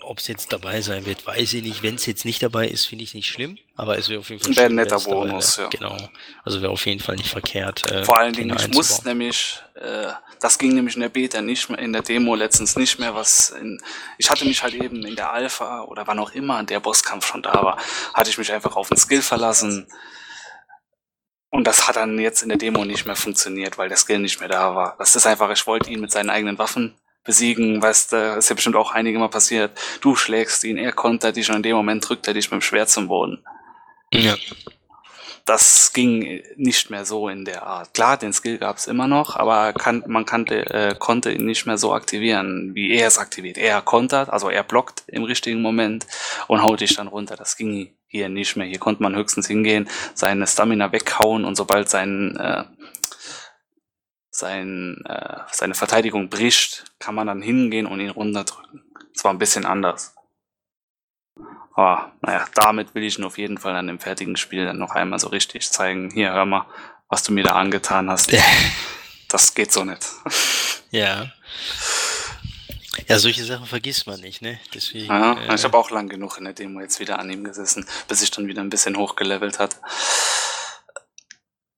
ob es jetzt dabei sein wird, weiß ich nicht. Wenn es jetzt nicht dabei ist, finde ich nicht schlimm, aber es wäre auf jeden Fall Wäre ein netter Bonus, ja. Genau. Also wäre auf jeden Fall nicht verkehrt. Äh, Vor allen Dingen, ich muss nämlich, äh, das ging nämlich in der Beta nicht mehr, in der Demo letztens nicht mehr, was in, ich hatte mich halt eben in der Alpha oder wann auch immer der Bosskampf schon da war, hatte ich mich einfach auf den Skill verlassen. Und das hat dann jetzt in der Demo nicht mehr funktioniert, weil der Skill nicht mehr da war. Das ist einfach, ich wollte ihn mit seinen eigenen Waffen besiegen, weißt du, ist ja bestimmt auch einige Mal passiert. Du schlägst ihn, er kontert dich und in dem Moment drückt er dich mit dem Schwert zum Boden. Ja. Das ging nicht mehr so in der Art. Klar, den Skill gab's immer noch, aber kann, man kannte, äh, konnte ihn nicht mehr so aktivieren, wie er es aktiviert. Er kontert, also er blockt im richtigen Moment und haut dich dann runter. Das ging hier nicht mehr. Hier konnte man höchstens hingehen, seine Stamina weghauen und sobald sein äh, sein, äh, seine Verteidigung bricht, kann man dann hingehen und ihn runterdrücken. Das war ein bisschen anders. Aber naja, damit will ich ihn auf jeden Fall dann im fertigen Spiel dann noch einmal so richtig zeigen. Hier, hör mal, was du mir da angetan hast. das geht so nicht. *laughs* Ja. Ja, solche Sachen vergisst man nicht, ne? Deswegen, ja, äh, ich habe auch lang genug in der Demo jetzt wieder an ihm gesessen, bis ich dann wieder ein bisschen hochgelevelt hat.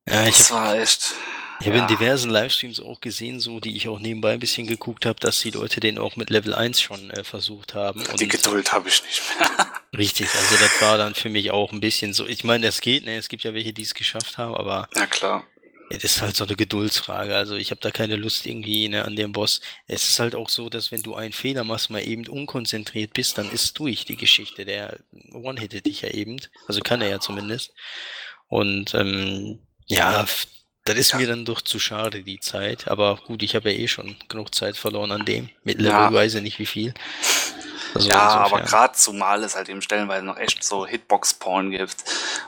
Ja, ich das war echt. Ich habe ja. in diversen Livestreams auch gesehen, so die ich auch nebenbei ein bisschen geguckt habe, dass die Leute den auch mit Level 1 schon äh, versucht haben. Die Geduld habe ich nicht mehr. *laughs* Richtig, also das war dann für mich auch ein bisschen so. Ich meine, das geht, ne? Es gibt ja welche, die es geschafft haben, aber. Ja klar. Das ist halt so eine Geduldsfrage. Also ich habe da keine Lust irgendwie ne, an dem Boss. Es ist halt auch so, dass wenn du einen Fehler machst, mal eben unkonzentriert bist, dann ist durch die Geschichte. Der one-hittet dich ja eben. Also kann er ja zumindest. Und ähm, ja, das ist ja. mir dann doch zu schade, die Zeit. Aber gut, ich habe ja eh schon genug Zeit verloren an dem. Mittlerweile ja. weiß ich nicht wie viel. Also ja, aber gerade zumal es halt eben stellenweise noch echt so Hitbox-Porn gibt.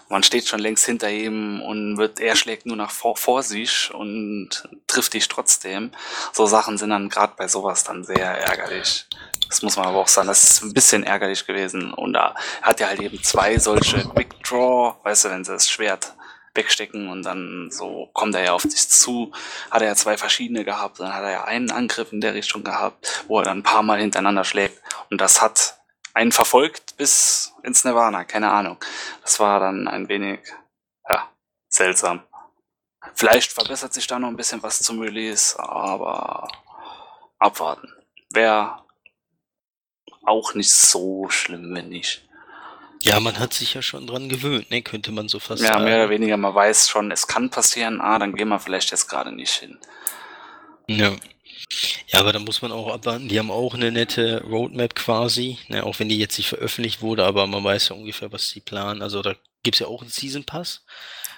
Man steht schon längst hinter ihm und wird, er schlägt nur nach vor, vor sich und trifft dich trotzdem. So Sachen sind dann gerade bei sowas dann sehr ärgerlich. Das muss man aber auch sagen, das ist ein bisschen ärgerlich gewesen. Und da hat er halt eben zwei solche Quick Draw, weißt du, wenn sie das Schwert wegstecken und dann so kommt er ja auf dich zu. Hat er ja zwei verschiedene gehabt, dann hat er ja einen Angriff in der Richtung gehabt, wo er dann ein paar Mal hintereinander schlägt und das hat einen verfolgt bis ins Nirvana, keine Ahnung. Das war dann ein wenig, ja, seltsam. Vielleicht verbessert sich da noch ein bisschen was zum Release, aber abwarten. Wäre auch nicht so schlimm, wenn nicht. Ja, man hat sich ja schon dran gewöhnt, ne? könnte man so fast ja, sagen. Ja, mehr oder weniger, man weiß schon, es kann passieren, ah, dann gehen wir vielleicht jetzt gerade nicht hin. Ja. Ja, aber da muss man auch abwarten. Die haben auch eine nette Roadmap quasi, ne? auch wenn die jetzt nicht veröffentlicht wurde, aber man weiß ja ungefähr, was sie planen. Also da gibt es ja auch einen Season Pass.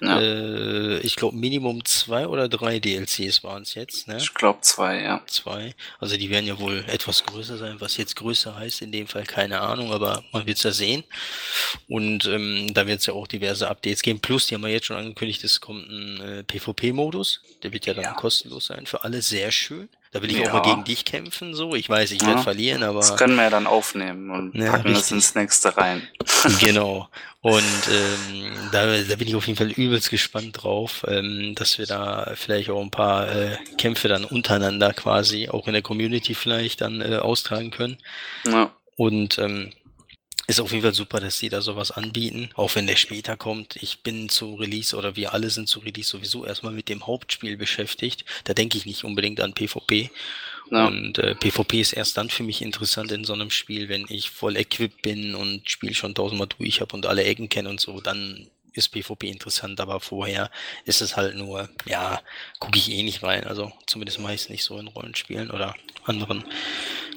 Ja. Äh, ich glaube, Minimum zwei oder drei DLCs waren es jetzt. Ne? Ich glaube zwei, ja. Zwei. Also die werden ja wohl etwas größer sein. Was jetzt größer heißt, in dem Fall keine Ahnung, aber man wird es ja sehen. Und ähm, da wird es ja auch diverse Updates geben. Plus, die haben wir jetzt schon angekündigt, es kommt ein äh, PvP-Modus. Der wird ja dann ja. kostenlos sein für alle. Sehr schön. Da will ich ja. auch mal gegen dich kämpfen, so. Ich weiß, ich ja. werde verlieren, aber. Das können wir ja dann aufnehmen und ja, packen richtig. das ins nächste rein. *laughs* *laughs* genau. Und ähm, da, da bin ich auf jeden Fall übelst gespannt drauf, ähm, dass wir da vielleicht auch ein paar äh, Kämpfe dann untereinander quasi, auch in der Community vielleicht dann äh, austragen können. Ja. Und ähm, ist auf jeden Fall super, dass die da sowas anbieten, auch wenn der später kommt. Ich bin zu Release oder wir alle sind zu Release sowieso erstmal mit dem Hauptspiel beschäftigt. Da denke ich nicht unbedingt an PvP. Ja. Und äh, PvP ist erst dann für mich interessant in so einem Spiel, wenn ich voll equipped bin und Spiel schon tausendmal durch habe und alle Ecken kenne und so, dann ist PvP interessant, aber vorher ist es halt nur, ja, gucke ich eh nicht rein. Also zumindest meist nicht so in Rollenspielen oder anderen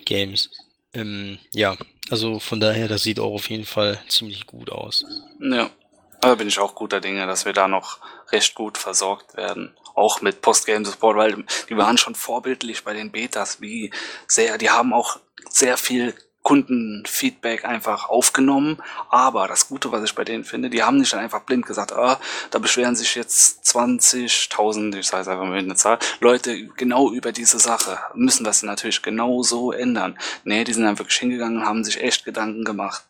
Games. Ähm, ja, also von daher, das sieht auch auf jeden Fall ziemlich gut aus. Ja, da bin ich auch guter Dinge, dass wir da noch recht gut versorgt werden. Auch mit Postgame-Support, weil die waren schon vorbildlich bei den Betas, wie sehr, die haben auch sehr viel Kundenfeedback einfach aufgenommen. Aber das Gute, was ich bei denen finde, die haben nicht dann einfach blind gesagt, ah, da beschweren sich jetzt 20.000, ich sage einfach mal eine Zahl, Leute genau über diese Sache. Müssen das natürlich genau so ändern. Nee, die sind dann wirklich hingegangen und haben sich echt Gedanken gemacht.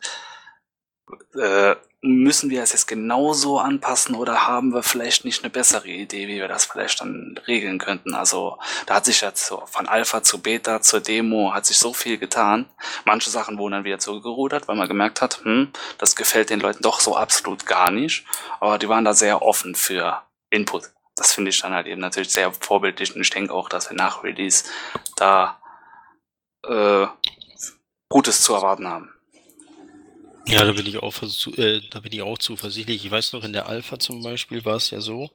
Äh, müssen wir es jetzt genauso anpassen oder haben wir vielleicht nicht eine bessere Idee, wie wir das vielleicht dann regeln könnten? Also da hat sich jetzt so von Alpha zu Beta zur Demo hat sich so viel getan. Manche Sachen wurden dann wieder zurückgerudert, weil man gemerkt hat, hm, das gefällt den Leuten doch so absolut gar nicht. Aber die waren da sehr offen für Input. Das finde ich dann halt eben natürlich sehr vorbildlich und ich denke auch, dass wir nach Release da äh, Gutes zu erwarten haben. Ja, da bin ich auch, äh, da bin ich auch zuversichtlich. Ich weiß noch, in der Alpha zum Beispiel war es ja so,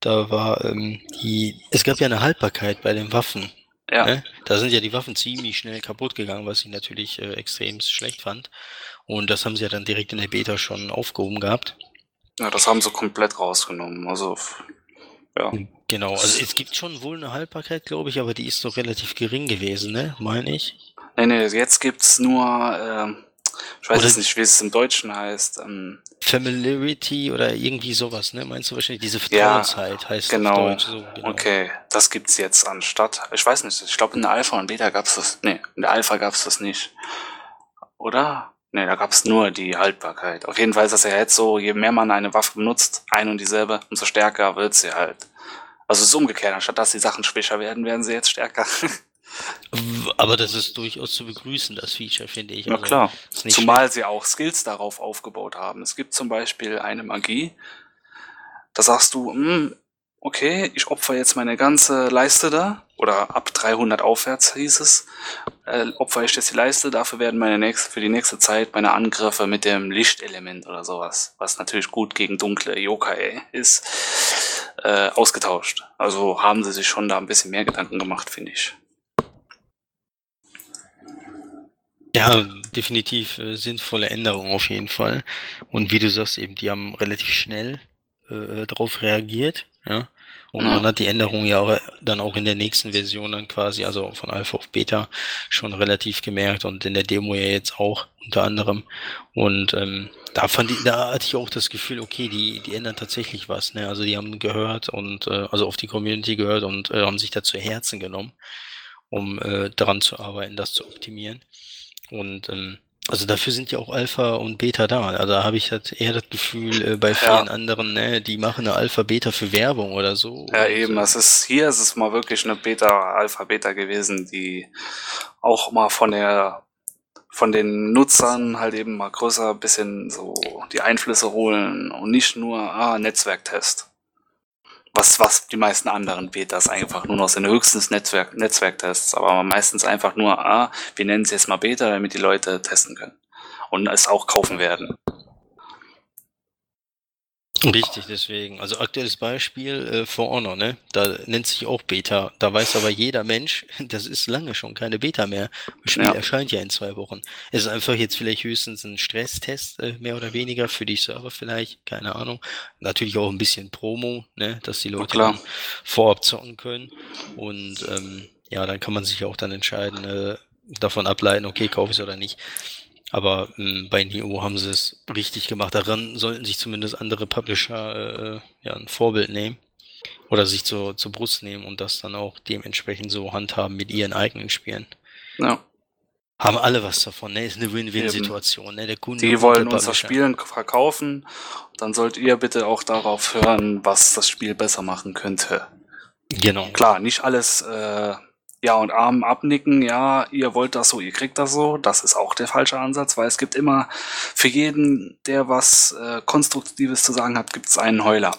da war ähm, die, es gab ja eine Haltbarkeit bei den Waffen. Ja. Ne? Da sind ja die Waffen ziemlich schnell kaputt gegangen, was ich natürlich äh, extrem schlecht fand. Und das haben sie ja dann direkt in der Beta schon aufgehoben gehabt. Ja, das haben sie komplett rausgenommen. Also, ja. Genau, also es gibt schon wohl eine Haltbarkeit, glaube ich, aber die ist doch relativ gering gewesen, ne? Meine ich. Nee, nee, jetzt gibt's nur, äh, ich weiß jetzt nicht, wie es im Deutschen heißt. Ähm, Familiarity oder irgendwie sowas, ne? Meinst du wahrscheinlich diese Vertrauensheit ja, heißt genau. Deutsch so, genau. Okay, das gibt's jetzt anstatt. Ich weiß nicht, ich glaube in der Alpha und Beta gab's das. Nee, in der Alpha gab's das nicht. Oder? Nee, da gab's nur die Haltbarkeit. Auf jeden Fall ist das ja jetzt so, je mehr man eine Waffe benutzt, ein und dieselbe, umso stärker wird sie halt. Also es ist umgekehrt, anstatt dass die Sachen schwächer werden, werden sie jetzt stärker. *laughs* Aber das ist durchaus zu begrüßen, das Feature, finde ich. Na also, klar. Zumal schlecht. sie auch Skills darauf aufgebaut haben. Es gibt zum Beispiel eine Magie, da sagst du, hm, okay, ich opfer jetzt meine ganze Leiste da, oder ab 300 aufwärts hieß es, äh, opfer ich jetzt die Leiste, dafür werden meine nächste, für die nächste Zeit meine Angriffe mit dem Lichtelement oder sowas, was natürlich gut gegen dunkle Yokai ist, äh, ausgetauscht. Also haben sie sich schon da ein bisschen mehr Gedanken gemacht, finde ich. Ja, definitiv äh, sinnvolle Änderungen auf jeden Fall. Und wie du sagst, eben, die haben relativ schnell äh, darauf reagiert. Ja. Und man hat die Änderungen ja auch, dann auch in der nächsten Version dann quasi, also von Alpha auf Beta, schon relativ gemerkt und in der Demo ja jetzt auch unter anderem. Und ähm, da fand ich, da hatte ich auch das Gefühl, okay, die, die ändern tatsächlich was. Ne? Also die haben gehört und äh, also auf die Community gehört und äh, haben sich da zu Herzen genommen, um äh, daran zu arbeiten, das zu optimieren. Und ähm, also dafür sind ja auch Alpha und Beta da. Also da habe ich halt eher das Gefühl, äh, bei vielen ja. anderen, ne, die machen eine Alpha Beta für Werbung oder so. Ja, eben. Es ist, hier ist es mal wirklich eine Beta, Alpha Beta gewesen, die auch mal von der von den Nutzern halt eben mal größer bisschen so die Einflüsse holen und nicht nur ah, Netzwerktest was, was die meisten anderen Betas einfach nur noch sind, höchstens Netzwerk, Netzwerktests, aber meistens einfach nur, ah, wir nennen es jetzt mal Beta, damit die Leute testen können und es auch kaufen werden. Richtig, deswegen. Also aktuelles Beispiel äh, For Honor, ne? Da nennt sich auch Beta. Da weiß aber jeder Mensch, *laughs* das ist lange schon keine Beta mehr. Das Spiel ja. erscheint ja in zwei Wochen. Es ist einfach jetzt vielleicht höchstens ein Stresstest, äh, mehr oder weniger, für die Server vielleicht, keine Ahnung. Natürlich auch ein bisschen Promo, ne? Dass die Leute dann vorab zocken können. Und ähm, ja, dann kann man sich auch dann entscheiden, äh, davon ableiten, okay, kaufe ich es oder nicht. Aber ähm, bei Neo haben sie es richtig gemacht. Daran sollten sich zumindest andere Publisher äh, ja, ein Vorbild nehmen oder sich zur, zur Brust nehmen und das dann auch dementsprechend so handhaben mit ihren eigenen Spielen. Ja. Haben alle was davon, ne? Ist eine Win-Win-Situation, ne? Der Kunde Die wollen unser Spiel verkaufen, dann sollt ihr bitte auch darauf hören, was das Spiel besser machen könnte. Genau. Klar, nicht alles äh, ja und Arm abnicken, ja, ihr wollt das so, ihr kriegt das so, das ist auch der falsche Ansatz, weil es gibt immer für jeden, der was äh, Konstruktives zu sagen hat, gibt es einen Heuler.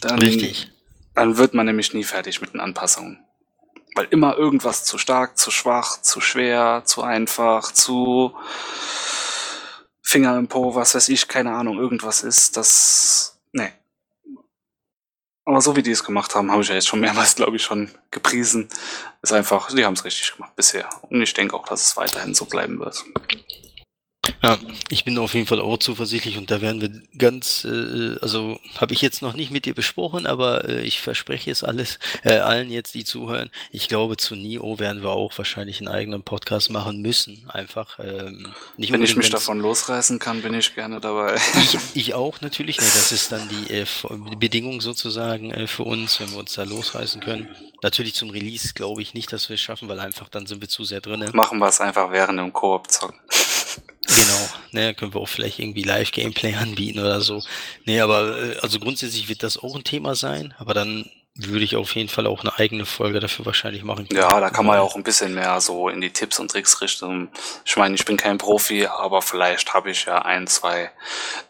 Dann, Richtig. Dann wird man nämlich nie fertig mit den Anpassungen. Weil immer irgendwas zu stark, zu schwach, zu schwer, zu einfach, zu Finger im Po, was weiß ich, keine Ahnung, irgendwas ist, das. Aber so wie die es gemacht haben, habe ich ja jetzt schon mehrmals, glaube ich, schon gepriesen. Ist einfach, die haben es richtig gemacht bisher. Und ich denke auch, dass es weiterhin so bleiben wird. Ja, ich bin auf jeden Fall auch zuversichtlich und da werden wir ganz, äh, also habe ich jetzt noch nicht mit dir besprochen, aber äh, ich verspreche es alles äh, allen jetzt, die zuhören. Ich glaube, zu Nio werden wir auch wahrscheinlich einen eigenen Podcast machen müssen, einfach. Ähm, nicht Wenn ich mich davon losreißen kann, bin ich gerne dabei. Ich, ich auch natürlich. Ne, das ist dann die äh, Bedingung sozusagen äh, für uns, wenn wir uns da losreißen können. Natürlich zum Release glaube ich nicht, dass wir es schaffen, weil einfach dann sind wir zu sehr drin. Machen wir es einfach während dem Koop zocken. Genau, ne, können wir auch vielleicht irgendwie Live-Gameplay anbieten oder so. Nee, aber äh, also grundsätzlich wird das auch ein Thema sein, aber dann würde ich auf jeden Fall auch eine eigene Folge dafür wahrscheinlich machen. Ja, da kann man ja auch ein bisschen mehr so in die Tipps und Tricks richten. Ich meine, ich bin kein Profi, aber vielleicht habe ich ja ein, zwei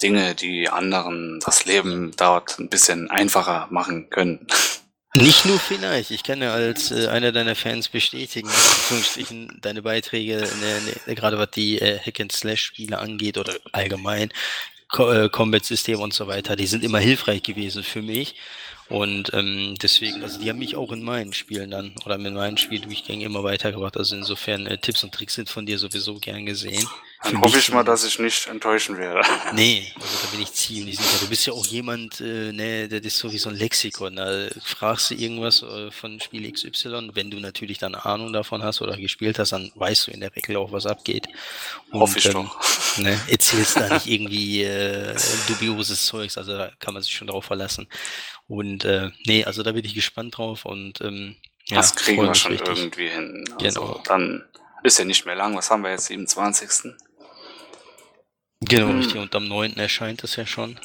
Dinge, die anderen das Leben dort ein bisschen einfacher machen können. Nicht nur vielleicht, ich kann ja als äh, einer deiner Fans bestätigen, deine Beiträge, ne, ne, gerade was die äh, Hack-and-Slash-Spiele angeht oder allgemein Co äh, Combat-System und so weiter, die sind immer hilfreich gewesen für mich. Und ähm, deswegen, also die haben mich auch in meinen Spielen dann oder mit meinen Spieldurchgängen immer weitergebracht. Also insofern äh, Tipps und Tricks sind von dir sowieso gern gesehen. Dann hoffe ich mal, dass ich nicht enttäuschen werde. *laughs* Nee, also da bin ich ziemlich sicher. Du bist ja auch jemand, äh, ne, der ist so wie so ein Lexikon. Da fragst du irgendwas äh, von Spiel XY, wenn du natürlich dann Ahnung davon hast oder gespielt hast, dann weißt du in der Regel auch, was abgeht. Und, hoffe ich ähm, doch. *laughs* Ne, erzählst da nicht *laughs* irgendwie äh, dubioses Zeugs, also da kann man sich schon drauf verlassen. Und äh, nee, also da bin ich gespannt drauf und ähm, ja, das kriegen wir schon richtig. irgendwie hin. Also genau. dann ist ja nicht mehr lang. Was haben wir jetzt? 27. Genau, hm. richtig. Und am 9. erscheint es ja schon.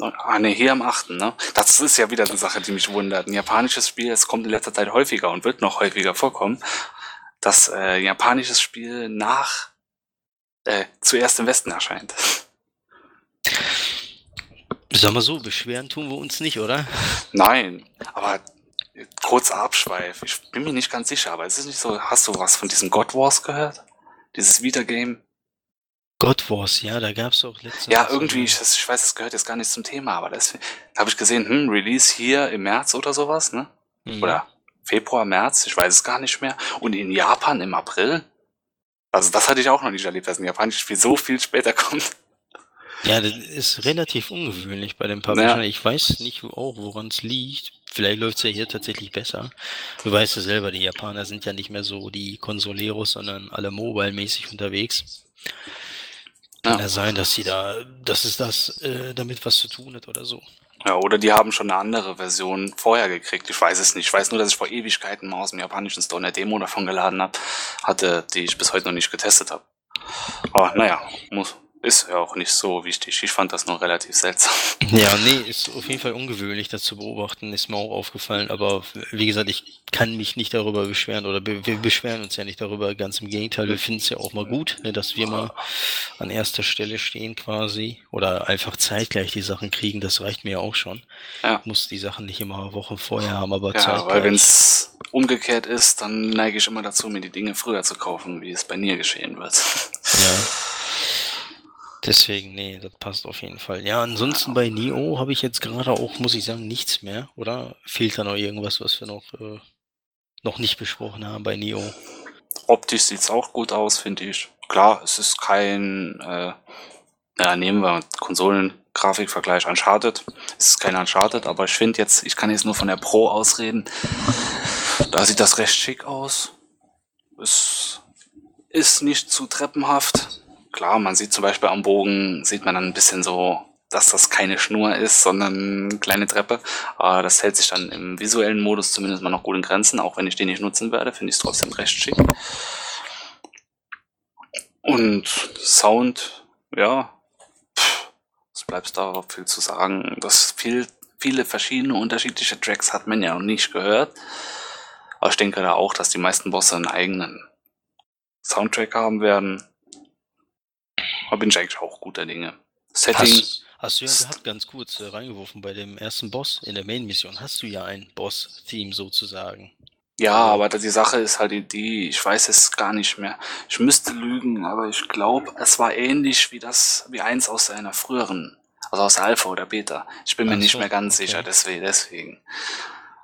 Ah, ne, hier am 8. Ne? Das ist ja wieder eine Sache, die mich wundert. Ein japanisches Spiel, es kommt in letzter Zeit häufiger und wird noch häufiger vorkommen, dass äh, ein japanisches Spiel nach äh, zuerst im Westen erscheint. Sag mal so, beschweren tun wir uns nicht, oder? Nein, aber kurzer Abschweif. Ich bin mir nicht ganz sicher, aber es ist nicht so, hast du was von diesem God Wars gehört? Dieses Vita-Game? God Wars, ja, da gab es auch letztes Ja, irgendwie, ich, ich weiß, es gehört jetzt gar nicht zum Thema, aber das habe ich gesehen, hm, Release hier im März oder sowas, ne? Mhm. Oder Februar, März, ich weiß es gar nicht mehr. Und in Japan im April. Also das hatte ich auch noch nicht erlebt, dass ein japanisches Spiel so viel später *laughs* kommt. Ja, das ist relativ ungewöhnlich bei den Publishern. Ja. Ich weiß nicht auch, woran es liegt. Vielleicht läuft es ja hier tatsächlich besser. Du weißt ja selber, die Japaner sind ja nicht mehr so die Consoleros, sondern alle mobile-mäßig unterwegs. Kann ja. ja sein, dass sie da, dass es das äh, damit was zu tun hat oder so. Ja, oder die haben schon eine andere Version vorher gekriegt. Ich weiß es nicht. Ich weiß nur, dass ich vor Ewigkeiten mal aus dem japanischen Store eine Demo davon geladen habe, hatte, die ich bis heute noch nicht getestet habe. Aber naja, muss, ist ja auch nicht so wichtig. Ich fand das noch relativ seltsam. Ja, nee, ist auf jeden Fall ungewöhnlich, das zu beobachten, ist mir auch aufgefallen. Aber wie gesagt, ich kann mich nicht darüber beschweren oder wir beschweren uns ja nicht darüber. Ganz im Gegenteil, wir finden es ja auch mal gut, ne, dass wir mal an erster Stelle stehen quasi oder einfach zeitgleich die Sachen kriegen. Das reicht mir auch schon. Ja. Muss die Sachen nicht immer Wochen vorher haben, aber ja, zeitgleich. Weil wenn es umgekehrt ist, dann neige ich immer dazu, mir die Dinge früher zu kaufen, wie es bei mir geschehen wird. Ja. Deswegen, nee, das passt auf jeden Fall. Ja, ansonsten bei Neo habe ich jetzt gerade auch, muss ich sagen, nichts mehr, oder? Fehlt da noch irgendwas, was wir noch, äh, noch nicht besprochen haben bei Neo? Optisch sieht es auch gut aus, finde ich. Klar, es ist kein, äh, ja, nehmen wir Konsolen-Grafikvergleich Uncharted. Es ist kein Uncharted, aber ich finde jetzt, ich kann jetzt nur von der Pro ausreden. Da sieht das recht schick aus. Es ist nicht zu treppenhaft klar, man sieht zum Beispiel am Bogen, sieht man dann ein bisschen so, dass das keine Schnur ist, sondern eine kleine Treppe. Aber das hält sich dann im visuellen Modus zumindest mal noch gut in Grenzen, auch wenn ich den nicht nutzen werde, finde ich es trotzdem recht schick. Und Sound, ja, was bleibt da viel zu sagen? Das viel, viele verschiedene unterschiedliche Tracks hat man ja noch nicht gehört. Aber ich denke da auch, dass die meisten Bosse einen eigenen Soundtrack haben werden. Da bin ich eigentlich auch guter Dinge. Setting. Hast, hast du ja gehabt, ganz kurz äh, reingeworfen bei dem ersten Boss in der Main-Mission. Hast du ja ein Boss-Theme sozusagen. Ja, aber die Sache ist halt die, ich weiß es gar nicht mehr. Ich müsste lügen, aber ich glaube, es war ähnlich wie das, wie eins aus einer früheren, also aus Alpha oder Beta. Ich bin mir Ach nicht so, mehr ganz okay. sicher, deswegen, deswegen.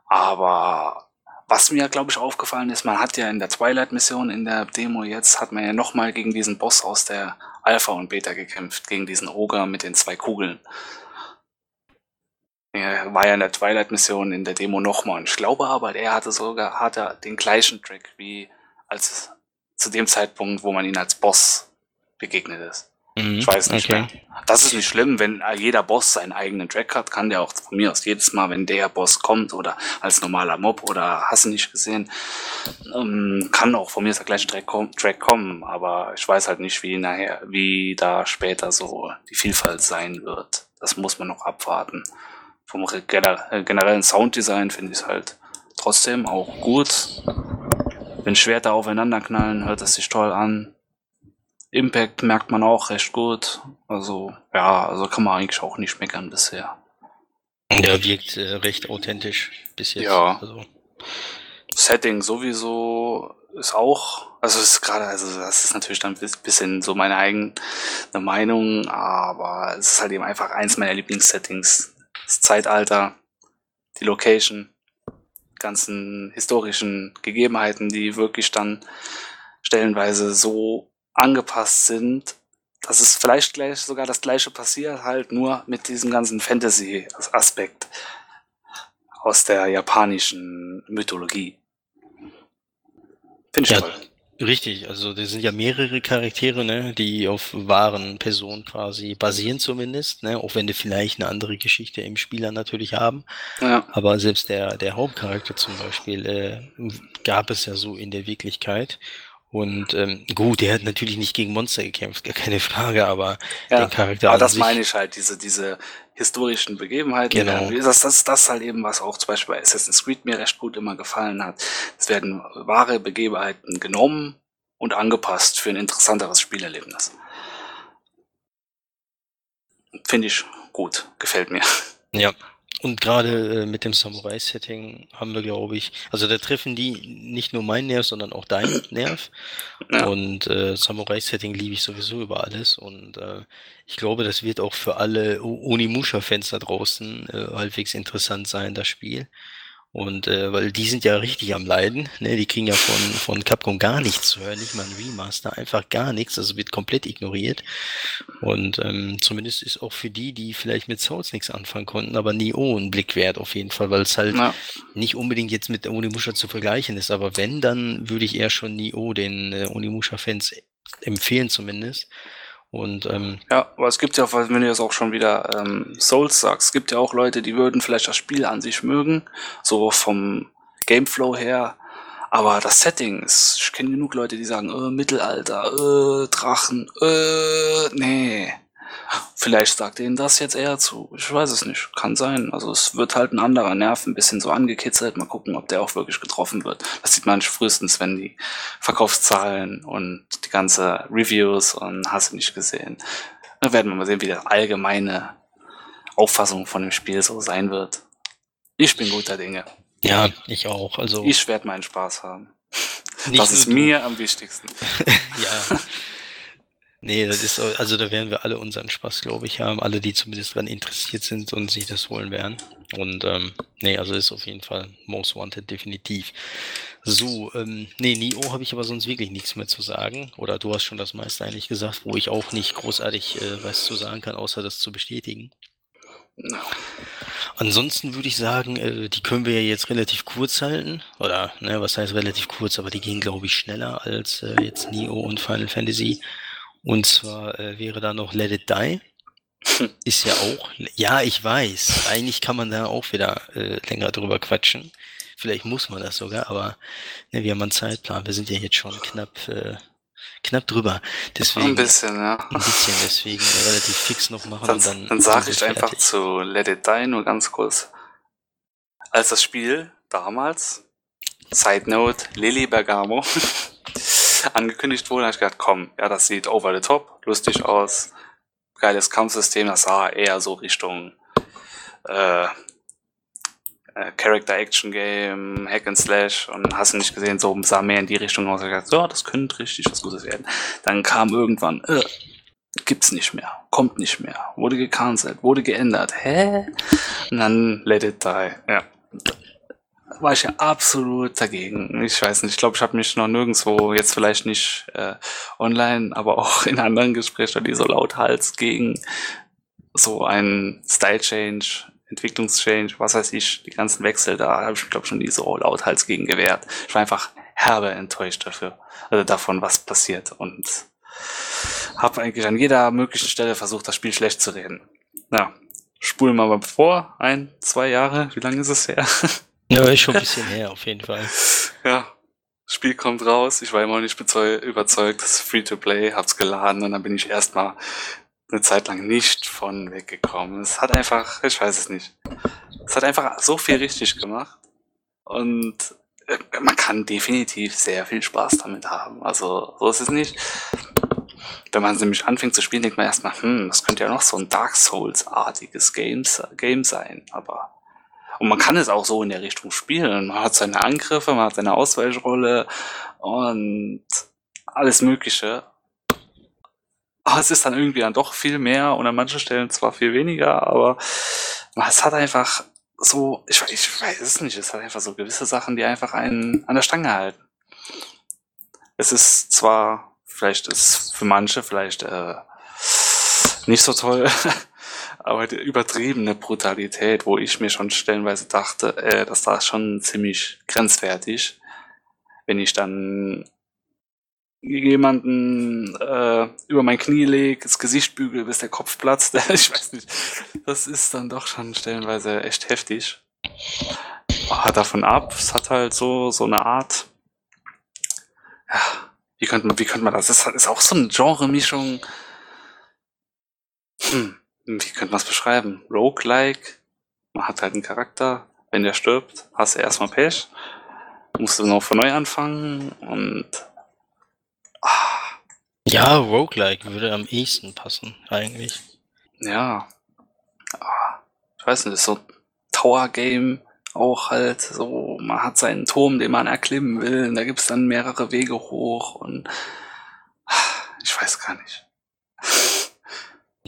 Aber was mir, glaube ich, aufgefallen ist, man hat ja in der Twilight-Mission, in der Demo jetzt, hat man ja nochmal gegen diesen Boss aus der Alpha und Beta gekämpft, gegen diesen Ogre mit den zwei Kugeln. Er war ja in der Twilight-Mission in der Demo nochmal. Und ich glaube aber, der hatte sogar hat er den gleichen Track wie als zu dem Zeitpunkt, wo man ihn als Boss begegnet ist. Mhm, Ich weiß nicht okay. mehr. Das ist nicht schlimm, wenn jeder Boss seinen eigenen Track hat, kann der auch von mir aus jedes Mal, wenn der Boss kommt oder als normaler Mob oder hast du nicht gesehen, ähm, kann auch von mir aus der gleiche Track, Track kommen, aber ich weiß halt nicht, wie nachher, wie da später so die Vielfalt sein wird. Das muss man noch abwarten. Vom äh, generellen Sounddesign finde ich es halt trotzdem auch gut. Wenn Schwerter aufeinander knallen, hört es sich toll an. Impact merkt man auch recht gut. Also, ja, also kann man eigentlich auch nicht meckern bisher. Der wirkt äh, recht authentisch bis jetzt. Ja. Also, Setting sowieso ist auch, also es ist gerade, also das ist natürlich dann ein bisschen so meine eigene Meinung, aber es ist halt eben einfach eins meiner Lieblingssettings. Das Zeitalter, die Location, ganzen historischen Gegebenheiten, die wirklich dann stellenweise so angepasst sind, dass es vielleicht gleich sogar das gleiche passiert, halt nur mit diesem ganzen Fantasy-Aspekt aus der japanischen Mythologie. Finde ich Ja, toll. Richtig, also das sind ja mehrere Charaktere, ne, die auf wahren Personen quasi basieren zumindest, ne, auch wenn die vielleicht eine andere Geschichte im Spieler natürlich haben. Ja, Aber selbst der, der Hauptcharakter zum Beispiel äh, gab es ja so in der Wirklichkeit. Und ähm, gut, der hat natürlich nicht gegen Monster gekämpft, gar keine Frage, aber ja. den Charakter aber das sich, meine ich halt, diese, diese historischen Begebenheiten. Genau. Das, das, das ist halt eben, was auch zum Beispiel bei Assassin's Creed mir recht gut immer gefallen hat. Es werden wahre Begebenheiten genommen und angepasst für ein interessanteres Spielerlebnis. Finde ich gut, gefällt mir. Ja, und gerade äh, mit dem Samurai-Setting haben wir, glaube ich, also da treffen die nicht nur meinen Nerv, sondern auch deinen *clears throat* Nerv. Ja. Und äh, Samurai-Setting liebe ich sowieso über alles. Und äh, ich glaube, das wird auch für alle Onimusha-Fans da draußen äh, halbwegs interessant sein, das Spiel. Und äh, weil die sind ja richtig am Leiden, ne? Die kriegen ja von, von Capcom gar nichts zu hören, nicht mal ein Remaster, einfach gar nichts, also wird komplett ignoriert. Und ähm, zumindest ist auch für die, die vielleicht mit Souls nichts anfangen konnten, aber Nioh ein Blick wert auf jeden Fall, weil es halt Ja. nicht unbedingt jetzt mit Onimusha zu vergleichen ist, aber wenn, dann würde ich eher schon Nioh den äh, Onimusha-Fans empfehlen zumindest. Und ähm, Ja, aber es gibt ja, wenn du jetzt auch schon wieder ähm, Souls sagst, es gibt ja auch Leute, die würden vielleicht das Spiel an sich mögen, so vom Gameflow her. Aber das Setting ist, ich kenne genug Leute, die sagen, äh, Mittelalter, äh, Drachen, äh, nee. Vielleicht sagt denen das jetzt eher zu. Ich weiß es nicht. Kann sein. Also es wird halt ein anderer Nerv ein bisschen so angekitzelt. Mal gucken, ob der auch wirklich getroffen wird. Das sieht man frühestens, wenn die Verkaufszahlen und die ganze Reviews und hast du nicht gesehen. Dann werden wir mal sehen, wie die allgemeine Auffassung von dem Spiel so sein wird. Ich bin guter Dinge. ja, ich auch. Also Ich werde meinen Spaß haben. das ist mir am wichtigsten. *laughs* Ja. Nee, das ist, so- also da werden wir alle unseren Spaß, glaube ich, haben. Alle, die zumindest daran interessiert sind und sich das holen werden. Und ähm, nee, also ist auf jeden Fall Most Wanted, definitiv. So, ähm, nee, Nio habe ich aber sonst wirklich nichts mehr zu sagen. Oder du hast schon das meiste eigentlich gesagt, wo ich auch nicht großartig äh, was zu sagen kann, außer das zu bestätigen. Ansonsten würde ich sagen, äh, die können wir ja jetzt relativ kurz halten. Oder, ne, was heißt relativ kurz, aber die gehen, glaube ich, schneller als äh, jetzt Neo und Final Fantasy. Und zwar äh, wäre da noch Let It Die. *laughs* Ist ja auch, ja, ich weiß. Eigentlich kann man da auch wieder äh, länger drüber quatschen. Vielleicht muss man das sogar, aber ne, wir haben einen Zeitplan. Wir sind ja jetzt schon knapp, äh, knapp drüber. Deswegen Ein bisschen, ja. ein bisschen, deswegen relativ fix noch machen Dann, und dann. dann sage ich wir einfach fertig. zu Let It Die nur ganz kurz. Als das Spiel damals, Side Note, Lily Bergamo, *laughs* angekündigt wurde, habe ich gedacht, komm, ja, das sieht over the top, lustig aus, geiles Kampfsystem, das sah eher so Richtung äh, äh, Character-Action-Game, Hack and Slash und hast du nicht gesehen, so sah mehr in die Richtung aus. Ich dachte, so, das könnte richtig was Gutes werden. Dann kam irgendwann, äh, gibt's nicht mehr, kommt nicht mehr, wurde gecancelt, wurde geändert. Hä? Und dann let it die. Ja. War ich ja absolut dagegen. Ich weiß nicht, ich glaube, ich habe mich noch nirgendwo, jetzt vielleicht nicht äh, online, aber auch in anderen Gesprächen, die so lauthals gegen so einen Style-Change Entwicklungschange, was weiß ich, die ganzen Wechsel, da habe ich glaube schon nie so lauthals gegen gewehrt. Ich war einfach herbe enttäuscht dafür, also davon, was passiert. Und habe eigentlich an jeder möglichen Stelle versucht, das Spiel schlecht zu reden. Ja, spulen wir mal vor, ein, zwei Jahre, wie lange ist es her? *laughs* Ja, ist schon ein *laughs* bisschen her, auf jeden Fall. Ja, Spiel kommt raus, ich war immer noch nicht überzeugt, das ist Free-to-Play, hab's geladen und dann bin ich erstmal eine Zeit lang nicht von weggekommen. Es hat einfach, ich weiß es nicht. Es hat einfach so viel richtig gemacht. Und äh, man kann definitiv sehr viel Spaß damit haben. Also, so ist es nicht. Wenn man nämlich anfängt zu spielen, denkt man erstmal, hm, das könnte ja noch so ein Dark Souls-artiges Game, Game sein. Aber, und man kann es auch so in der Richtung spielen. Man hat seine Angriffe, man hat seine Ausweichrolle und alles Mögliche. Aber es ist dann irgendwie dann doch viel mehr und an manchen Stellen zwar viel weniger, aber es hat einfach so, ich, ich weiß es nicht, es hat einfach so gewisse Sachen, die einfach einen an der Stange halten. Es ist zwar, vielleicht ist für manche vielleicht äh, nicht so toll, *laughs* aber die übertriebene Brutalität, wo ich mir schon stellenweise dachte, äh, das war schon ziemlich grenzwertig, wenn ich dann jemanden äh, über mein Knie lege, das Gesicht bügel, bis der Kopf platzt. *laughs* ich weiß nicht. Das ist dann doch schon stellenweise echt heftig. Aber davon ab, es hat halt so, so eine Art. Ja, wie könnte man, wie könnte man das? Das ist auch so eine Genre-Mischung. Hm, wie könnte man es beschreiben? Roguelike. Man hat halt einen Charakter. Wenn der stirbt, hast du erstmal Pech. Musst du noch von neu anfangen und ja, Roguelike würde am ehesten passen, eigentlich. Ja. Ah, ich weiß nicht, ist so Tower-Game auch halt so, man hat seinen Turm, den man erklimmen will, und da gibt's dann mehrere Wege hoch und ah, ich weiß gar nicht.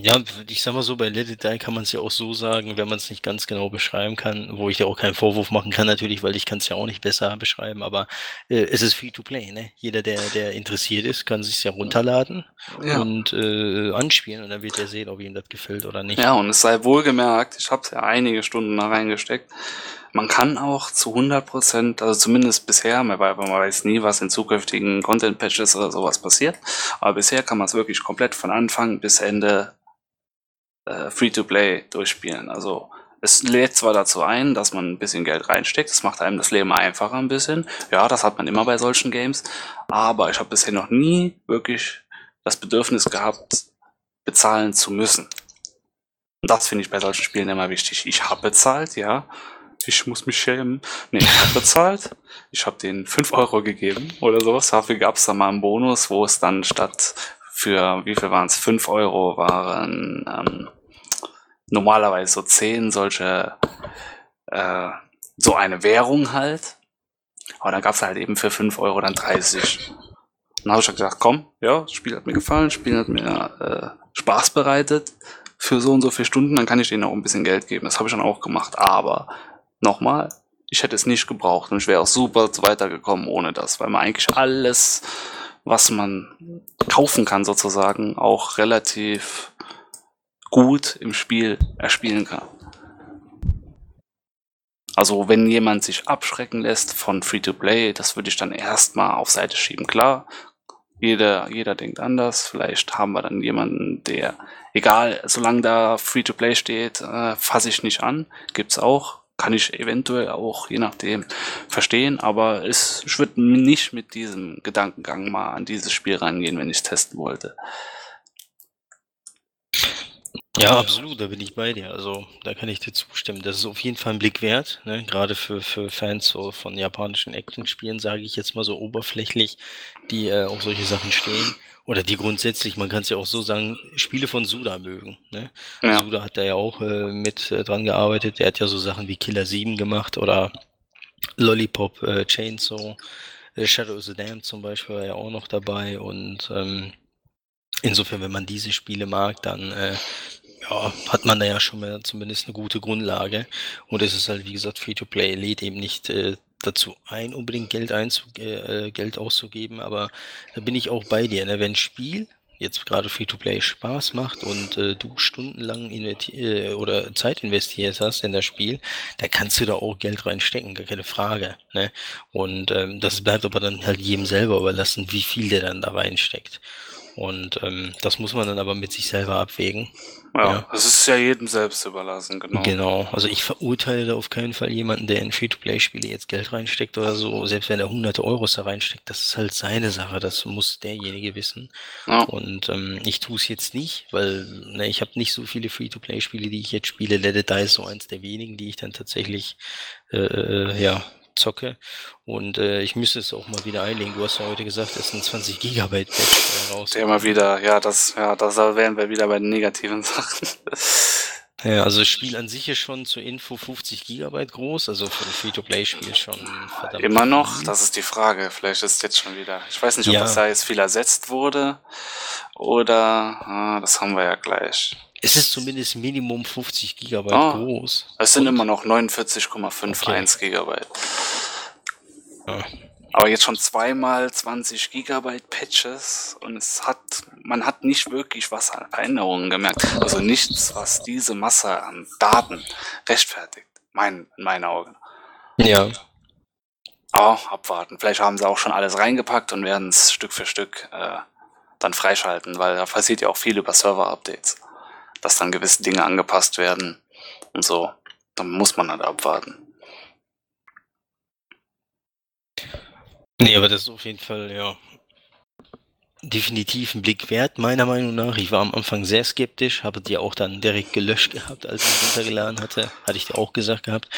Ja, ich sag mal so, bei Let It Die kann man es ja auch so sagen, wenn man es nicht ganz genau beschreiben kann, wo ich ja auch keinen Vorwurf machen kann natürlich, weil ich kann es ja auch nicht besser beschreiben, aber äh, es ist free to play, ne? Jeder, der, der interessiert ist, kann sich ja runterladen ja. und äh, anspielen und dann wird er sehen, ob ihm das gefällt oder nicht. Ja, und es sei wohlgemerkt, ich habe ja einige Stunden da reingesteckt. Man kann auch zu 100 Prozent, also zumindest bisher, man weiß nie, was in zukünftigen Content-Patches oder sowas passiert, aber bisher kann man es wirklich komplett von Anfang bis Ende äh, Free-to-Play durchspielen. Also es lädt zwar dazu ein, dass man ein bisschen Geld reinsteckt, das macht einem das Leben einfacher ein bisschen. Ja, das hat man immer bei solchen Games, aber ich habe bisher noch nie wirklich das Bedürfnis gehabt, bezahlen zu müssen. Und das finde ich bei solchen Spielen immer wichtig. Ich habe bezahlt, ja. Ich muss mich schämen. Nee, ich habe bezahlt. Ich habe denen 5 Euro gegeben oder sowas. Dafür gab es dann mal einen Bonus, wo es dann statt für, wie viel waren es? 5 Euro waren ähm, normalerweise so zehn solche, äh, so eine Währung halt. Aber dann gab's halt eben für fünf Euro dann 30. dann habe ich gesagt, komm, ja, das Spiel hat mir gefallen, das Spiel hat mir äh, Spaß bereitet für so und so viele Stunden, dann kann ich denen auch ein bisschen Geld geben. Das habe ich dann auch gemacht. Aber nochmal, ich hätte es nicht gebraucht und ich wäre auch super weitergekommen ohne das, weil man eigentlich alles, was man kaufen kann sozusagen, auch relativ gut im Spiel erspielen kann. Also wenn jemand sich abschrecken lässt von Free-to-Play, das würde ich dann erstmal auf Seite schieben. Klar, jeder, jeder denkt anders. Vielleicht haben wir dann jemanden, der, egal, solange da Free-to-Play steht, äh, fasse ich nicht an. Gibt's auch. Kann ich eventuell auch, je nachdem, verstehen. Aber es, ich würde nicht mit diesem Gedankengang mal an dieses Spiel rangehen, wenn ich es testen wollte. Ja, absolut, da bin ich bei dir. Also, da kann ich dir zustimmen. Das ist auf jeden Fall ein Blick wert, ne? Gerade für, für Fans so von japanischen Actionspielen, sage ich jetzt mal so oberflächlich, die äh, auf solche Sachen stehen. oder die grundsätzlich, man kann es ja auch so sagen, Spiele von Suda mögen. Ne? Ja. Suda hat da ja auch äh, mit äh, dran gearbeitet. Der hat ja so Sachen wie Killer 7 gemacht oder Lollipop äh, Chainsaw. Äh, Shadow of the Dam zum Beispiel war ja auch noch dabei und ähm, insofern, wenn man diese Spiele mag, dann äh, ja, hat man da ja schon mal zumindest eine gute Grundlage. Und es ist halt, wie gesagt, Free-to-Play lädt eben nicht äh, dazu ein, unbedingt Geld, einzu äh, äh, Geld auszugeben, aber da bin ich auch bei dir. Ne? Wenn Spiel jetzt gerade Free-to-Play Spaß macht und äh, du stundenlang äh, oder Zeit investiert hast in das Spiel, da kannst du da auch Geld reinstecken, gar keine Frage. Ne? Und ähm, das bleibt aber dann halt jedem selber überlassen, wie viel der dann da reinsteckt. Und ähm, das muss man dann aber mit sich selber abwägen. Ja, es ist ja jedem selbst überlassen, genau. Genau, also ich verurteile da auf keinen Fall jemanden, der in Free-to-Play-Spiele jetzt Geld reinsteckt oder so, selbst wenn er hunderte Euros da reinsteckt, das ist halt seine Sache, das muss derjenige wissen. Ja. Und ähm, ich tue es jetzt nicht, weil ne, ich habe nicht so viele Free-to-Play-Spiele, die ich jetzt spiele. Let It Die ist so eins der wenigen, die ich dann tatsächlich äh, äh, ja, zocke. Und äh, ich müsste es auch mal wieder einlegen. Du hast ja heute gesagt, es sind 20 Gigabyte Patch raus. Der immer wieder, ja, das, ja, das wären wir wieder bei den negativen *laughs* Sachen. Ja, also das Spiel an sich ist schon zur Info 50 Gigabyte groß, also für ein Free-to-Play-Spiel schon verdammt. Immer noch? Viel. Das ist die Frage. Vielleicht ist es jetzt schon wieder. Ich weiß nicht, ob ja. das da jetzt viel ersetzt wurde oder ah, das haben wir ja gleich. Es ist zumindest Minimum 50 Gigabyte oh, groß. Es sind Und? immer noch 49,51 okay. Gigabyte. Ja. Aber jetzt schon zweimal 20 Gigabyte Patches und es hat, man hat nicht wirklich was an Veränderungen gemerkt. Also nichts, was diese Masse an Daten rechtfertigt. Mein, in meinen Augen. Ja. Aber abwarten. Vielleicht haben sie auch schon alles reingepackt und werden es Stück für Stück äh, dann freischalten, weil da passiert ja auch viel über Server-Updates dass dann gewisse Dinge angepasst werden und so. Dann muss man halt abwarten. Nee, aber das ist auf jeden Fall, ja, definitiv ein Blick wert, meiner Meinung nach. Ich war am Anfang sehr skeptisch, habe die auch dann direkt gelöscht gehabt, als ich es runtergeladen hatte. Hatte ich dir auch gesagt gehabt.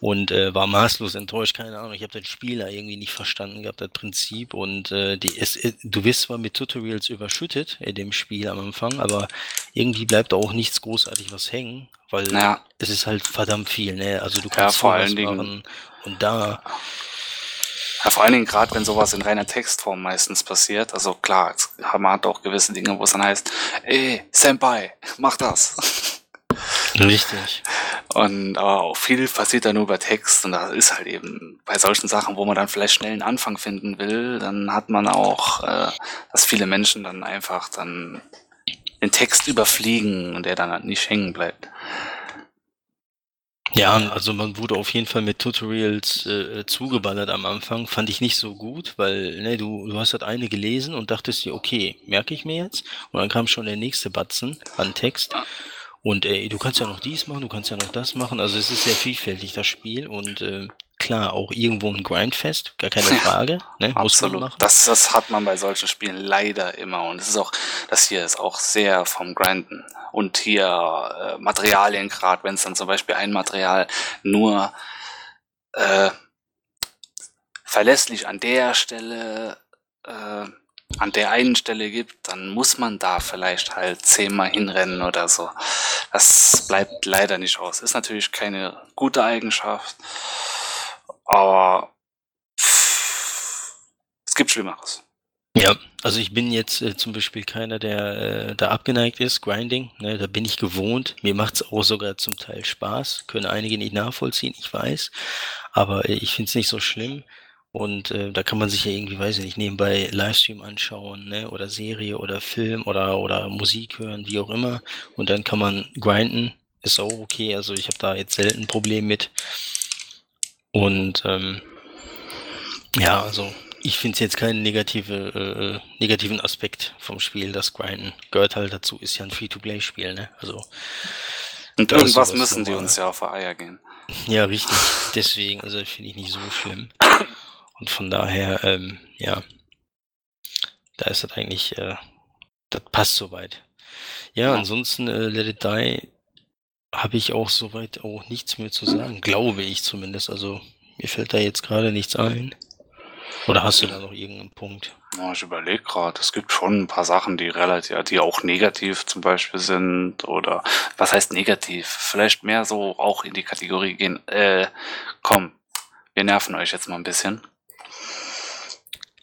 Und äh, war maßlos enttäuscht, keine Ahnung. Ich habe das Spiel da irgendwie nicht verstanden gehabt, das Prinzip. Und äh, die, es, äh, du wirst zwar mit Tutorials überschüttet in dem Spiel am Anfang, aber irgendwie bleibt da auch nichts großartig was hängen, weil ja. es ist halt verdammt viel. Ne? Also du kannst ja, vor allen Dingen und da ja, vor allen Dingen gerade, wenn sowas in reiner Textform meistens passiert. Also klar, man hat auch gewisse Dinge, wo es dann heißt, ey, Senpai, mach das. Richtig. Und aber auch viel passiert da nur über Text und da ist halt eben bei solchen Sachen, wo man dann vielleicht schnell einen Anfang finden will, dann hat man auch, äh, dass viele Menschen dann einfach dann den Text überfliegen und der dann halt nicht hängen bleibt. Ja, also man wurde auf jeden Fall mit Tutorials äh, zugeballert am Anfang. Fand ich nicht so gut, weil ne, du, du hast halt eine gelesen und dachtest dir, okay, merke ich mir jetzt. Und dann kam schon der nächste Batzen an Text. Und ey, du kannst ja noch dies machen, du kannst ja noch das machen. Also es ist sehr vielfältig, das Spiel. Und äh, klar, auch irgendwo ein Grindfest, gar keine Frage. Ne? Muss Absolut. Man machen. Das, das hat man bei solchen Spielen leider immer. Und es ist auch, das hier ist auch sehr vom Grinden. Und hier äh, Materialien, gerade wenn es dann zum Beispiel ein Material nur äh, verlässlich an der Stelle, äh, an der einen Stelle gibt, dann muss man da vielleicht halt zehnmal hinrennen oder so. Das bleibt leider nicht aus. Ist natürlich keine gute Eigenschaft. Aber es gibt Schlimmeres. Ja, also ich bin jetzt äh, zum Beispiel keiner, der äh, da abgeneigt ist, Grinding. Ne, da bin ich gewohnt. Mir macht es auch sogar zum Teil Spaß. Können einige nicht nachvollziehen, ich weiß. Aber äh, ich finde es nicht so schlimm. Und äh, da kann man sich ja irgendwie, weiß ich nicht, nebenbei Livestream anschauen, ne? Oder Serie oder Film oder, oder Musik hören, wie auch immer. Und dann kann man grinden. Ist auch okay. Also ich habe da jetzt selten ein Problem mit. Und ähm, ja, also ich finde es jetzt keinen negative, äh, negativen Aspekt vom Spiel. Das Grinden gehört halt dazu, ist ja ein Free-to-Play-Spiel, ne? Also. Und irgendwas müssen die uns ja auf die Eier gehen. Ja, richtig. Deswegen, also finde ich nicht so schlimm. Und von daher, ähm, ja, da ist das eigentlich, äh, das passt soweit. Ja, ja. ansonsten äh, Let It Die habe ich auch soweit auch nichts mehr zu sagen, glaube ich zumindest. Also mir fällt da jetzt gerade nichts ein. Oder hast du da noch irgendeinen Punkt? Ja, ich überlege gerade, es gibt schon ein paar Sachen, die relativ, die auch negativ zum Beispiel sind oder was heißt negativ? Vielleicht mehr so auch in die Kategorie gehen, äh, komm, wir nerven euch jetzt mal ein bisschen.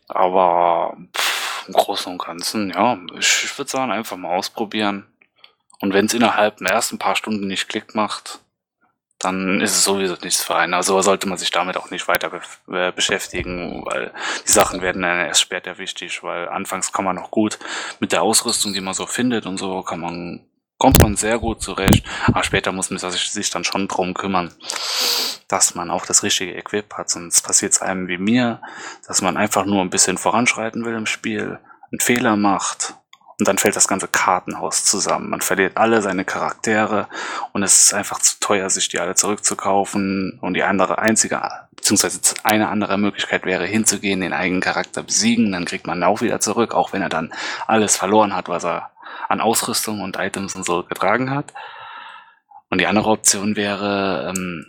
Aber pff, im Großen und Ganzen, ja, ich, ich würde sagen, einfach mal ausprobieren. Und wenn es innerhalb der ersten paar Stunden nicht Klick macht, dann ist es sowieso nichts für einen. Also sollte man sich damit auch nicht weiter be äh, beschäftigen, weil die Sachen werden dann erst später wichtig, weil anfangs kann man noch gut mit der Ausrüstung, die man so findet und so, kann man, kommt man sehr gut zurecht, aber später muss man sich dann schon drum kümmern, dass man auch das richtige Equip hat, sonst passiert es einem wie mir, dass man einfach nur ein bisschen voranschreiten will im Spiel, einen Fehler macht und dann fällt das ganze Kartenhaus zusammen. Man verliert alle seine Charaktere und es ist einfach zu teuer, sich die alle zurückzukaufen. Und die andere einzige, beziehungsweise eine andere Möglichkeit wäre, hinzugehen, den eigenen Charakter besiegen. Dann kriegt man auch wieder zurück, auch wenn er dann alles verloren hat, was er an Ausrüstung und Items und so getragen hat. Und die andere Option wäre, ähm,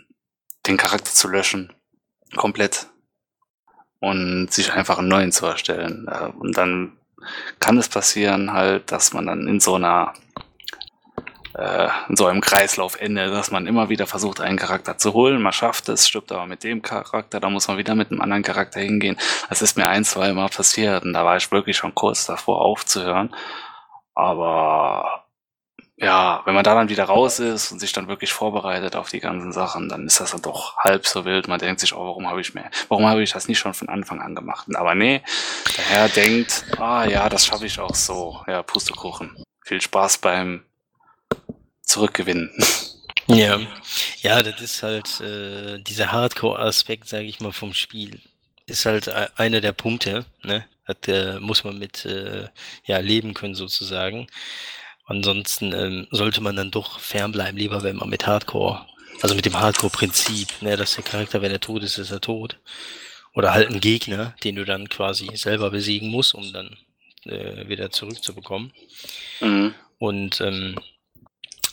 den Charakter zu löschen. Komplett. Und sich einfach einen neuen zu erstellen. Äh, und dann kann es passieren halt, dass man dann in so einer äh, in so einem Kreislauf endet, dass man immer wieder versucht, einen Charakter zu holen. Man schafft es, stirbt aber mit dem Charakter, da muss man wieder mit einem anderen Charakter hingehen. Das ist mir ein, zwei Mal passiert und da war ich wirklich schon kurz davor aufzuhören. Aber ja, wenn man da dann wieder raus ist und sich dann wirklich vorbereitet auf die ganzen Sachen, dann ist das dann doch halb so wild. Man denkt sich, oh, warum habe ich mir, warum habe ich das nicht schon von Anfang an gemacht? Aber nee, der Herr denkt, ah ja, das schaffe ich auch so. Ja, Pustekuchen. Viel Spaß beim Zurückgewinnen. Ja, ja, das ist halt äh, dieser Hardcore-Aspekt, sage ich mal, vom Spiel. Ist halt e-, einer der Punkte, ne? Das äh, muss man mit äh, ja, leben können sozusagen. Ansonsten ähm, sollte man dann doch fernbleiben, lieber wenn man mit Hardcore, also mit dem Hardcore-Prinzip, ne, dass der Charakter, wenn er tot ist, ist er tot. Oder halt ein Gegner, den du dann quasi selber besiegen musst, um dann äh, wieder zurückzubekommen. Mhm. Und ähm,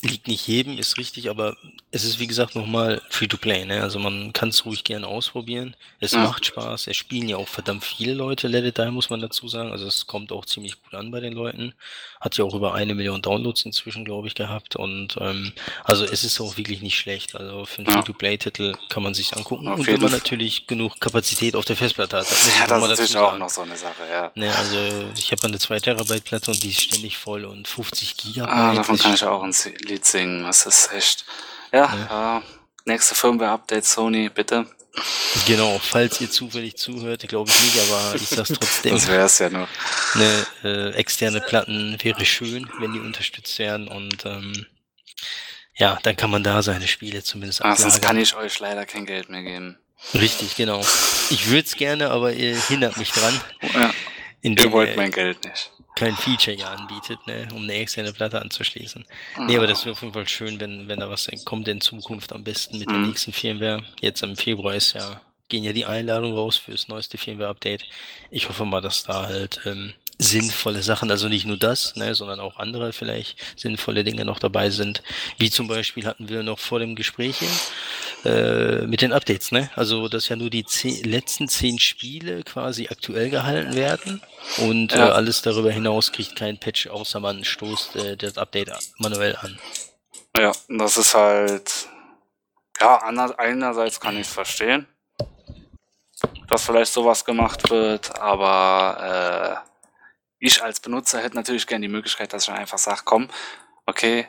liegt nicht jedem, ist richtig, aber es ist wie gesagt nochmal Free-to-Play, ne? Also man kann es ruhig gerne ausprobieren. Es ja. macht Spaß. Es spielen ja auch verdammt viele Leute Let It Die, muss man dazu sagen. Also es kommt auch ziemlich gut an bei den Leuten. Hat ja auch über eine Million Downloads inzwischen, glaube ich, gehabt. Und ähm, also es ist auch wirklich nicht schlecht. Also für einen ja. Free-to-Play-Titel kann man sich angucken. Auf und wenn man natürlich genug Kapazität auf der Festplatte hat. Das ja, das ist natürlich auch noch so eine Sache, ja. Ne, also ich habe eine 2 Terabyte Platte und die ist ständig voll und 50 Gigabyte. Ah, davon kann ich auch ein Lied singen. Das ist echt ja, ja. Äh, nächste Firmware-Update Sony, bitte. Genau, falls ihr zufällig zuhört, glaube ich nicht, aber ich sag's trotzdem. das wäre es ja nur. Eine äh, externe Platten wäre schön, wenn die unterstützt werden und ähm, ja, dann kann man da seine Spiele zumindest ablagern. Ah, sonst kann ich euch leider kein Geld mehr geben. Richtig, genau. Ich würde es gerne, aber ihr hindert mich dran. Ja. Ihr wollt mein Geld nicht kein Feature ja anbietet, ne, um eine externe Platte anzuschließen. Mhm. Nee, aber das wäre auf jeden Fall schön, wenn, wenn da was kommt in Zukunft am besten mit mhm. der nächsten Firmware. Jetzt im Februar ist ja, gehen ja die Einladungen raus fürs neueste Firmware-Update. Ich hoffe mal, dass da halt ähm, sinnvolle Sachen, also nicht nur das, ne, sondern auch andere vielleicht sinnvolle Dinge noch dabei sind. Wie zum Beispiel hatten wir noch vor dem Gespräch hier, äh, mit den Updates, ne? Also dass ja nur die zehn, letzten zehn Spiele quasi aktuell gehalten werden und ja. äh, alles darüber hinaus kriegt kein Patch, außer man stoßt äh, das Update manuell an. Ja, das ist halt ja, einerseits kann ich es verstehen, dass vielleicht sowas gemacht wird, aber äh, ich als Benutzer hätte natürlich gerne die Möglichkeit, dass ich einfach sage, komm, okay,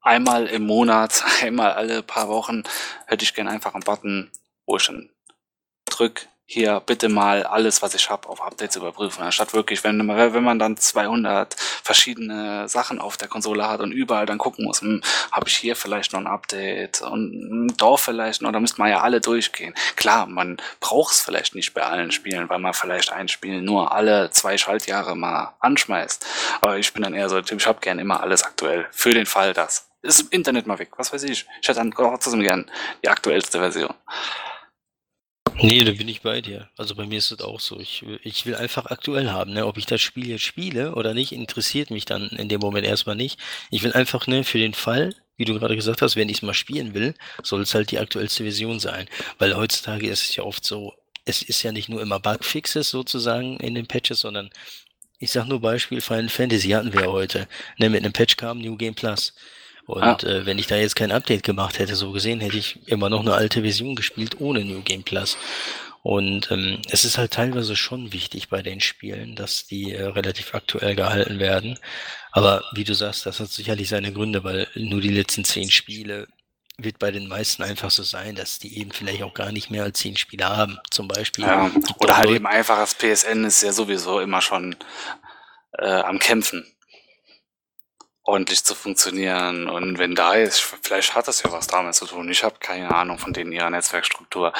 einmal im Monat, *laughs* einmal alle paar Wochen hätte ich gerne einfach einen Button, wo ich dann drück, hier bitte mal alles, was ich habe, auf Updates überprüfen. Anstatt wirklich, wenn, wenn man dann 200 verschiedene Sachen auf der Konsole hat und überall dann gucken muss, hm, habe ich hier vielleicht noch ein Update und hm, da vielleicht noch, da müsste man ja alle durchgehen. Klar, man braucht es vielleicht nicht bei allen Spielen, weil man vielleicht ein Spiel nur alle zwei Schaltjahre mal anschmeißt. Aber ich bin dann eher so der Typ, ich habe gern immer alles aktuell. Für den Fall, dass ist Internet mal weg, was weiß ich. Ich hätte dann trotzdem gern die aktuellste Version. Nee, da bin ich bei dir. Also bei mir ist es auch so. Ich, ich will einfach aktuell haben, ne? Ob ich das Spiel jetzt spiele oder nicht, interessiert mich dann in dem Moment erstmal nicht. Ich will einfach, ne, für den Fall, wie du gerade gesagt hast, wenn ich es mal spielen will, soll es halt die aktuellste Version sein. Weil heutzutage ist es ja oft so, es ist ja nicht nur immer Bugfixes sozusagen in den Patches, sondern ich sag nur Beispiel Final Fantasy hatten wir heute. Ne, mit einem Patch kam New Game Plus. Und ah. äh, wenn ich da jetzt kein Update gemacht hätte, so gesehen, hätte ich immer noch eine alte Version gespielt ohne New Game Plus. Und ähm, es ist halt teilweise schon wichtig bei den Spielen, dass die äh, relativ aktuell gehalten werden. Aber wie du sagst, das hat sicherlich seine Gründe, weil nur die letzten zehn Spiele wird bei den meisten einfach so sein, dass die eben vielleicht auch gar nicht mehr als zehn Spiele haben. Zum Beispiel. Ja, oder halt eben einfach das PSN ist ja sowieso immer schon äh, am Kämpfen ordentlich zu funktionieren. Und wenn da ist, vielleicht hat das ja was damit zu tun. Ich habe keine Ahnung von denen ihrer Netzwerkstruktur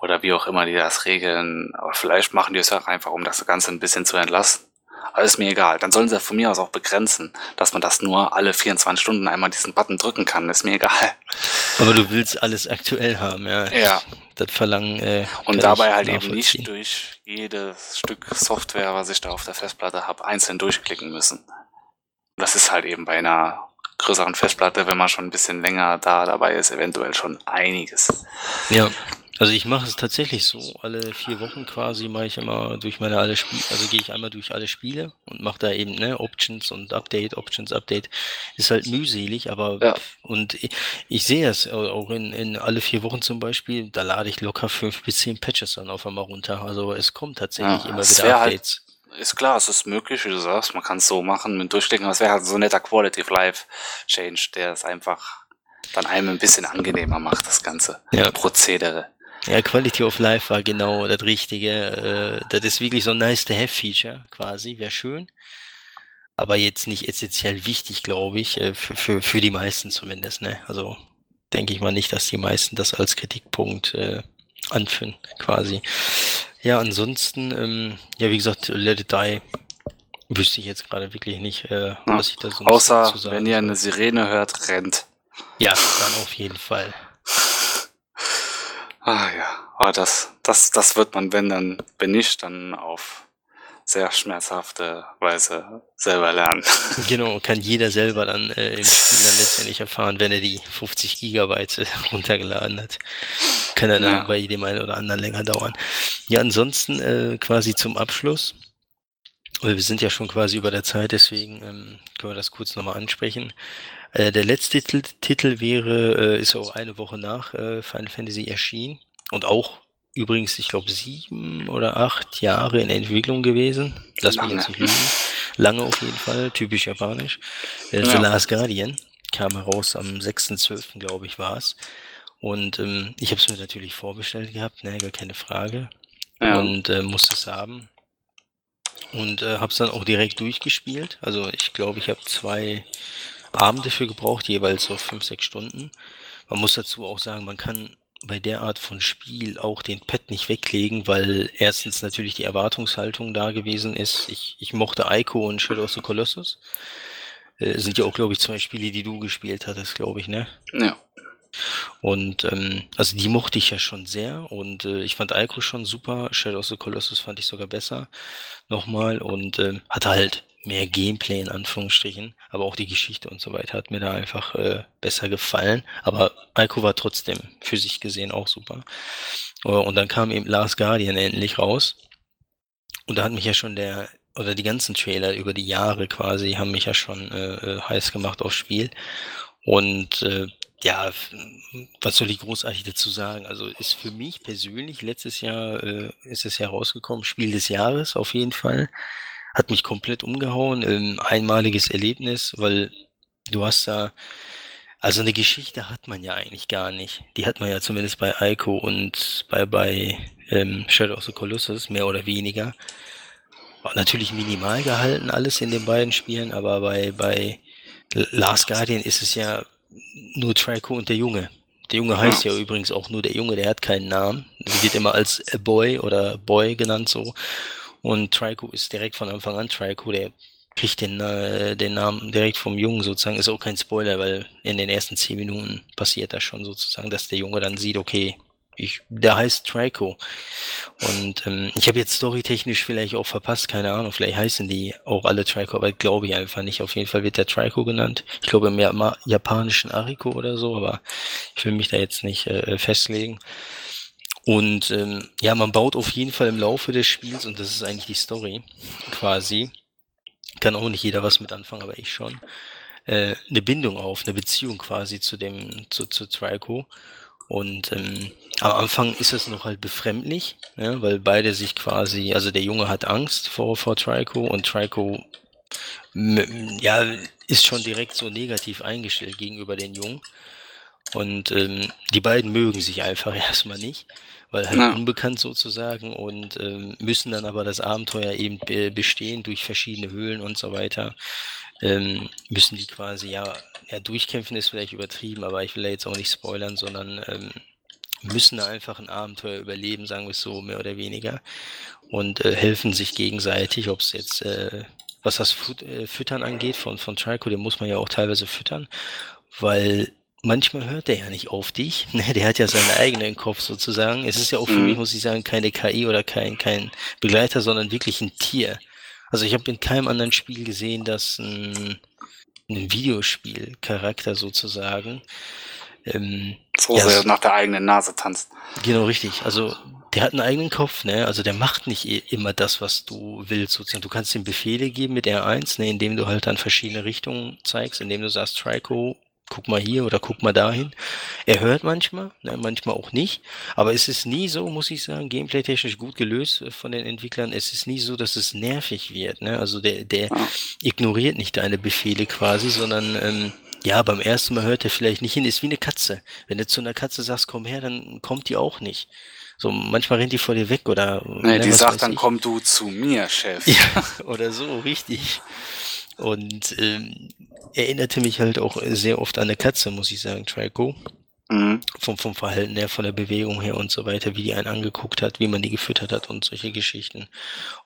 oder wie auch immer die das regeln. Aber vielleicht machen die es auch einfach, um das Ganze ein bisschen zu entlasten. Aber ist mir egal. Dann sollen sie von mir aus auch begrenzen, dass man das nur alle 24 Stunden einmal diesen Button drücken kann. Ist mir egal. Aber du willst alles aktuell haben, ja. Ja. Das Verlangen. Äh, Und dabei halt eben nicht durch jedes Stück Software, was ich da auf der Festplatte habe, einzeln durchklicken müssen. Das ist halt eben bei einer größeren Festplatte, wenn man schon ein bisschen länger da dabei ist, eventuell schon einiges. Ja, also ich mache es tatsächlich so, alle vier Wochen quasi mache ich immer durch meine alle Spiele, also gehe ich einmal durch alle Spiele und mache da eben ne Options und Update, Options, Update. Ist halt mühselig, aber ja. und ich, ich sehe es auch in, in alle vier Wochen zum Beispiel, da lade ich locker fünf bis zehn Patches dann auf einmal runter. Also es kommt tatsächlich ja, immer wieder halt Updates. Halt, ist klar, es ist möglich, wie du sagst, man kann es so machen mit durchklicken, aber es wäre halt so ein netter Quality of Life Change, der es einfach dann einem ein bisschen angenehmer macht, das ganze ja. Prozedere. Ja, Quality of Life war genau das Richtige. Äh, das ist wirklich so ein nice-to-have-Feature quasi, wäre schön. Aber jetzt nicht essentiell wichtig, glaube ich, äh, für, für, für die meisten zumindest. Ne? Also denke ich mal nicht, dass die meisten das als Kritikpunkt äh, anführen, quasi. Ja, ansonsten, ähm, ja, wie gesagt, Let It Die wüsste ich jetzt gerade wirklich nicht, äh, was ich da sonst Außer, wenn ihr eine Sirene hört, rennt. Ja, dann auf jeden Fall. Ah ja, aber das, das, das wird man, wenn dann, wenn nicht, dann auf sehr schmerzhafte Weise selber lernen. *laughs* Genau, kann jeder selber dann äh, im Spiel dann letztendlich erfahren, wenn er die 50 Gigabyte *laughs* runtergeladen hat. Kann er dann ja. bei jedem einen oder anderen länger dauern. Ja, ansonsten äh, quasi zum Abschluss. Wir sind ja schon quasi über der Zeit, deswegen ähm, können wir das kurz nochmal ansprechen. Äh, der letzte Titel, Titel wäre, äh, ist auch eine Woche nach äh, Final Fantasy erschienen und auch übrigens, ich glaube, sieben oder acht Jahre in Entwicklung gewesen. Lass mich jetzt nicht lügen. Lange auf jeden Fall, typisch japanisch. Äh, The ja. Last Guardian kam heraus am 6.12., glaube ich, war es. Und ähm, ich habe es mir natürlich vorbestellt gehabt, ne, gar keine Frage. Ja. Und äh, musste es haben. Und äh, habe es dann auch direkt durchgespielt. Also ich glaube, ich habe zwei Abende für gebraucht, jeweils so fünf, sechs Stunden. Man muss dazu auch sagen, man kann bei der Art von Spiel auch den Pad nicht weglegen, weil erstens natürlich die Erwartungshaltung da gewesen ist. Ich, ich mochte Ico und Shadow of the Colossus. Äh, sind ja auch, glaube ich, zwei Spiele, die du gespielt hattest, glaube ich, ne? Ja. Und ähm, also die mochte ich ja schon sehr und äh, ich fand Ico schon super. Shadow of the Colossus fand ich sogar besser nochmal und äh, hatte halt mehr Gameplay in Anführungsstrichen, aber auch die Geschichte und so weiter hat mir da einfach äh, besser gefallen. Aber Ico war trotzdem für sich gesehen auch super. Uh, und dann kam eben Last Guardian endlich raus. Und da hat mich ja schon der, oder die ganzen Trailer über die Jahre quasi, haben mich ja schon äh, äh heiß gemacht aufs Spiel. Und äh, ja, was soll ich großartig dazu sagen? Also ist für mich persönlich letztes Jahr äh, ist es ja rausgekommen, Spiel des Jahres auf jeden Fall hat mich komplett umgehauen. Ähm, einmaliges Erlebnis, weil du hast da, also eine Geschichte hat man ja eigentlich gar nicht. Die hat man ja zumindest bei Ico und bei, bei ähm, Shadow of the Colossus, mehr oder weniger. War natürlich minimal gehalten, alles in den beiden Spielen, aber bei, bei Last Guardian ist es ja nur Trico und der Junge. Der Junge heißt ja übrigens auch nur der Junge, der hat keinen Namen. Der wird immer als A Boy oder Boy genannt so. Und Trico ist direkt von Anfang an Trico, der kriegt den, äh, den Namen direkt vom Jungen sozusagen. Ist auch kein Spoiler, weil in den ersten zehn Minuten passiert das schon sozusagen, dass der Junge dann sieht, okay, ich, der heißt Trico. Und ähm, ich habe jetzt storytechnisch vielleicht auch verpasst, keine Ahnung, vielleicht heißen die auch alle Trico, aber glaube ich einfach nicht. Auf jeden Fall wird der Trico genannt. Ich glaube im japanischen Ariko oder so, aber ich will mich da jetzt nicht äh, festlegen. Und ähm, ja, man baut auf jeden Fall im Laufe des Spiels, und das ist eigentlich die Story quasi, kann auch nicht jeder was mit anfangen, aber ich schon, äh, eine Bindung auf, eine Beziehung quasi zu dem, zu, zu Trico. Und ähm, am Anfang ist es noch halt befremdlich, ja, weil beide sich quasi, also der Junge hat Angst vor, vor Trico und Trico ja, ist schon direkt so negativ eingestellt gegenüber den Jungen. Und ähm, die beiden mögen sich einfach *laughs* erstmal nicht, weil halt ja. unbekannt sozusagen und ähm, müssen dann aber das Abenteuer eben be bestehen durch verschiedene Höhlen und so weiter. Ähm, müssen die quasi, ja, ja, durchkämpfen ist vielleicht übertrieben, aber ich will da jetzt auch nicht spoilern, sondern ähm, müssen einfach ein Abenteuer überleben, sagen wir es so, mehr oder weniger. Und äh, helfen sich gegenseitig, ob es jetzt, äh, was das Fut äh, Füttern angeht von, von Trico, den muss man ja auch teilweise füttern, weil manchmal hört der ja nicht auf dich. *laughs* Ne? Der hat ja seinen eigenen Kopf sozusagen. Es ist ja auch für mhm. mich, muss ich sagen, keine KI oder kein, kein Begleiter, sondern wirklich ein Tier. Also ich habe in keinem anderen Spiel gesehen, dass ein, ein Videospielcharakter sozusagen ähm, so ja, sehr nach der eigenen Nase tanzt. Genau, richtig. Also der hat einen eigenen Kopf, ne? Also der macht nicht immer das, was du willst, sozusagen. Du kannst ihm Befehle geben mit R1, ne, indem du halt dann verschiedene Richtungen zeigst, indem du sagst, Trico, guck mal hier oder guck mal dahin. Er hört manchmal, ne, manchmal auch nicht. Aber es ist nie so, muss ich sagen, gameplay-technisch gut gelöst äh, von den Entwicklern. Es ist nie so, dass es nervig wird. Ne? Also der, der ignoriert nicht deine Befehle quasi, sondern ähm, ja, beim ersten Mal hört er vielleicht nicht hin, ist wie eine Katze. Wenn du zu einer Katze sagst, komm her, dann kommt die auch nicht. So, manchmal rennt die vor dir weg oder. Nee, ne, die sagt dann, ich. komm du zu mir, Chef. Ja, *laughs* oder so, richtig. Und ähm, erinnerte mich halt auch sehr oft an eine Katze, muss ich sagen, Trico. Mhm. Vom, vom Verhalten her, von der Bewegung her und so weiter, wie die einen angeguckt hat, wie man die gefüttert hat und solche Geschichten.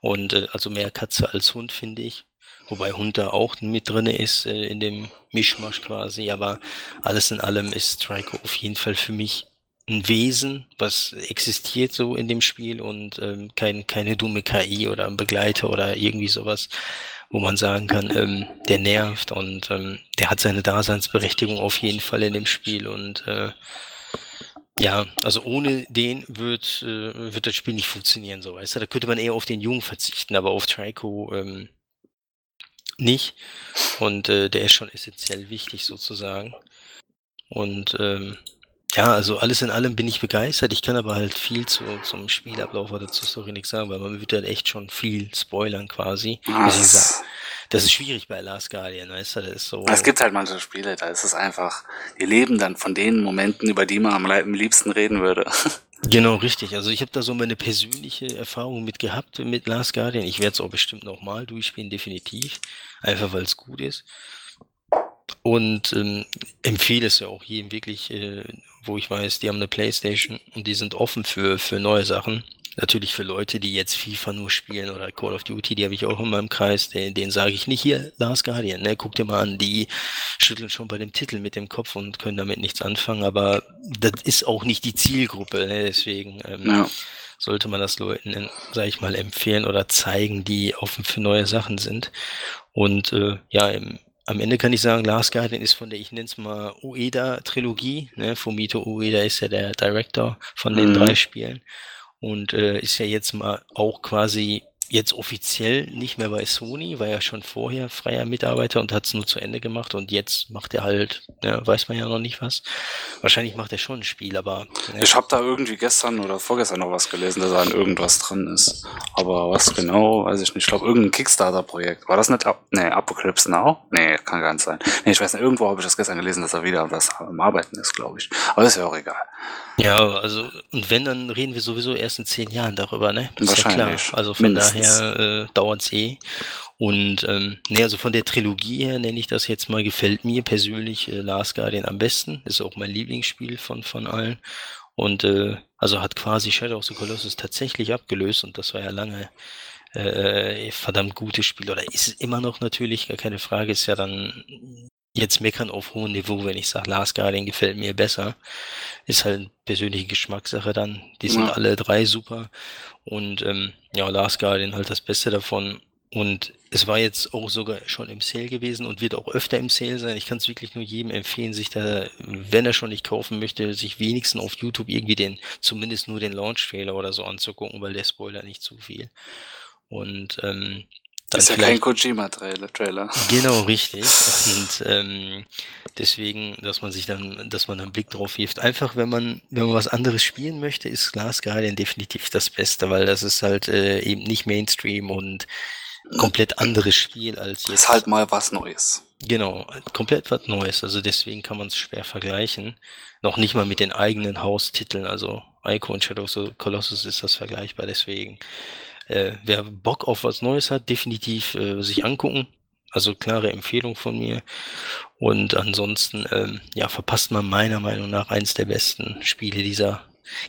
Und äh, also mehr Katze als Hund, finde ich. Wobei Hund da auch mit drinne ist äh, in dem Mischmasch quasi. Aber alles in allem ist Trico auf jeden Fall für mich ein Wesen, was existiert so in dem Spiel und ähm, kein, keine dumme KI oder ein Begleiter oder irgendwie sowas, wo man sagen kann, ähm, der nervt und ähm, der hat seine Daseinsberechtigung auf jeden Fall in dem Spiel und äh, ja, also ohne den wird, äh, wird das Spiel nicht funktionieren, so weißt du. Da könnte man eher auf den Jungen verzichten, aber auf Trico ähm, nicht. Und äh, der ist schon essentiell wichtig sozusagen. Und ähm, ja, also alles in allem bin ich begeistert. Ich kann aber halt viel zu, zum Spielablauf oder zur Story nichts sagen, weil man wird halt echt schon viel spoilern quasi. Das, das ist schwierig bei Last Guardian, weißt du, das ist so. Es gibt halt manche Spiele, da ist es einfach, die leben dann von den Momenten, über die man am, am liebsten reden würde. *laughs* Genau, richtig. Also ich habe da so meine persönliche Erfahrung mit gehabt mit Last Guardian. Ich werde es auch bestimmt nochmal durchspielen, definitiv. Einfach weil es gut ist. Und ähm, empfehle es ja auch jedem wirklich, äh, wo ich weiß, die haben eine Playstation und die sind offen für, für neue Sachen. Natürlich für Leute, die jetzt FIFA nur spielen oder Call of Duty, die habe ich auch in meinem Kreis, den, denen sage ich nicht hier, Last Guardian, ne, guck dir mal an, die schütteln schon bei dem Titel mit dem Kopf und können damit nichts anfangen, aber das ist auch nicht die Zielgruppe, ne, deswegen ähm, ja. sollte man das Leuten, sage ich mal, empfehlen oder zeigen, die offen für neue Sachen sind. Und äh, ja, im, am Ende kann ich sagen, Last Guardian ist von der, ich nenne es mal Ueda-Trilogie. Ne? Fumito Ueda ist ja der Director von den mhm. drei Spielen und äh, ist ja jetzt mal auch quasi jetzt offiziell nicht mehr bei Sony, war ja schon vorher freier Mitarbeiter und hat es nur zu Ende gemacht und jetzt macht er halt, ja, weiß man ja noch nicht was. Wahrscheinlich macht er schon ein Spiel, aber. Ja. Ich habe da irgendwie gestern oder vorgestern noch was gelesen, dass da an irgendwas dran ist. Aber was genau, weiß ich nicht. Ich glaube, irgendein Kickstarter-Projekt. War das nicht Ab nee, Apocalypse Now? Nee, kann gar nicht sein. Nee, ich weiß nicht, irgendwo habe ich das gestern gelesen, dass er wieder was am Arbeiten ist, glaube ich. Aber ist ja auch egal. Ja, also, und wenn, dann reden wir sowieso erst in zehn Jahren darüber, ne? Das Wahrscheinlich. Ist ja klar. Also von Mindestens. daher äh, dauert es eh. Und ähm, ne, also von der Trilogie her nenne ich das jetzt mal, gefällt mir persönlich äh, Last Guardian am besten. Ist auch mein Lieblingsspiel von, von allen. Und äh, also hat quasi Shadow of the Colossus tatsächlich abgelöst und das war ja lange äh, verdammt gutes Spiel oder ist es immer noch natürlich, gar keine Frage, ist ja dann jetzt meckern auf hohem Niveau, wenn ich sage, Last Guardian gefällt mir besser. Ist halt persönliche Geschmackssache dann. Die sind ja. alle drei super. Und ähm, ja, Last Guardian halt das Beste davon. und es war jetzt auch sogar schon im Sale gewesen und wird auch öfter im Sale sein. Ich kann es wirklich nur jedem empfehlen, sich da, wenn er schon nicht kaufen möchte, sich wenigstens auf YouTube irgendwie den, zumindest nur den Launch-Trailer oder so anzugucken, weil der Spoiler nicht zu viel. Und ähm, dann ist ja kein Kojima-Trailer. Genau, *laughs* richtig. Und ähm, deswegen, dass man sich dann, dass man einen Blick drauf wirft. Einfach, wenn man, wenn man was anderes spielen möchte, ist Glass Guardian definitiv das Beste, weil das ist halt äh, eben nicht Mainstream und komplett anderes Spiel als jetzt. Ist halt mal was Neues. Genau, komplett was Neues. Also deswegen kann man es schwer vergleichen. Noch nicht mal mit den eigenen Haustiteln. Also Ico und Shadow of Colossus ist das vergleichbar. Deswegen, äh, wer Bock auf was Neues hat, definitiv äh, sich angucken. Also klare Empfehlung von mir. Und ansonsten, ähm, ja, verpasst man meiner Meinung nach eins der besten Spiele dieser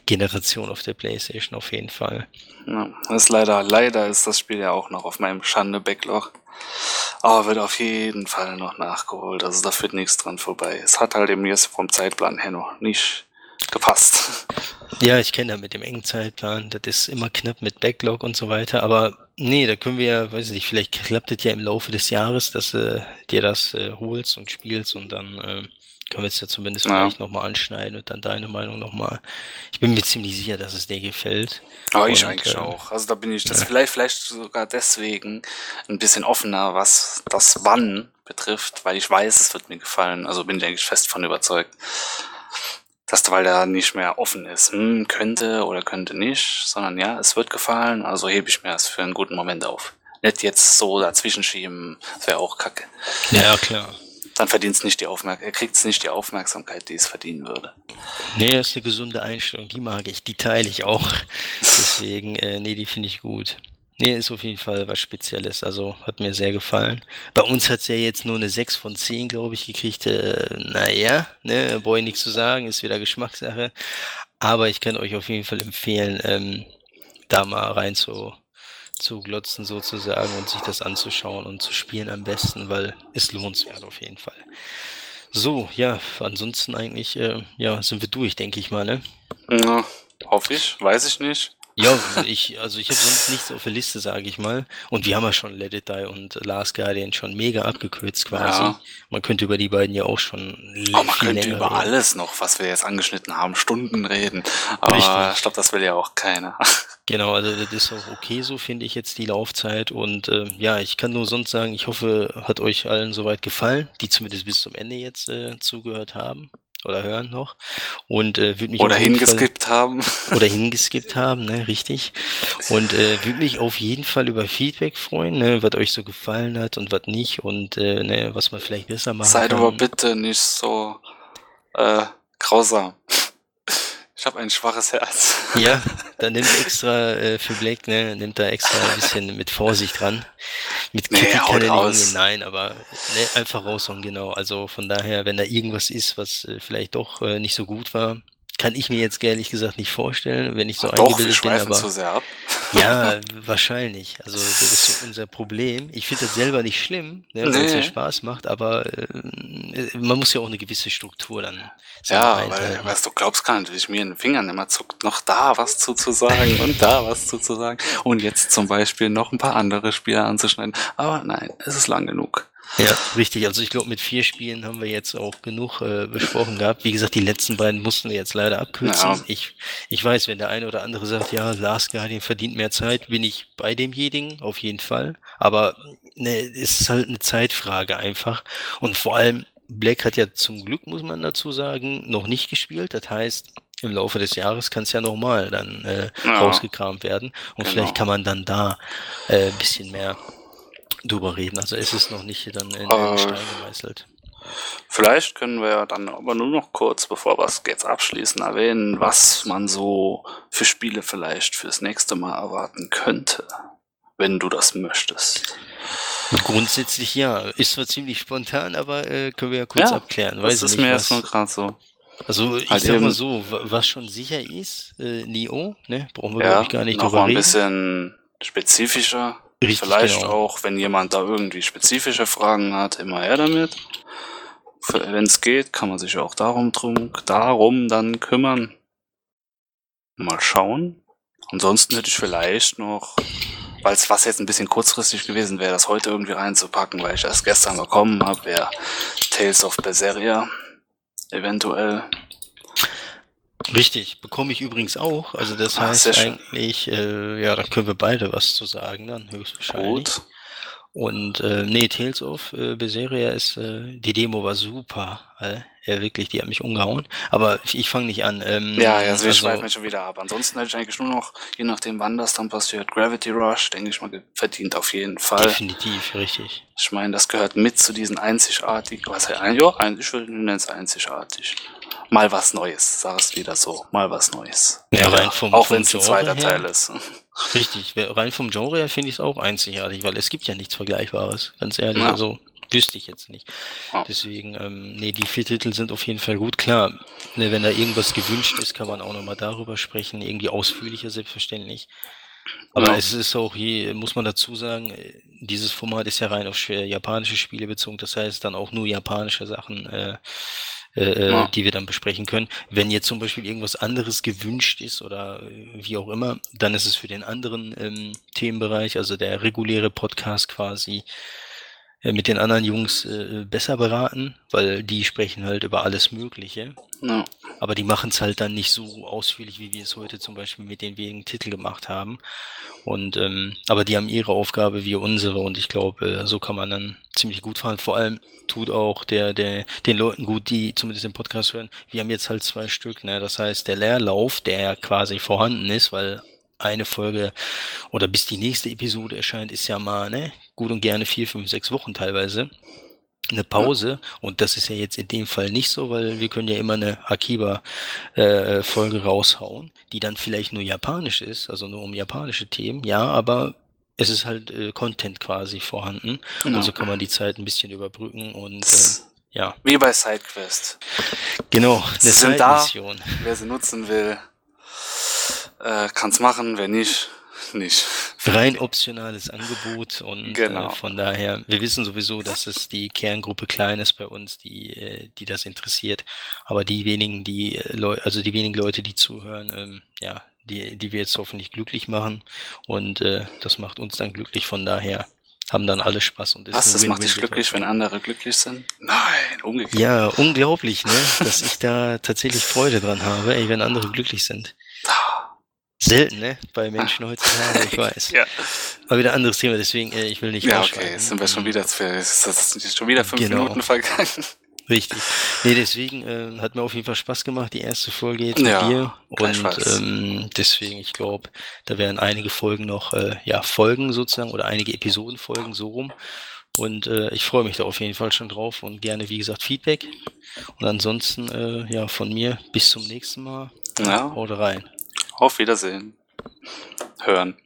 Generation auf der PlayStation auf jeden Fall. Ja, ist leider, leider ist das Spiel ja auch noch auf meinem Schande-Backlog. Aber wird auf jeden Fall noch nachgeholt. Also da führt nichts dran vorbei. Es hat halt eben jetzt vom Zeitplan her noch nicht gepasst. Ja, ich kenne da mit dem engen Zeitplan. Das ist immer knapp mit Backlog und so weiter. Aber nee, da können wir ja, weiß nicht, vielleicht klappt es ja im Laufe des Jahres, dass du dir das äh, holst und spielst und dann äh, können wir es ja zumindest ja. vielleicht nochmal anschneiden und dann deine Meinung nochmal. Ich bin mir ziemlich sicher, dass es dir gefällt. Aber ich eigentlich äh, auch. Also da bin ich das ja. vielleicht, vielleicht sogar deswegen ein bisschen offener, was das Wann betrifft, weil ich weiß, es wird mir gefallen. Also bin ich eigentlich fest von überzeugt. Dass, weil der nicht mehr offen ist, hm, könnte oder könnte nicht, sondern ja, es wird gefallen, also hebe ich mir das für einen guten Moment auf. Nicht jetzt so dazwischen schieben, das wäre auch kacke. Ja, klar dann verdient es nicht die Aufmerksamkeit, er kriegt es nicht die Aufmerksamkeit, die es verdienen würde. Nee, das ist eine gesunde Einstellung, die mag ich, die teile ich auch. *laughs* Deswegen, äh, nee, die finde ich gut. Nee, ist auf jeden Fall was Spezielles, also hat mir sehr gefallen. Bei uns hat es ja jetzt nur eine 6 von 10, glaube ich, gekriegt. Äh, naja, ne, brauche ich nichts zu sagen, ist wieder Geschmackssache. Aber ich kann euch auf jeden Fall empfehlen, ähm, da mal rein zu, zu glotzen sozusagen und sich das anzuschauen und zu spielen am besten, weil es lohnenswert auf jeden Fall. So, ja, ansonsten eigentlich, äh, ja, sind wir durch, denke ich mal, ne? Ja, hoffe ich, weiß ich nicht. Ja, ich, also ich habe sonst nichts auf der Liste, sage ich mal. Und wir haben ja schon Let It Die und Last Guardian schon mega abgekürzt quasi. Ja. Man könnte über die beiden ja auch schon oh, man könnte über reden. alles noch, was wir jetzt angeschnitten haben, Stunden reden. Aber Richtig. ich glaube, das will ja auch keiner. *laughs* Genau, also das ist auch okay so, finde ich jetzt die Laufzeit. Und äh, ja, ich kann nur sonst sagen, ich hoffe, hat euch allen soweit gefallen, die zumindest bis zum Ende jetzt äh, zugehört haben oder hören noch. Und äh, würde mich oder hingeskippt Fall, haben. Oder hingeskippt haben, ne, richtig. Und äh, würde mich auf jeden Fall über Feedback freuen, ne, was euch so gefallen hat und was nicht und äh, ne, was man vielleicht besser machen Seid kann. Seid aber bitte nicht so äh, grausam. Ich habe ein schwaches Herz. *laughs* Ja, dann nimmt extra äh, für Blake, ne, nimmt da extra ein bisschen mit Vorsicht dran. Mit Kritik nee, kann er nicht nein, aber ne, einfach raushauen, genau. Also von daher, wenn da irgendwas ist, was äh, vielleicht doch äh, nicht so gut war, kann ich mir jetzt ehrlich gesagt nicht vorstellen, wenn ich so Ach eingebildet doch, wir bin. Aber zu sehr ab. ja, *laughs* wahrscheinlich. Also das ist so unser Problem. Ich finde das selber nicht schlimm, ne, weil es ja Spaß macht, aber äh, man muss ja auch eine gewisse Struktur dann. Ja, weil, weißt du, glaubst gar nicht, wie ich mir in den Fingern immer zuckt, noch da was zuzusagen *laughs* und da was zuzusagen und jetzt zum Beispiel noch ein paar andere Spiele anzuschneiden. Aber nein, es ist lang genug. Ja, richtig. Also ich glaube, mit vier Spielen haben wir jetzt auch genug äh, besprochen gehabt. Wie gesagt, die letzten beiden mussten wir jetzt leider abkürzen. Ja. Ich, ich weiß, wenn der eine oder andere sagt, ja, Last Guardian verdient mehr Zeit, bin ich bei demjenigen, auf jeden Fall. Aber ne, es ist halt eine Zeitfrage einfach. Und vor allem, Black hat ja zum Glück, muss man dazu sagen, noch nicht gespielt. Das heißt, im Laufe des Jahres kann es ja nochmal dann äh, ja. rausgekramt werden. Und genau. vielleicht kann man dann da äh, ein bisschen mehr drüber reden. Also es ist noch nicht dann in äh, Stein gemeißelt. Vielleicht können wir dann aber nur noch kurz, bevor wir es jetzt abschließen, erwähnen, was man so für Spiele vielleicht fürs nächste Mal erwarten könnte, wenn du das möchtest. Grundsätzlich ja. Ist zwar ziemlich spontan, aber äh, können wir ja kurz ja, abklären. Weiß das ist nicht, mir nur gerade so. Also ich halt sag mal so, was schon sicher ist, äh, Nio, ne, brauchen wir ja, ich gar nicht noch drüber reden. Noch ein bisschen spezifischer. Richtig, Vielleicht genau. auch, wenn jemand da irgendwie spezifische Fragen hat, immer her damit. Wenn es geht, kann man sich auch darum, drum, darum dann kümmern. Mal schauen. Ansonsten hätte ich vielleicht noch weil es was jetzt ein bisschen kurzfristig gewesen wäre, das heute irgendwie reinzupacken, weil ich erst gestern bekommen habe, wäre Tales of Berseria eventuell. Richtig, bekomme ich übrigens auch. Also das Ah, heißt eigentlich, äh, ja, da können wir beide was zu sagen dann, höchstwahrscheinlich. Gut. Und äh, nee, Tales of äh, Berseria ist, äh, die Demo war super. Äh, ja, wirklich, die hat mich umgehauen. Aber ich, ich fange nicht an. Ähm, Ja, ja, wir also, schweifen mich schon wieder ab. Ansonsten hätte ich eigentlich nur noch, je nachdem wann das dann passiert, Gravity Rush, denke ich mal, verdient auf jeden Fall. definitiv, richtig. Ich meine, das gehört mit zu diesen einzigartigen, was ja, ja, ich würde nennen es einzigartig. Mal was Neues, sag es wieder so. Mal was Neues. Ja, rein vom- auch wenn es ein zweiter her. Teil ist. Richtig, rein vom Genre her finde ich es auch einzigartig, weil es gibt ja nichts Vergleichbares, ganz ehrlich. Ja. Also wüsste ich jetzt nicht. Ja. Deswegen, ähm, nee, die vier Titel sind auf jeden Fall gut. Klar, ne, wenn da irgendwas gewünscht ist, kann man auch nochmal darüber sprechen, irgendwie ausführlicher selbstverständlich. Aber Ja. es ist auch hier, muss man dazu sagen, äh, dieses Format ist ja rein auf japanische Spiele bezogen, das heißt dann auch nur japanische Sachen, äh, äh, Ja. die wir dann besprechen können. Wenn jetzt zum Beispiel irgendwas anderes gewünscht ist oder äh, wie auch immer, dann ist es für den anderen ähm, Themenbereich, also der reguläre Podcast quasi, mit den anderen Jungs äh, besser beraten, weil die sprechen halt über alles Mögliche. Ja. Aber die machen es halt dann nicht so ausführlich, wie wir es heute zum Beispiel mit den wenigen Titeln gemacht haben. Und ähm, aber die haben ihre Aufgabe, wir unsere, und ich glaube, äh, so kann man dann ziemlich gut fahren. Vor allem tut auch der, der, den Leuten gut, die zumindest den Podcast hören. Wir haben jetzt halt zwei Stück, ne? Das heißt, der Leerlauf, der quasi vorhanden ist, weil eine Folge oder bis die nächste Episode erscheint, ist ja mal, ne, gut und gerne vier, fünf, sechs Wochen teilweise eine Pause und das ist ja jetzt in dem Fall nicht so, weil wir können ja immer eine Akiba-Folge raushauen, die dann vielleicht nur japanisch ist, also nur um japanische Themen, ja, aber es ist halt äh, Content quasi vorhanden Genau. und so kann man die Zeit ein bisschen überbrücken und äh, ja, Wie bei SideQuest. genau, eine Sie sind da. Wer sie nutzen will, äh, kann es machen. Wer nicht, nicht. Rein optionales Angebot und Genau. äh, von daher, wir wissen sowieso, dass es die Kerngruppe klein ist bei uns, die, äh, die das interessiert. Aber die wenigen, die äh, Leu also die wenigen Leute, die zuhören, ähm, ja, die, die wir jetzt hoffentlich glücklich machen. Und äh, das macht uns dann glücklich. Von daher haben dann alle Spaß und ist Was, das macht dich glücklich, wenn andere glücklich sind? Nein, umgekehrt. Ja, unglaublich, ne? Dass ich da tatsächlich Freude dran habe, ey, wenn andere glücklich sind. Selten, ne? Bei *laughs* Menschen heutzutage, ich weiß. Ja, Aber wieder ein anderes Thema, deswegen, äh, ich will nicht ja okay, jetzt sind wir schon wieder, das ist schon wieder fünf Genau. Minuten vergangen. *laughs* Richtig. Nee, deswegen äh, hat mir auf jeden Fall Spaß gemacht, die erste Folge jetzt mit Ja, dir. Und ähm, deswegen, ich glaube, da werden einige Folgen noch, äh, ja, Folgen sozusagen oder einige Episoden folgen, so rum. Und äh, ich freue mich da auf jeden Fall schon drauf und gerne, wie gesagt, Feedback. Und ansonsten, äh, ja, von mir bis zum nächsten Mal. Ja, Haut rein. Auf Wiedersehen. Hören.